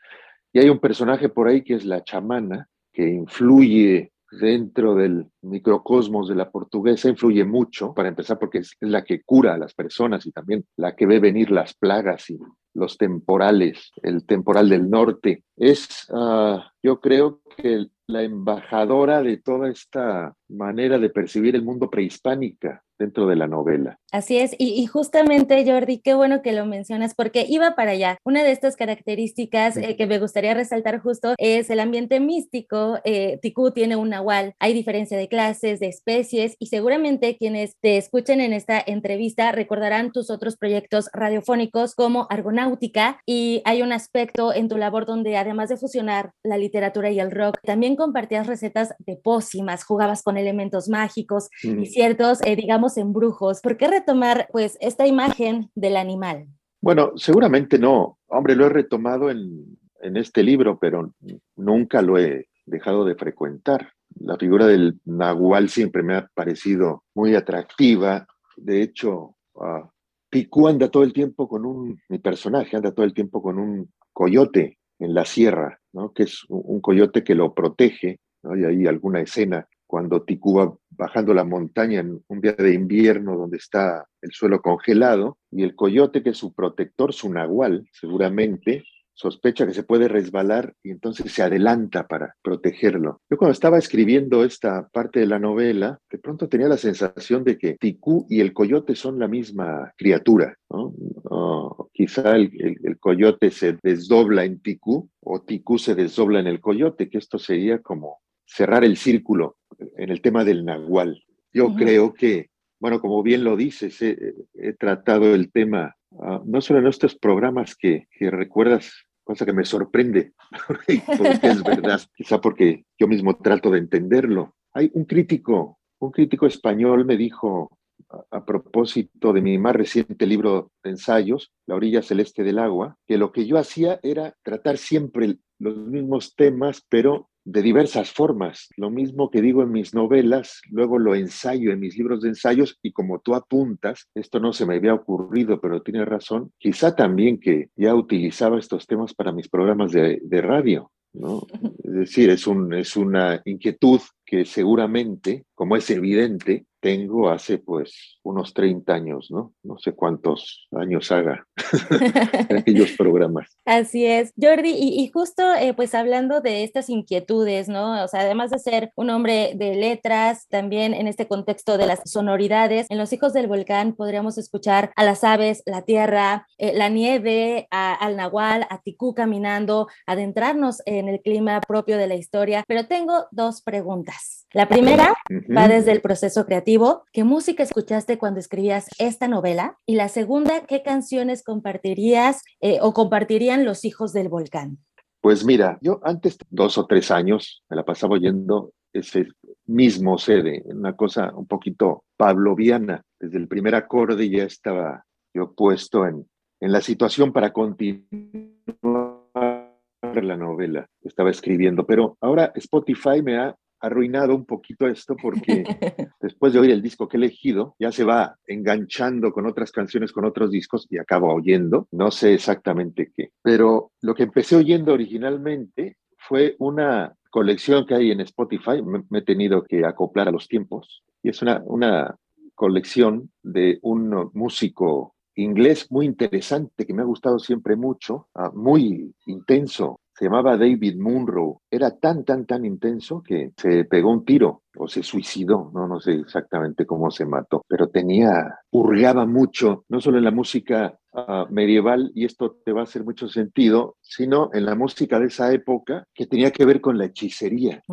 S31: Y hay un personaje por ahí que es la chamana, que influye dentro del microcosmos de la portuguesa, influye mucho, para empezar porque es, la que cura a las personas y también la que ve venir las plagas y los temporales, el temporal del norte. Es, uh, yo creo que la embajadora de toda esta manera de percibir el mundo prehispánica dentro de la novela.
S30: Así es, y, justamente Jordi, qué bueno que lo mencionas porque iba para allá. Una de estas características eh, que me gustaría resaltar justo es el ambiente místico. Eh, Ticú tiene un nahual, hay diferencia de clases, de especies y seguramente quienes te escuchen en esta entrevista recordarán tus otros proyectos radiofónicos como Argonáutica y hay un aspecto en tu labor donde además de fusionar la literatura y el rock, también compartías recetas de pócimas, jugabas con elementos mágicos y ciertos, eh, digamos, embrujos. ¿Por qué retomar pues esta imagen del animal?
S31: Bueno, seguramente no. Hombre, lo he retomado en, en este libro, pero nunca lo he dejado de frecuentar. la figura del nahual siempre me ha parecido muy atractiva. De hecho, uh, anda todo el tiempo con un, mi personaje anda todo el tiempo con un coyote en la sierra, ¿no? que es un, coyote que lo protege. ¿no? Y hay alguna escena cuando Ticú va bajando la montaña en un día de invierno donde está el suelo congelado y el coyote que es su protector, su nahual, seguramente, sospecha que se puede resbalar y entonces se adelanta para protegerlo. Yo cuando estaba escribiendo esta parte de la novela, de pronto tenía la sensación de que Ticú y el coyote son la misma criatura. quizá el, el, coyote se desdobla en Ticú o Ticú se desdobla en el coyote, que esto sería como cerrar el círculo en el tema del nahual. Yo creo que, bueno, como bien lo dices, he tratado el tema Ah, no solo en estos programas que, recuerdas, cosa que me sorprende, (laughs) porque es verdad, (laughs) quizá porque yo mismo trato de entenderlo. Hay un crítico, un crítico español me dijo a, propósito de mi más reciente libro de ensayos, La orilla celeste del agua, que lo que yo hacía era tratar siempre los mismos temas, pero de diversas formas. Lo mismo que digo en mis novelas, luego lo ensayo en mis libros de ensayos y como tú apuntas, esto no se me había ocurrido, pero tienes razón, quizá también que ya utilizaba estos temas para mis programas de, de radio. ¿no? (laughs) Es decir, es, un, es una inquietud que seguramente, como es evidente, tengo hace pues unos 30 años, ¿no? No sé cuántos años haga (laughs) aquellos programas.
S30: Así es, Jordi, y, justo eh, pues hablando de estas inquietudes, ¿no? O sea, además de ser un hombre de letras, también en este contexto de las sonoridades, en Los Hijos del Volcán podríamos escuchar a las aves, la tierra, eh, la nieve, al nahual, a Ticú caminando, adentrarnos en el clima propio de la historia, pero tengo dos preguntas. La primera va desde el proceso creativo. ¿Qué música escuchaste cuando escribías esta novela? Y la segunda, ¿qué canciones compartirías eh, o compartirían los hijos del volcán?
S31: Pues mira, yo antes, dos o tres años, me la pasaba oyendo ese mismo sede, una cosa un poquito pavloviana. Desde el primer acorde ya estaba yo puesto en, en la situación para continuar la novela que estaba escribiendo. Pero ahora Spotify me ha arruinado un poquito esto porque (laughs) después de oír el disco que he elegido, ya se va enganchando con otras canciones, con otros discos y acabo oyendo, no sé exactamente qué. Pero lo que empecé oyendo originalmente fue una colección que hay en Spotify, me, he tenido que acoplar a los tiempos, y es una, una colección de un músico inglés muy interesante que me ha gustado siempre mucho, ah, muy intenso, se llamaba David Munro. Era tan, tan, tan intenso que se pegó un tiro o se suicidó, no, no sé exactamente cómo se mató, pero tenía, hurgaba mucho, no solo en la música ah, medieval, y esto te va a hacer mucho sentido, sino en la música de esa época que tenía que ver con la hechicería.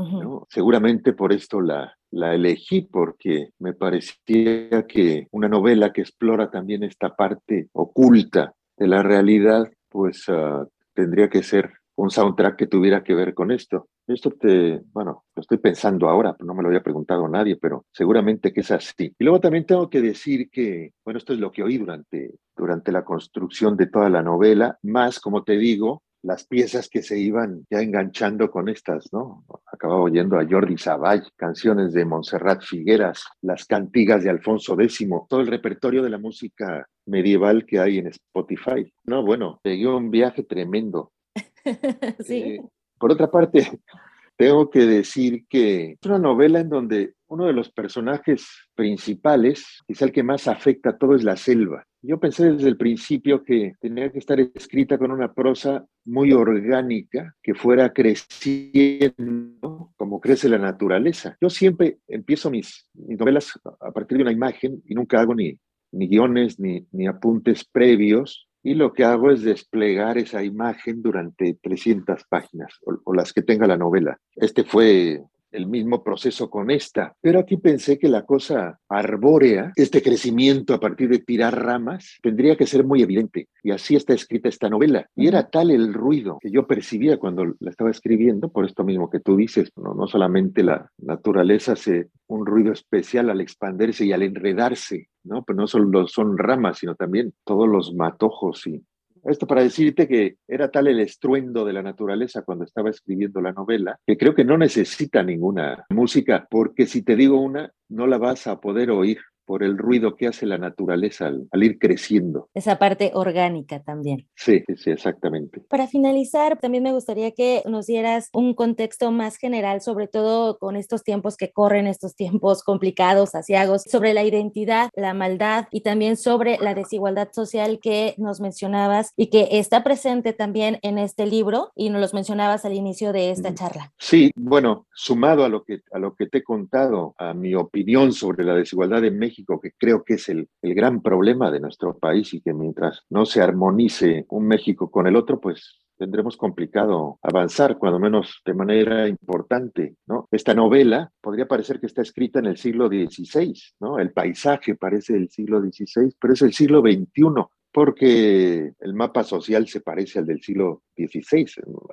S31: Seguramente por esto la, la elegí porque me parecía que una novela que explora también esta parte oculta de la realidad, pues ah, tendría que ser un soundtrack que tuviera que ver con esto. Esto te, bueno, lo estoy pensando ahora, no me lo había preguntado nadie, pero seguramente que es así. Y luego también tengo que decir que, bueno, esto es lo que oí durante, durante la construcción de toda la novela, más, como te digo, las piezas que se iban ya enganchando con estas, ¿no? Acababa oyendo a Jordi Savall, canciones de Montserrat Figueras, las cantigas de Alfonso X, todo el repertorio de la música medieval que hay en Spotify. No, bueno, pegué un viaje tremendo (laughs)
S30: Eh,
S31: por otra parte, (laughs) tengo que decir que es una novela en donde uno de los personajes principales, quizá el que más afecta a todo, es la selva. Yo pensé desde el principio que tenía que estar escrita con una prosa muy orgánica, que fuera creciendo como crece la naturaleza. Yo siempre empiezo mis, novelas a partir de una imagen y nunca hago ni, ni guiones ni, ni apuntes previos, y lo que hago es desplegar esa imagen durante 300 páginas o, las que tenga la novela. Este fue el mismo proceso con esta, pero aquí pensé que la cosa arbórea, este crecimiento a partir de tirar ramas, tendría que ser muy evidente. Y así está escrita esta novela. Y era tal el ruido que yo percibía cuando la estaba escribiendo, por esto mismo que tú dices, no, no solamente la naturaleza hace un ruido especial al expandirse y al enredarse ¿no? Pero no solo son ramas, sino también todos los matojos y, Esto para decirte que era tal el estruendo de la naturaleza cuando estaba escribiendo la novela, que creo que no necesita ninguna música, porque si te digo una, no la vas a poder oír por el ruido que hace la naturaleza al, ir creciendo.
S30: Esa parte orgánica también.
S31: Sí, sí, exactamente.
S30: Para finalizar, también me gustaría que nos dieras un contexto más general, sobre todo con estos tiempos que corren, estos tiempos (laughs) complicados, asiagos, sobre la identidad, la maldad y también sobre la desigualdad social que nos mencionabas y que está presente también en este libro y nos los mencionabas al inicio de esta charla.
S31: Sí, bueno, sumado a lo que, a lo que te he contado, a mi opinión sobre la desigualdad en México, que creo que es el, el gran problema de nuestro país y que mientras no se armonice un México con el otro, pues tendremos complicado avanzar, cuando menos de manera importante, ¿no? Esta novela podría parecer que está escrita en el siglo XVI, ¿no? El paisaje parece del siglo XVI, pero es el siglo XXI porque el mapa social se parece al del siglo XVI.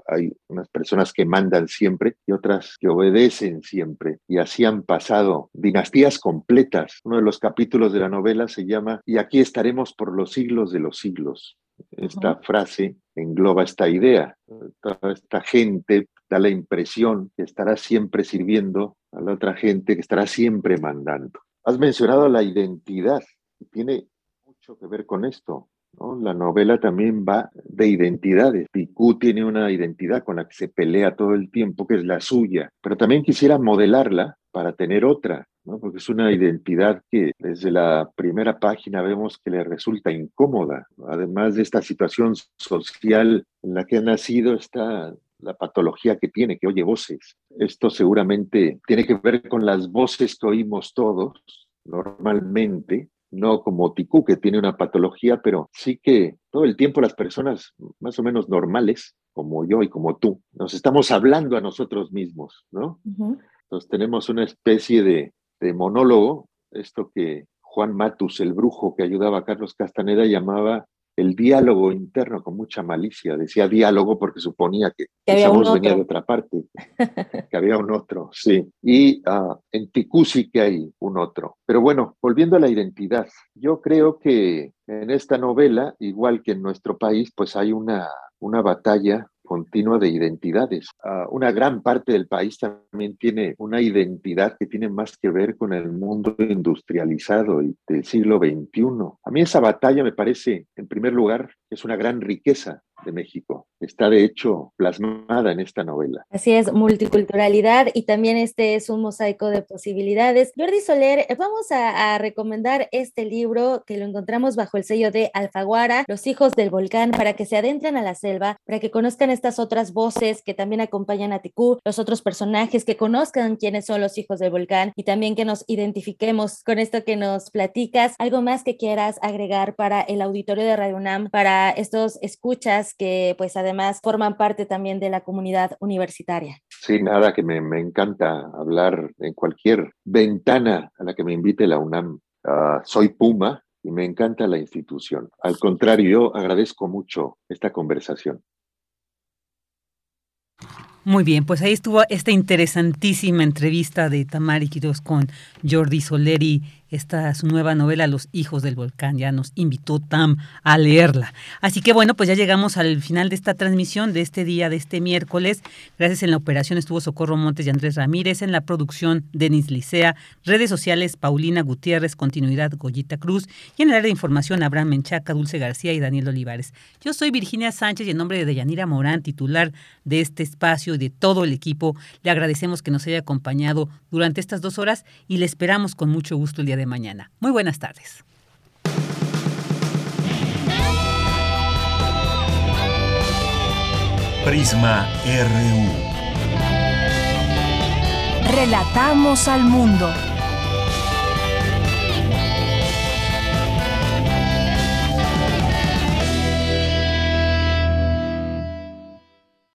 S31: Hay unas personas que mandan siempre y otras que obedecen siempre. Y así han pasado dinastías completas. Uno de los capítulos de la novela se llama Y aquí estaremos por los siglos de los siglos. Esta frase engloba esta idea. Toda esta gente da la impresión que estará siempre sirviendo a la otra gente, que estará siempre mandando. Has mencionado la identidad. Tiene que ver con esto. ¿no? La novela también va de identidades. Picú tiene una identidad con la que se pelea todo el tiempo, que es la suya, pero también quisiera modelarla para tener otra, ¿no? porque es una identidad que desde la primera página vemos que le resulta incómoda. Además de esta situación social en la que ha nacido, está la patología que tiene, que oye voces. Esto seguramente tiene que ver con las voces que oímos todos normalmente no como Ticú, que tiene una patología, pero sí que todo el tiempo las personas más o menos normales, como yo y como tú, nos estamos hablando a nosotros mismos, ¿no? Entonces tenemos una especie de, de monólogo, esto que Juan Matus, el brujo que ayudaba a Carlos Castaneda, llamaba el diálogo interno con mucha malicia. Decía diálogo porque suponía que, esa voz venía de otra parte, (laughs) que había un otro, sí. Y uh, en Ticú sí que hay un otro. Pero bueno, volviendo a la identidad, yo creo que en esta novela, igual que en nuestro país, pues hay una, una batalla continua de identidades. Ah, una gran parte del país también tiene una identidad que tiene más que ver con el mundo industrializado del siglo XXI. A mí esa batalla me parece, en primer lugar, es una gran riqueza de México. Está de hecho plasmada en esta novela.
S30: Así es, multiculturalidad y también este es un mosaico de posibilidades. Jordi Soler, vamos a, recomendar este libro que lo encontramos bajo el sello de Alfaguara, Los hijos del volcán, para que se adentren a la selva, para que conozcan estas otras voces que también acompañan a Ticú, los otros personajes, que conozcan quiénes son los hijos del volcán y también que nos identifiquemos con esto que nos platicas. ¿Algo más que quieras agregar para el auditorio de Radio UNAM, para estos escuchas que pues además forman parte también de la comunidad universitaria.
S31: Sí, nada, que me, encanta hablar en cualquier ventana a la que me invite la UNAM. Ah, soy Puma y me encanta la institución. Al contrario, yo agradezco mucho esta conversación.
S1: Muy bien, pues ahí estuvo esta interesantísima entrevista de Tamari Quiroz con Jordi Soleri esta su nueva novela Los hijos del volcán. Ya nos invitó Tam a leerla. Así que bueno, pues ya llegamos al final de esta transmisión de este día, de este miércoles. Gracias en la operación estuvo Socorro Montes y Andrés Ramírez, en la producción Denis Licea, redes sociales Paulina Gutiérrez, continuidad Goyita Cruz y en el área de información Abraham Menchaca, Dulce García y Daniel Olivares. Yo soy Virginia Sánchez y en nombre de Deyanira Morán, titular de este espacio y de todo el equipo, le agradecemos que nos haya acompañado durante estas dos horas y le esperamos con mucho gusto el día de mañana. Muy buenas tardes.
S2: Prisma RU.
S3: Relatamos al mundo.